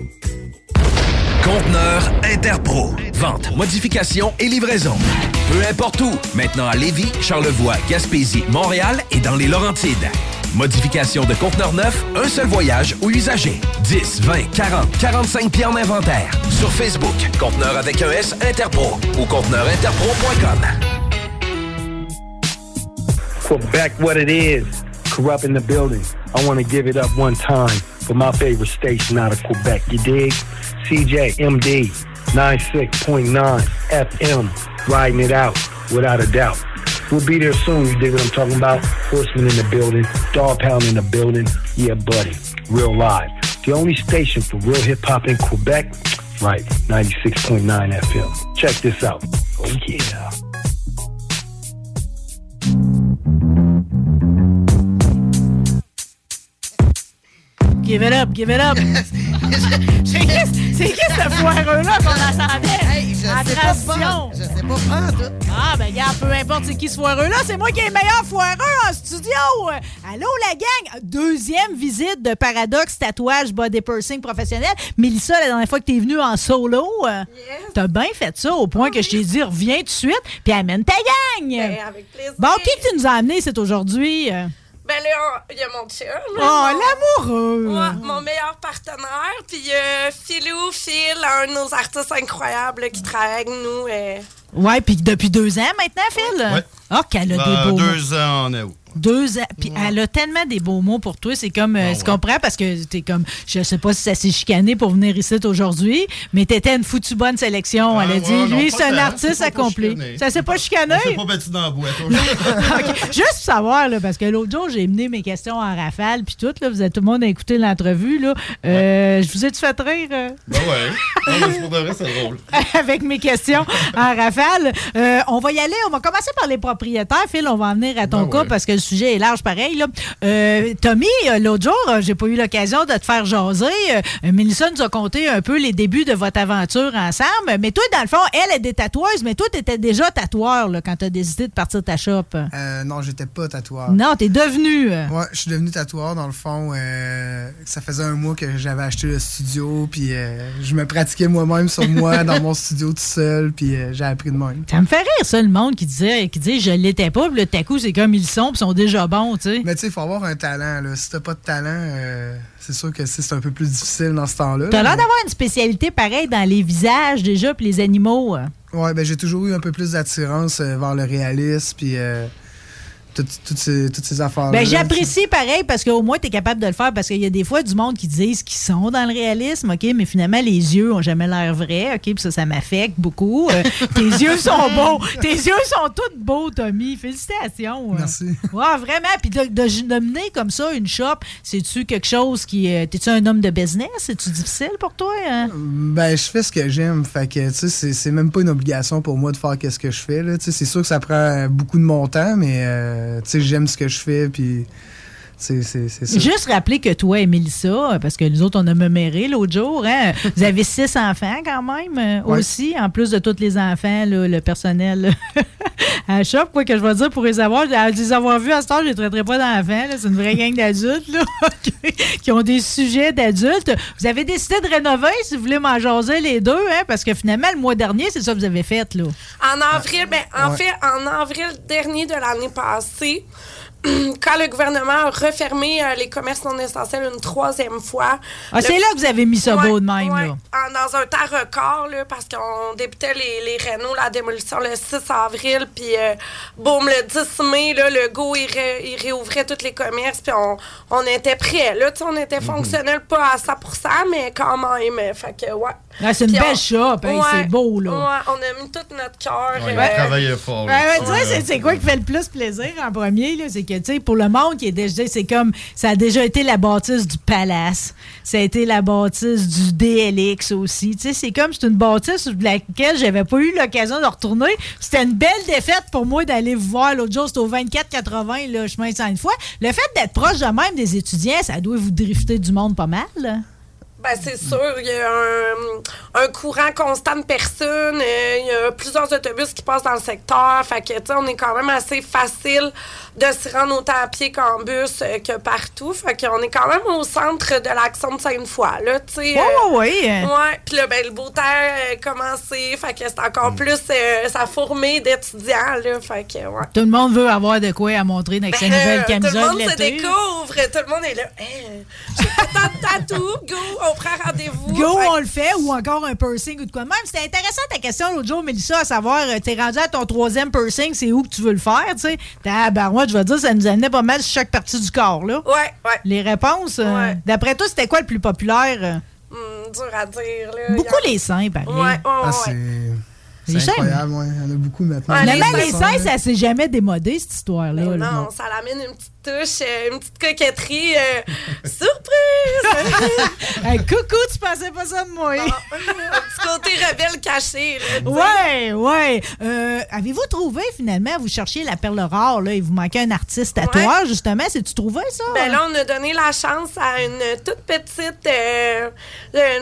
Conteneur Interpro. Vente, modification et livraison. Peu importe où. Maintenant à Lévis, Charlevoix, Gaspésie, Montréal et dans les Laurentides. Modification de conteneur neuf, un seul voyage ou usager. 10, 20, 40, 45 pieds en inventaire. Sur Facebook, conteneur avec un S Interpro ou conteneurinterpro.com. Quebec, what it is. Corrupt in the building. I want to give it up one time for my favorite station out of Quebec. You dig? CJMD 96.9 FM. Riding it out without a doubt. We'll be there soon. You dig what I'm talking about? Horseman in the building. Dog pound in the building. Yeah, buddy. Real live. The only station for real hip hop in Quebec. Right. 96.9 FM. Check this out. Oh, yeah. Give it up, give it up. c'est qui, ce foireux-là qu'on attendait? Hey, je en sais pas, je sais pas pas tout. Ah, ben, regarde, peu importe c'est qui ce foireux-là, c'est moi qui ai le meilleur foireux en studio. Allô, la gang? Deuxième visite de Paradox Tatouage Body Pursing professionnel. Mélissa, la dernière fois que t'es venue en solo, euh, t'as bien fait ça au point que je t'ai dit, reviens tout de suite, puis amène ta gang. Ben, avec plaisir. Bon, qui que tu nous as amené, c'est aujourd'hui? Ben là, il y a mon chum. Oh, mon- l'amoureux! Ouais, mon meilleur partenaire. Puis euh, Philou, Phil, un de nos artistes incroyables là, qui travaille avec nous. euh. Ouais, puis depuis deux ans maintenant, Phil? Ouais. Oh, qu'elle a Ben, des beaux deux ans en août. Deux ans. Puis elle a tellement des beaux mots pour toi. C'est comme, euh, je comprends parce que t'es comme, je sais pas si ça s'est chicané pour venir ici aujourd'hui, mais t'étais une foutue bonne sélection. elle a dit, ouais, lui, c'est un artiste accompli. Ça s'est pas chicané? Pas battu dans la boîte. OK. Juste pour savoir, là, parce que l'autre jour, j'ai mené mes questions en rafale, puis tout, là, vous êtes tout le monde à écouter l'entrevue. là. Euh, Je vous ai-tu fait rire? euh? Ben ouais. Non, pour de vrai, c'est drôle. avec mes questions en rafale. On va y aller. On va commencer par les propriétaires. Phil, on va en venir à ton cas parce que sujet est large pareil. Là. Euh, Tommy, euh, l'autre jour, euh, j'ai pas eu l'occasion de te faire jaser. Euh, Mélissa nous a conté un peu les débuts de votre aventure ensemble. Mais toi, dans le fond, elle est des tatoueuses, mais toi, tu étais déjà tatoueur là, quand tu as décidé de partir de ta shop. Euh, non, j'étais pas tatoueur. Non, t'es devenu. euh. Ouais, je suis devenu tatoueur dans le fond. ça faisait un mois que j'avais acheté le studio, puis je me pratiquais moi-même sur moi dans mon studio tout seul, puis j'ai appris de même. Ça me fait rire, ça, le monde qui disait, qui dit je l'étais pas, puis à coup, c'est comme ils sont, puis ils sont déjà bons, tu sais. Mais tu sais, il faut avoir un talent. Là. Si t'as pas de talent, euh, c'est sûr que c'est un peu plus difficile dans ce temps-là. T'as l'air mais- d'avoir une spécialité pareille dans les visages déjà, puis les animaux. euh. Ouais, ben j'ai toujours eu un peu plus d'attirance euh, vers le réalisme, puis euh, toutes, ces, toutes ces affaires-là. Ben, j'apprécie pareil parce qu'au moins, tu es capable de le faire parce qu'il y a des fois du monde qui disent qu'ils sont dans le réalisme, OK, mais finalement, les yeux ont jamais l'air vrais, OK, puis ça, ça m'affecte beaucoup. Euh, tes yeux sont beaux. Tes yeux sont tous beaux, Tommy. Félicitations. Merci. Ouais, vraiment. Puis de, de, de mener comme ça une shop, c'est-tu quelque chose qui. euh, T'es-tu un homme de business? C'est-tu difficile pour toi? hein? Ben, je fais ce que j'aime. Fait que, tu sais, c'est- même pas une obligation pour moi de faire qu'est-ce que je fais. là. Tu sais, C'est sûr que ça prend beaucoup de mon temps, mais, euh, tu sais, j'aime ce que je fais, puis, c'est c'est- c'est ça. Juste rappeler que toi et Mélissa, parce que nous autres, on a méméré l'autre jour, hein, vous avez six enfants quand même euh, Ouais. aussi, en plus de tous les enfants, là, le personnel à la shop, quoi que je vais dire pour les avoir. À les avoir vus à ce temps, je les traiterai pas d'enfants. là. C'est une vraie gang d'adultes là, qui- qui ont des sujets d'adultes. Vous avez décidé de rénover, si vous voulez m'en jaser les deux, hein, parce que finalement, le mois dernier, c'est ça que vous avez fait. Là. En avril, ben, en Ouais. fait, en avril dernier de l'année passée, quand le gouvernement a refermé euh, les commerces non essentiels une troisième fois. Ah, c'est là que vous avez mis ça Ouais, beau de même. ouais. Là. En- dans un temps record, là, parce qu'on débutait les, les rénaux, la démolition le 6 avril, puis euh, boum, le 10 mai, là, le go, il, ré- il réouvrait tous les commerces, puis on, on était prêts. Là, Tu sais, on était fonctionnel, pas à 100 mais quand même. Fait que, ouais. Ah, c'est une belle on- shop, hein, Ouais, c'est beau. Là. Ouais, on a mis tout notre cœur. Ouais, il euh, a travaillé fort. C'est- c'est quoi qui fait le plus plaisir en premier? là? C'est pour le monde qui est déjà, c'est comme, ça a déjà été la bâtisse du Palace. Ça a été la bâtisse du DLX aussi. C'est comme, c'est une bâtisse sur laquelle j'avais pas eu l'occasion de retourner. C'était une belle défaite pour moi d'aller voir l'autre jour. C'était au 24-80, là, chemin Sainte-Foy. Le fait d'être proche de même des étudiants, ça doit vous drifter du monde pas mal. Ben, c'est sûr, il y a un, un courant constant de personnes. euh, Il y a plusieurs autobus qui passent dans le secteur. Fait que, tu sais, on est quand même assez facile de se rendre autant à pied qu'en bus euh, que partout. Fait qu'on est quand même au centre de l'action de Sainte-Foy, là, tu sais. Ouais, euh, ouais, ouais. Puis là, ben, le beau temps a commencé. Fait que c'est encore plus, euh, ça d'étudiants, là. Fait que, ouais. Tout le monde veut avoir de quoi à montrer avec sa Ben, nouvelle euh, camisole Tout le monde de se découvre. Tout le monde est là. Hey, j'ai pas tant de tatou. Go, on prend rendez-vous. Go, Fait on le fait, ou encore un piercing ou de quoi même. C'était intéressant ta question l'autre jour, Mélissa, à savoir, euh, t'es rendu à ton troisième piercing, c'est où que tu veux le faire, tu sais? Tabarouette, je vais dire, ça nous amenait pas mal sur chaque partie du corps, là. Ouais, ouais. Les réponses, euh, d'après toi, c'était quoi le plus populaire? Hum, dur à dire, là. Beaucoup les seins, pareil. Ouais, ouais, Ah, ouais. C'est incroyable, ouais. Il y en a beaucoup maintenant. Finalement, les seins, ça s'est jamais démodé, cette histoire-là. là. Non, ça l'amène une petite touche, euh, une petite coquetterie. euh, surprise! Hey, coucou, tu pensais pas ça de moi? un petit côté rebelle caché. Là. Ouais, ouais. Euh, Avez-vous trouvé finalement, vous cherchiez la perle rare, là, il vous manquait un artiste tatoueur, justement? C'est-tu trouvé ça? Ben là, on a donné la chance à une toute petite, euh,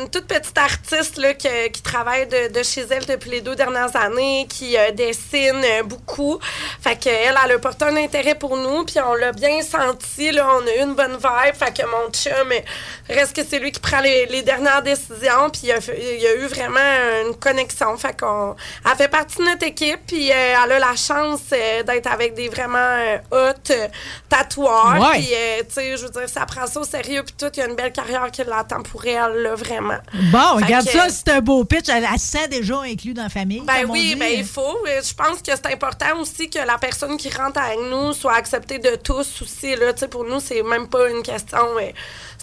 une toute petite artiste là, que- qui travaille de, de chez elle depuis les deux dernières années, qui euh, dessine euh, beaucoup. Fait qu'elle, elle a porté un intérêt pour nous, puis on l'a bien senti. Là, on a eu une bonne vibe. Fait que mon chum, euh, reste que c'est lui qui prend les, les dernières décisions, puis il y a eu vraiment une connexion. Fait qu'on, elle fait partie de notre équipe, puis euh, elle a la chance euh, d'être avec des vraiment hot tatoueurs. Puis, tu sais, je veux dire, ça prend ça au sérieux, puis tout, il y a une belle carrière qui l'attend pour elle, là, vraiment. Bon, Fait regarde que- ça, c'est un beau pitch. Elle, elle se sent déjà inclus dans la famille. Ben comme on oui, dit. ben il faut. Je pense que c'est important aussi que la personne qui rentre avec nous soit acceptée de tous aussi. Là, pour nous, c'est même pas une question. mais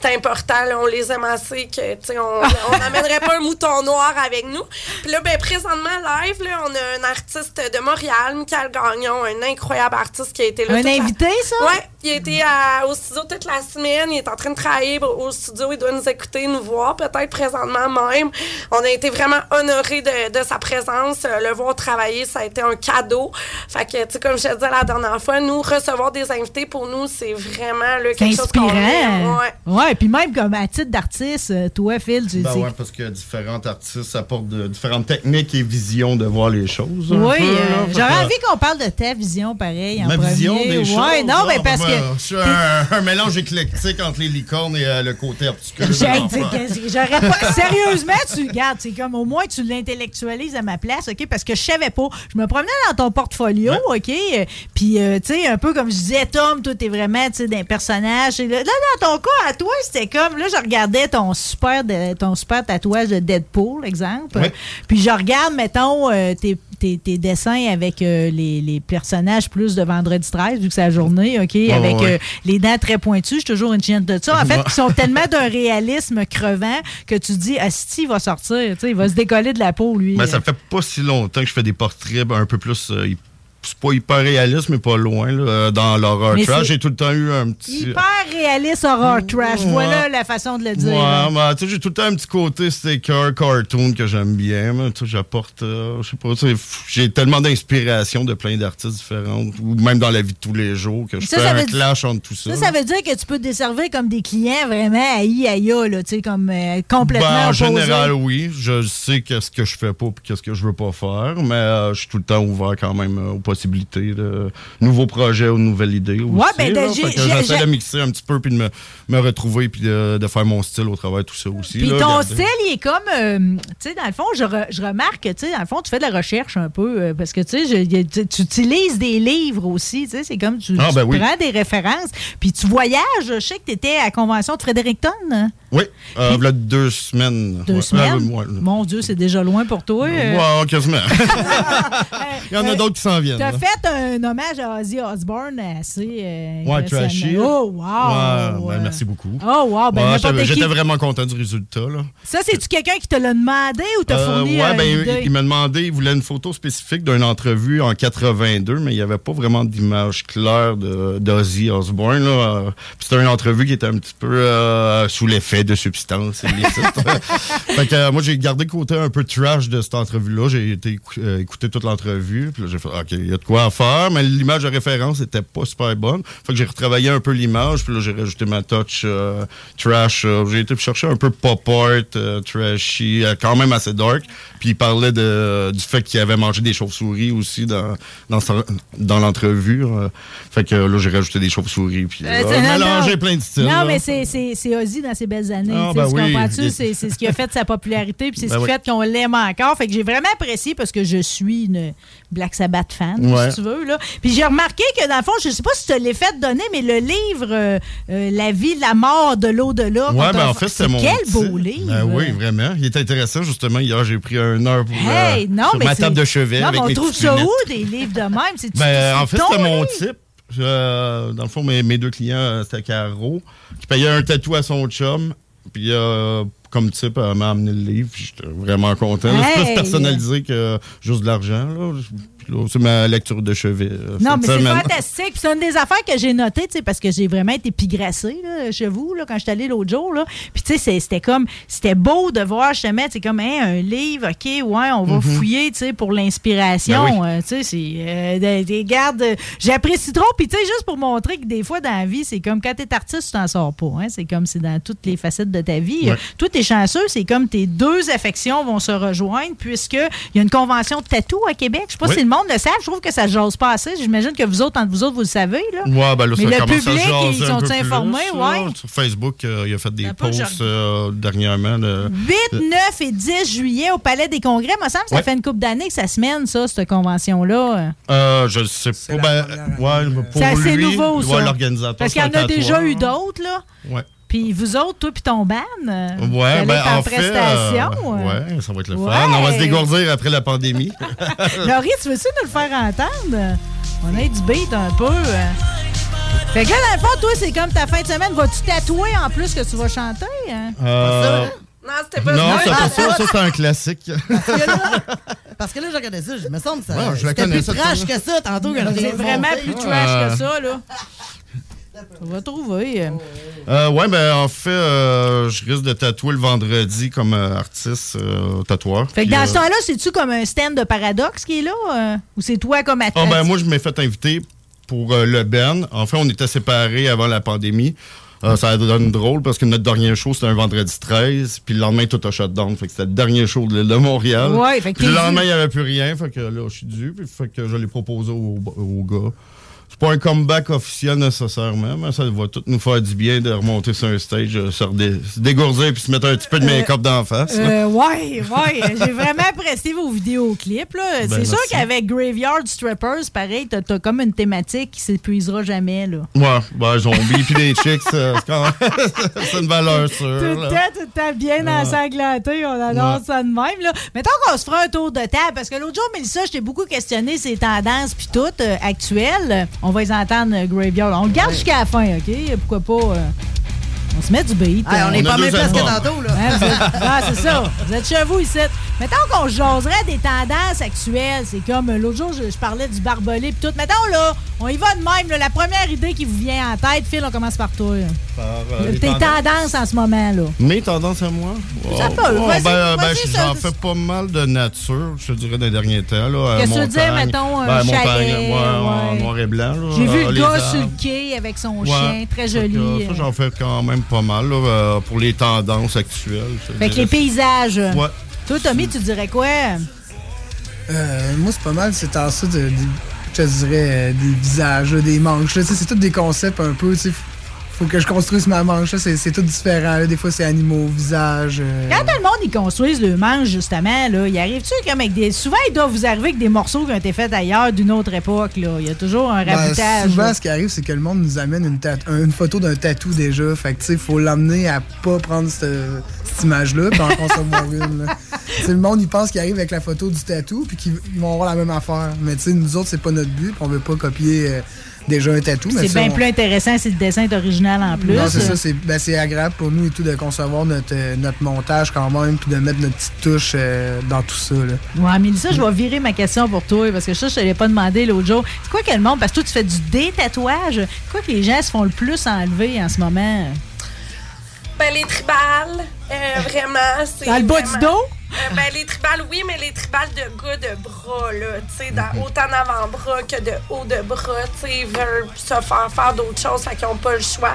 c'est important. là, on les aime assez que on on n'amènerait pas un mouton noir avec nous. Puis là, ben, présentement, live, là, on a un artiste de Montréal, Michael Gagnon, un incroyable artiste qui a été là. Un la- invité, ça? Ouais, il a été à- au studio toute la semaine. Il est en train de travailler au studio. Il doit nous écouter, nous voir, peut-être présentement même. On a été vraiment honorés de, de sa présence. Euh, Le voir travailler, ça a été un cadeau. Fait que, tu sais, comme je te disais la dernière fois, nous, recevoir des invités, pour nous, c'est vraiment C'est quelque chose qu'on aime. inspirant. Ouais. Ouais, puis même comme à titre d'artiste, euh, toi, Phil, tu Ben ouais, parce que différents artistes apportent de- différentes techniques et visions de voir les choses. Oui, euh, j'aurais envie qu'on parle de ta vision, pareil, en Ma premier. vision des choses. Ouais, non, mais parce que... Je suis un, un mélange éclectique entre les licornes et euh, le côté obscur. J'aurais pas. Sérieusement, tu regardes, c'est comme au moins tu l'intellectualises à ma place, OK? Parce que je savais pas. Je me promenais dans ton portfolio, OK? euh, Puis, euh, tu sais, un peu comme je disais, Tom, toi, t'es vraiment, tu sais, d'un personnage. Là, dans ton cas, à toi, c'était comme, là, je regardais ton super, de- ton super tatouage de Deadpool, exemple. Ouais. Puis, je regarde, mettons, euh, tes, tes- tes dessins avec euh, les, les personnages plus de Vendredi 13, vu que c'est la journée, OK? Avec ouais. euh, les dents très pointues. Je suis toujours une chienne de ça. En fait, ils sont tellement d'un réalisme crevant que tu dis, Asti, il va sortir. Il va se décoller de la peau, lui. Ben, ça fait pas si longtemps que je fais des portraits ben, un peu plus. euh, c'est pas hyper réaliste, mais pas loin. là, dans l'horreur Mais trash, j'ai tout le temps eu un petit. Hyper réaliste horror trash. Voilà la façon de le dire. Ouais, mais, tu sais, j'ai tout le temps un petit côté sticker, cartoon que j'aime bien. tu sais, J'apporte, euh, je sais pas, j'ai tellement d'inspiration de plein d'artistes différents, ou même dans la vie de tous les jours, que je Ça, fais ça un veut- clash entre tout ça. Ça, ça veut dire que tu peux te desservir comme des clients vraiment aïe aïe là, tu sais, comme euh, complètement Ben, en opposés. général, oui. Je sais qu'est-ce que je fais pas et qu'est-ce que je veux pas faire, mais euh, je suis tout le temps ouvert quand même aux possibilités de nouveaux projets, aux nouvelles idées. Aussi, ben, là. j'ai- que j'ai- j'essaie j'ai- de mixer un petit peu puis de me, me retrouver puis de, de faire mon style au travers de tout ça aussi. Puis là, ton regardez. style, il est comme, euh, tu sais, dans le fond, je, re- je remarque que, tu sais, dans le fond, tu fais de la recherche un peu, euh, parce que, tu sais, tu utilises des livres aussi, tu sais, c'est comme, tu, Ah, tu ben oui. prends des références, puis tu voyages, je sais que tu étais à la convention de Fredericton. hein? Oui, euh, voilà deux semaines. Deux Ouais. semaines? Ouais, ouais. Mon Dieu, c'est déjà loin pour toi. euh. Ouais, quasiment. Il y en a d'autres qui s'en viennent. Là. fait un hommage à Ozzy Osbourne assez euh, Ouais, trashy. Oh, wow! Ouais, ben, merci beaucoup. Oh, wow! Ben, Ouais, j'étais- qui- vraiment content du résultat. Là. Ça, c'est-tu quelqu'un qui te l'a demandé ou t'a Euh, fourni ouais, euh, ben, une il, il m'a demandé, il voulait une photo spécifique d'une entrevue en 82, mais il n'y avait pas vraiment d'image claire d'Ozzy Osbourne. C'était une entrevue qui était un petit peu euh, sous l'effet de substances fait que, moi, j'ai gardé le côté un peu trash de cette entrevue-là. J'ai été écouter toute l'entrevue. Puis j'ai fait, OK, il y a de quoi à faire, mais l'image de référence était pas super bonne. Fait que j'ai retravaillé un peu l'image. Puis là, j'ai rajouté ma touch euh, trash. euh, j'ai été chercher un peu pop art, euh, trashy, quand même assez dark. Puis il parlait de, du fait qu'il avait mangé des chauves-souris aussi dans, dans, sa- dans l'entrevue. fait que là, j'ai rajouté des chauves-souris. Puis mélangé plein de styles. Non, là. mais c'est- c'est c'est Ozzy dans ses belles années. Ah, ben oui. comprends-tu? C'est c'est ce qui a fait sa popularité, puis c'est Ben ce qui oui. fait qu'on l'aime encore. Fait que j'ai vraiment apprécié parce que je suis une Black Sabbath fan, Ouais. si tu veux. Là. Puis j'ai remarqué que dans le fond, je sais pas si tu te l'ai fait donner, mais le livre euh, euh, La vie, la mort de l'au-delà. Qu'on ben en fait, c'était mon. Quel beau livre! Ben oui, vraiment. Il est intéressant, justement. Hier, j'ai pris une heure pour. euh, Hey, non, sur mais ma c'est- table de chevet. Non, avec mais on trouve ça où, des livres de même? C'est Ben, en fait, c'était mon type. Euh, dans le fond, mes, mes deux clients, euh, c'était Caro, qui payait un tatou à son chum. Puis, euh, comme type, elle m'a amené le livre. J'étais vraiment content. là. C'est Hey! plus personnalisé que juste de l'argent. C'est ma lecture de chevet. euh, Non, mais c'est fantastique. C'est une des affaires que j'ai notées, parce que j'ai vraiment été pigrassée là, chez vous là, quand je suis allée l'autre jour. Là. Puis tu sais, c'était comme, c'était beau de voir justement, c'est comme hein, un livre, OK, ouais, on va Mhm. fouiller, tu sais, pour l'inspiration. Ben Euh, tu sais, c'est euh, gardes. euh, J'apprécie trop. Puis tu sais, juste pour montrer que des fois dans la vie, c'est comme quand t'es artiste, tu t'en sors pas. Hein? C'est comme c'est dans toutes les facettes de ta vie. Ouais. Toi, t'es chanceux, c'est comme tes deux affections vont se rejoindre puisqu'il y a une convention de tatou à Québec. Je sais pas Oui. si le monde le sait. Je trouve que ça se jase pas assez. J'imagine que vous autres, entre vous autres, vous le savez. Là. Ouais, ben là, Mais ça le à public, se jaser ils un sont peu plus, informés, là. ouais. Sur Facebook, euh, il a fait des je posts euh, dernièrement. de- 8, 9 et 10 juillet au Palais des Congrès. Il me semble que ça Ouais. fait une couple d'années que ça se mène, ça, cette convention-là. Euh, je sais pas. Ben, ouais, pour C'est assez lui, nouveau, ouais, ça. l'organisateur. Parce qu'il y en a déjà eu d'autres, là. Ouais. Puis vous autres, toi puis ton ban, euh, Ouais, ben en en fait, prestation. euh, euh. ouais, ça va être le Ouais. fun. On va se dégourdir après la pandémie. Laurie, tu veux-tu nous le faire entendre? On a du beat un peu. Fait que là, dans le fond, toi, c'est comme ta fin de semaine. Vas-tu tatouer en plus que tu vas chanter? hein? Euh, Non, c'était pas non, ça. c'est pas ça. Ça, c'est un classique. Parce que là, je regardais ça, je me semble que ça, Ouais, je la c'était connais, plus trash que ça tantôt. C'est vraiment plus trash que ça, là. On va trouver. euh. Ouais, ben en fait, euh, je risque de tatouer le vendredi comme euh, artiste euh, tatoueur. Fait que dans ce temps-là, c'est-tu comme un stand de paradoxe qui est là? ou c'est toi comme Ah athlète? ben moi, je m'ai fait inviter pour le Ben. En fait, on était séparés avant la pandémie. Euh, ça donne drôle parce que notre dernier show, c'était un vendredi 13, puis le lendemain, tout a shutdown. Fait que c'était le dernier show de l'île de Montréal. Ouais, fait que Puis le lendemain, il n'y avait plus rien. Fait que là, je suis dû. Puis fait que je l'ai proposé au, au gars. C'est pas un comeback officiel nécessairement, mais ça va tout nous faire du bien de remonter sur un stage, euh, se, se dégourdir puis se mettre un petit peu de make-up d'en face. Euh, ouais, ouais. J'ai vraiment apprécié vos vidéoclips. Ben, c'est sûr qu'avec Graveyard Strippers, pareil, t'as as comme une thématique qui s'épuisera jamais. Là. Ouais, ben, zombie puis des chicks, c'est une valeur sûre. Tout le temps, tout le temps bien ensanglanté. On adore Ouais. ça de même. Là. Mettons qu'on se fera un tour de table, parce que l'autre jour, Mélissa, je t'ai beaucoup questionné ces tendances puis toutes euh, actuelles. On va les entendre, euh, Graveyard. On le garde jusqu'à la fin, OK? Pourquoi pas... euh, on se met du beat. Hey, on euh. est pas mal presque tantôt, là. Hein, êtes- ah, c'est ça. Vous êtes chez vous ici. Mettons qu'on jaserait des tendances actuelles. C'est comme euh, l'autre jour, je, je parlais du barbelé puis tout. Mettons, là, on y va de même. là. la première idée qui vous vient en tête, Phil, on commence par toi. là. Par, euh, Tes tendances. tendances en ce moment, là. Mes tendances à moi? Ça Oh, peut, oh, ben, euh, ben, j'en ça- fais pas mal de nature, je te dirais, dans les derniers temps. là, Qu'est-ce que tu euh, veux dire, montagne. mettons, un Ben, montagne, chalet, ouais, en noir et blanc. là, J'ai vu euh, le gars arbres. sur le quai avec son Ouais. chien, très que, joli. euh, Ça, j'en fais quand même pas mal là, euh, pour les tendances actuelles. Fait que les paysages. Ouais. Toi, Tommy, tu dirais quoi? Euh, moi, c'est pas mal, c'est en ça de, de- je te dirais, euh, des visages, des manches. C'est tous des concepts un peu. Faut que je construise ma manche. C'est tout différent. là. Des fois, c'est animaux, visages. euh, Quand tout le monde y construise le manche, justement, là, il arrive-tu comme avec des. Souvent, il doit vous arriver avec des morceaux qui ont été faits ailleurs d'une autre époque. Là. Il y a toujours un Ben, raboutage. souvent, là. ce qui arrive, c'est que le monde nous amène une, tat- une photo d'un tatou déjà. Fait que, tu sais, il faut l'amener à pas prendre cette, cette image-là puis en concevoir une. le monde, il pense qu'il arrive avec la photo du tatou puis qu'ils ils vont avoir la même affaire. Mais, tu sais, nous autres, c'est pas notre but. puis On veut pas copier euh, déjà un tatou. mais C'est bien on- plus intéressant si le dessin est original en plus. Non, c'est ça, c'est ben, agréable pour nous et tout de concevoir notre, euh, notre montage quand même, puis de mettre notre petite touche euh, dans tout ça. Là. Ouais, Mélissa, je vais virer ma question pour toi parce que ça, je te l'ai pas demandé l'autre jour. C'est quoi que le monde, parce que toi, tu fais du détatouage, c'est quoi que les gens se font le plus enlever en ce moment? Ben, les tribales, euh, vraiment. Dans le bas vraiment- du dos? Euh, ben, les tribales, oui, mais les tribales de gars de bras, là. Tu sais, dans- autant d'avant-bras que de haut de bras, tu sais, ils veulent se faire faire d'autres choses, fait qu'ils n'ont pas le choix.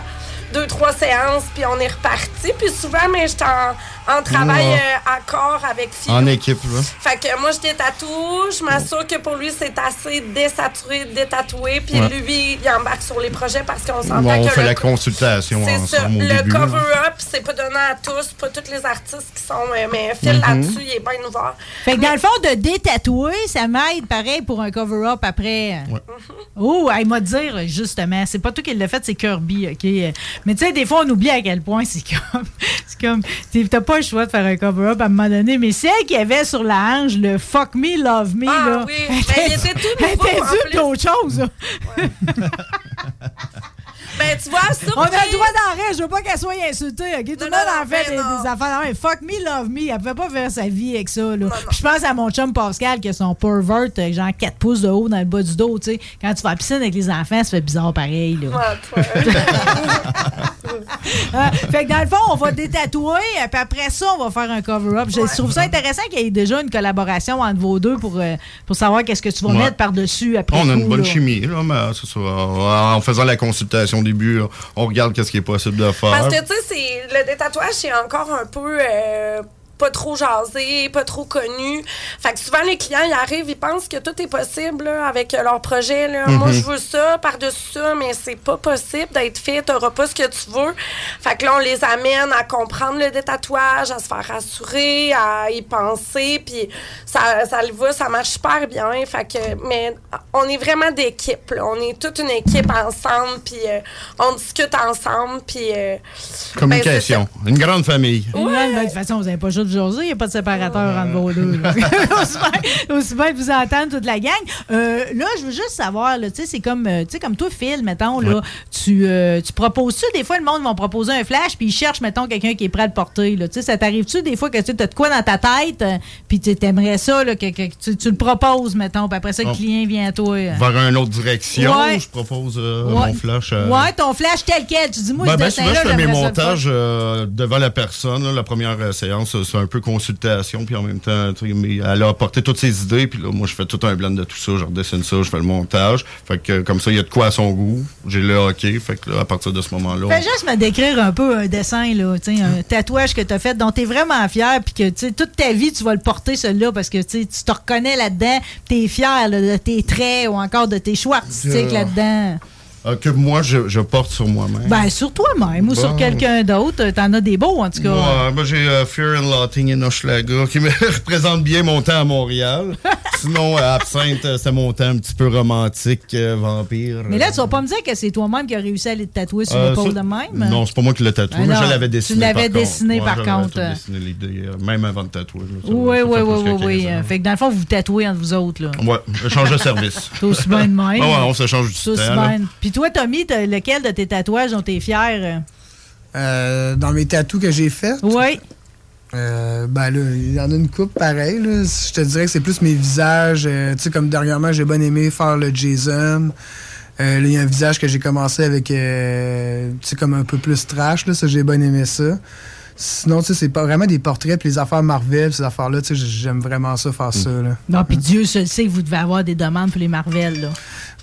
Deux, trois séances, puis on est reparti. Puis souvent, mais je suis en, en travail Ouais. euh, à corps avec Phil. En équipe, là. Fait que moi, je détatoue, je m'assure que pour lui, c'est assez désaturé, détatoué. Puis Ouais. lui, il embarque sur les projets parce qu'on s'entend Bon, on que fait le la co- consultation c'est ça. Le cover-up, c'est pas donné à tous, pas tous les artistes qui sont. euh, mais Phil, Mhm. là-dessus, il est bien ouvert. Fait que dans le fond, de détatouer, ça m'aide pareil pour un cover-up après. Oh, il m'a dire, justement, c'est pas toi qui l'as fait, c'est Kirby, OK? Mais tu sais, des fois, on oublie à quel point c'est comme. C'est comme. T'as pas le choix de faire un cover-up à un moment donné, mais celle qui avait sur la hanche le Fuck Me, Love Me, Ah là. oui, elle il était tout elle d'autre chose, là. Ben, tu vois, On a le droit rire, je veux pas qu'elle soit insultée, OK? Tout le monde en fait ben des, non. des affaires. Non, fuck me, love me. Elle pouvait pas faire sa vie avec ça, là. Puis je pense à mon chum Pascal qui a son pervert, euh, genre 4 pouces de haut dans le bas du dos, tu sais. Quand tu vas à la piscine avec les enfants, ça fait bizarre pareil, là. Ah, fait que dans le fond, on va détatouer, euh, puis après ça, on va faire un cover-up. Je trouve ça intéressant qu'il y ait déjà une collaboration entre vos deux pour, euh, pour savoir qu'est-ce que tu vas Ouais. mettre par-dessus après. On a une coup, bonne là. chimie, là, mais c'est ça. En faisant la consultation au on regarde qu'est-ce qui est possible de faire. Parce que, tu sais, le détatouage, c'est encore un peu. euh, pas trop jasé, pas trop connu. Fait que souvent, les clients, ils arrivent, ils pensent que tout est possible là, avec leur projet. Là. Moi, Mhm. je veux ça, par-dessus ça, mais c'est pas possible d'être fait. T'auras pas ce que tu veux. Fait que là, on les amène à comprendre le détatouage, à se faire rassurer, à y penser, puis ça, ça le va, ça marche super bien. Fait que, mais on est vraiment d'équipe. là. On est toute une équipe ensemble, puis euh, on discute ensemble, puis... euh, Communication. Une grande famille. Ouais, ben, de toute façon, vous n'avez pas juste jaser, il n'y a pas de séparateur entre vos deux. aussi, bien, aussi bien vous entendre toute la gang. Euh, là, je veux juste savoir, tu sais, c'est comme, euh, comme toi, Phil, mettons, là, tu, euh, tu proposes-tu, des fois, le monde va proposer un flash, puis ils cherchent, mettons, quelqu'un qui est prêt à le porter, là. Tu sais, ça t'arrive-tu des fois que tu as de quoi dans ta tête, euh, puis tu aimerais ça, là, que, que tu, tu le proposes, mettons, puis après ça, le Oh. client vient à toi. Vers une autre direction, Ouais. je propose Ouais. mon flash. Ouais, ton flash tel quel. Tu dis, moi, Ben, ce ben, souvent, je fais mes montages devant la personne. là. La première séance, un peu consultation, puis en même temps, mais elle a apporté toutes ses idées, puis là, moi, je fais tout un blend de tout ça, je redessine ça, je fais le montage. Fait que euh, comme ça, il y a de quoi à son goût. J'ai le hockey, fait que là, à partir de ce moment-là. Fais juste me décrire un peu un dessin, là, tu sais, un tatouage que tu as fait dont tu es vraiment fier, puis que toute ta vie, tu vas le porter, celui-là, parce que tu te reconnais là-dedans, tu es fier là, de tes traits ou encore de tes choix artistiques là-dedans. Euh, que moi, je, je porte sur moi-même. Ben, sur toi-même ou sur quelqu'un d'autre, t'en as des beaux, en tout cas. Ouais, moi, j'ai euh, Fear and Loathing in Hochelaga qui me représente bien mon temps à Montréal. Sinon, euh, Absinthe, euh, c'est mon temps un petit peu romantique, euh, vampire. Mais là, tu vas pas me dire que c'est toi-même qui as réussi à aller te tatouer sur Euh, l'épaule de même? Non, c'est pas moi qui l'ai tatoué, mais non, je l'avais tu dessiné. l'avais par dessiné, contre. par Ouais, contre. dessiné l'idée, euh, même avant de tatouer. Oui, oui, oui, oui, 15 oui. Fait que dans le fond, vous vous tatouez entre vous autres, là. Ouais, échange de service. C'est aussi bien de même. Ah ouais, on s'échange du temps. Puis toi, Tommy, t'as lequel de tes tatouages dont t'es fier? Euh, dans mes tatous que j'ai faits? Oui. ben là, il y en a une coupe pareil. là. Je te dirais que c'est plus mes visages. euh, tu sais, comme dernièrement, j'ai bien aimé faire le Jason. Euh, là, il y a un visage que j'ai commencé avec, euh, tu sais, comme un peu plus trash. Là, ça, j'ai bien aimé ça. Sinon, tu sais, c'est pas vraiment des portraits. Puis les affaires Marvel, ces affaires-là, tu sais, j'aime vraiment ça, faire ça. Là. Non, puis Dieu seul sait que vous devez avoir des demandes pour les Marvel, là.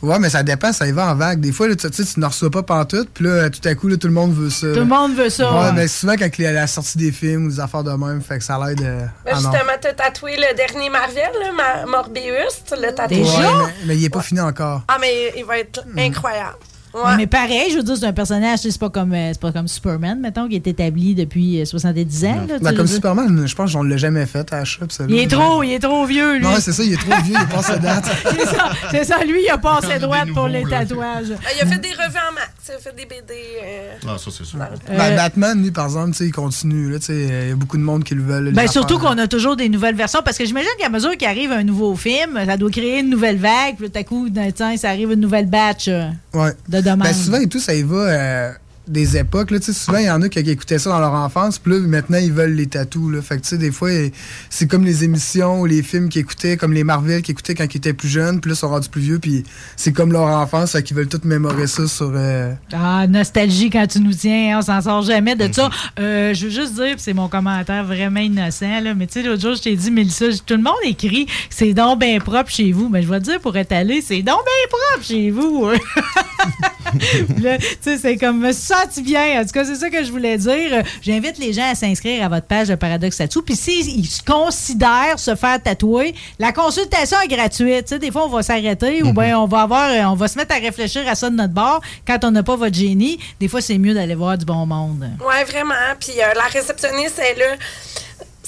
Ouais, mais ça dépend, ça y va en vague. Des fois, là, tu tu sais, tu ne reçois pas pantoute, puis là, tout à coup, là, tout le monde veut ça. Tout le monde veut ça. Ouais, ouais. mais souvent, quand il y a la sortie des films ou des affaires de même, fait que ça l'aide. euh, ah justement, t'as tatoué le dernier Marvel, là, Ma- Morbius, tu l'as tatoué. Ouais, mais, mais il est pas fini encore. Ah, mais il va être incroyable. Ouais, Mais pareil, je veux dire, c'est un personnage, tu sais, c'est pas comme euh, c'est pas comme Superman, mettons, qui est établi depuis euh, 70 ans. là, Ben, comme. Superman, je pense qu'on l'a jamais fait à la shop. ça, Il est trop, il est trop vieux, lui. Non, c'est ça, il est trop vieux, il est passé date. c'est ça, c'est ça, lui, il a passé droite pour les tatouages. Ah, il a fait des revues en max, il a fait des BD. euh, Ah, ça, c'est sûr. Ben, Batman, lui, par exemple, tu sais, il continue. là, tu sais, Il y a beaucoup de monde qui le veulent. Ben, surtout qu'on a toujours des nouvelles versions, parce que j'imagine qu'à mesure qu'il arrive un nouveau film, ça doit créer une nouvelle vague, puis tout à coup, d'un temps, ça arrive une nouvelle batch euh, Ouais. de demandes. Ben, souvent et tout, ça y va euh, des époques. Là, tu sais, souvent, il y en a qui, qui écoutaient ça dans leur enfance, puis là, maintenant, ils veulent les tatous. Là. Fait que, tu sais, des fois, c'est comme les émissions ou les films qu'ils écoutaient, comme les Marvel qu'ils écoutaient quand ils étaient plus jeunes, puis là, ils sont rendus plus vieux, puis c'est comme leur enfance, fait qu'ils veulent tout mémorer ça sur. euh, Ah, nostalgie quand tu nous tiens, hein, on s'en sort jamais de ça. Mhm. Euh, je veux juste dire, puis c'est mon commentaire vraiment innocent, là, mais tu sais, l'autre jour, je t'ai dit, Mélissa, tout le monde écrit que c'est donc bien propre chez vous, mais je vais te dire, pour étaler, c'est donc bien propre chez vous. Puis là, tu sais, c'est comme, me senti bien. En tout cas, c'est ça que je voulais dire. J'invite les gens à s'inscrire à votre page de Paradoxe Tattoo. Puis s'ils considèrent se faire tatouer, la consultation est gratuite. Tu sais, des fois, on va s'arrêter ou bien on va avoir, on va se mettre à réfléchir à ça de notre bord quand on n'a pas votre génie. Des fois, c'est mieux d'aller voir du bon monde. Ouais, vraiment. Puis euh, la réceptionniste est là.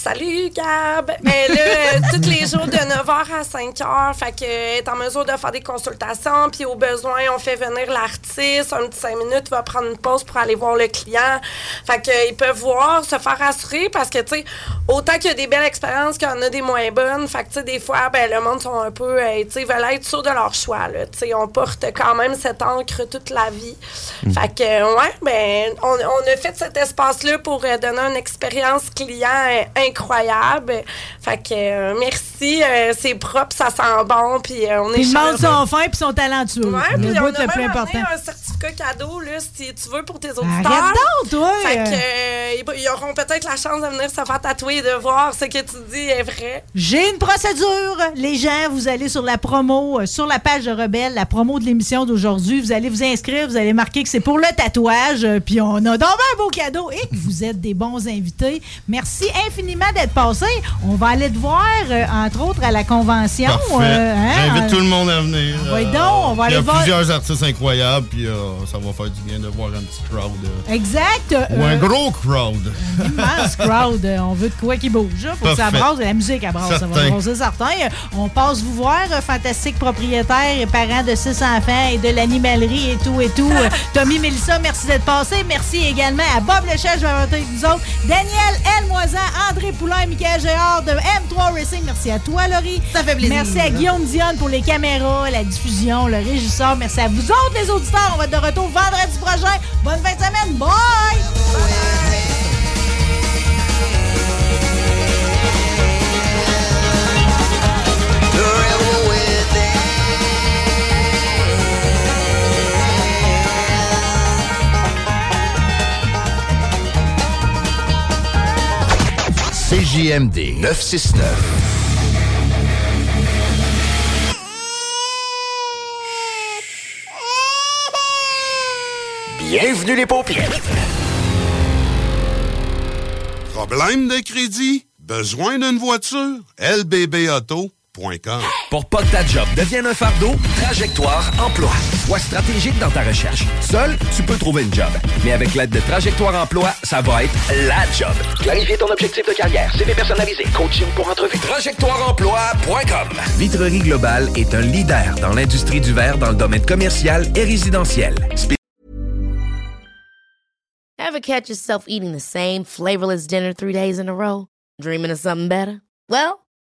Salut Gab! Elle est là euh, tous les jours de 9h à 5h. Fait qu'elle est en mesure de faire des consultations. Puis au besoin, on fait venir l'artiste. Un petit 5 minutes, il va prendre une pause pour aller voir le client. Fait qu'ils peuvent voir, se faire rassurer parce que, tu sais, autant qu'il y a des belles expériences qu'il y en a des moins bonnes. Fait que, tu sais, des fois, ben, le monde sont un peu, euh, tu sais, veulent être sûrs de leur choix, là. Tu sais, on porte quand même cette encre toute la vie. Fait que, euh, ouais, ben, on, on a fait cet espace-là pour euh, donner une expérience client euh, incroyable. Fait que, euh, merci. Euh, c'est propre, ça sent bon, puis euh, on est monde chaleureux. sont fins puis sont talentueux. Ouais, puis on a plus même important. amené un certificat cadeau, là, si tu veux, pour tes auditeurs. Arrête donc, toi! Fait que, euh, ils- ils auront peut-être la chance de venir se faire tatouer et de voir ce que tu dis est vrai. J'ai une procédure. Les gens, vous allez sur la promo, sur la page de Rebelle, la promo de l'émission d'aujourd'hui. Vous allez vous inscrire, vous allez marquer que c'est pour le tatouage. Puis on a donc un beau cadeau et que vous êtes des bons invités. Merci infiniment d'être passé. On va aller te voir, euh, entre autres, à la convention. Euh, hein, J'invite euh, tout le monde à venir. Ouais, Euh, donc, on va Il y aller a voir- plusieurs artistes incroyables, puis euh, ça va faire du bien de voir un petit crowd. euh, Exact. ou un euh, gros crowd. immense crowd. Euh, On veut de quoi qui bouge. Pour que ça Parfait. brasse. La musique, elle brasse. Ça va brasser certain. Euh, On passe vous voir, euh, fantastique propriétaire et parent de six enfants et de l'animalerie et tout et tout. Euh, Tommy Mélissa, merci d'être passé. Merci également à Bob Lechelle, je vais avec nous autres. Daniel L. Moisan, André Poulain, Michael Gérard de M3 Racing. Merci à toi, Laurie. Ça fait plaisir. Merci à Guillaume Dionne pour les caméras, la diffusion, le régisseur. Merci à vous autres, les auditeurs. On va être de retour vendredi prochain. Bonne fin de semaine. Bye! CJMD 969. Bienvenue les paupières. Problème de crédit? Besoin d'une voiture? lbbauto.com Pour pas que ta job devienne un fardeau, Trajectoire Emploi. Sois stratégique dans ta recherche. Seul, tu peux trouver une job. Mais avec l'aide de Trajectoire Emploi, ça va être la job. Clarifier ton objectif de carrière, CV personnalisé, coaching pour entrevue. TrajectoireEmploi.com Vitrerie Globale est un leader dans l'industrie du verre dans le domaine commercial et résidentiel. Spé- Ever catch yourself eating the same flavorless dinner three days in a row? Dreaming of something better? Well,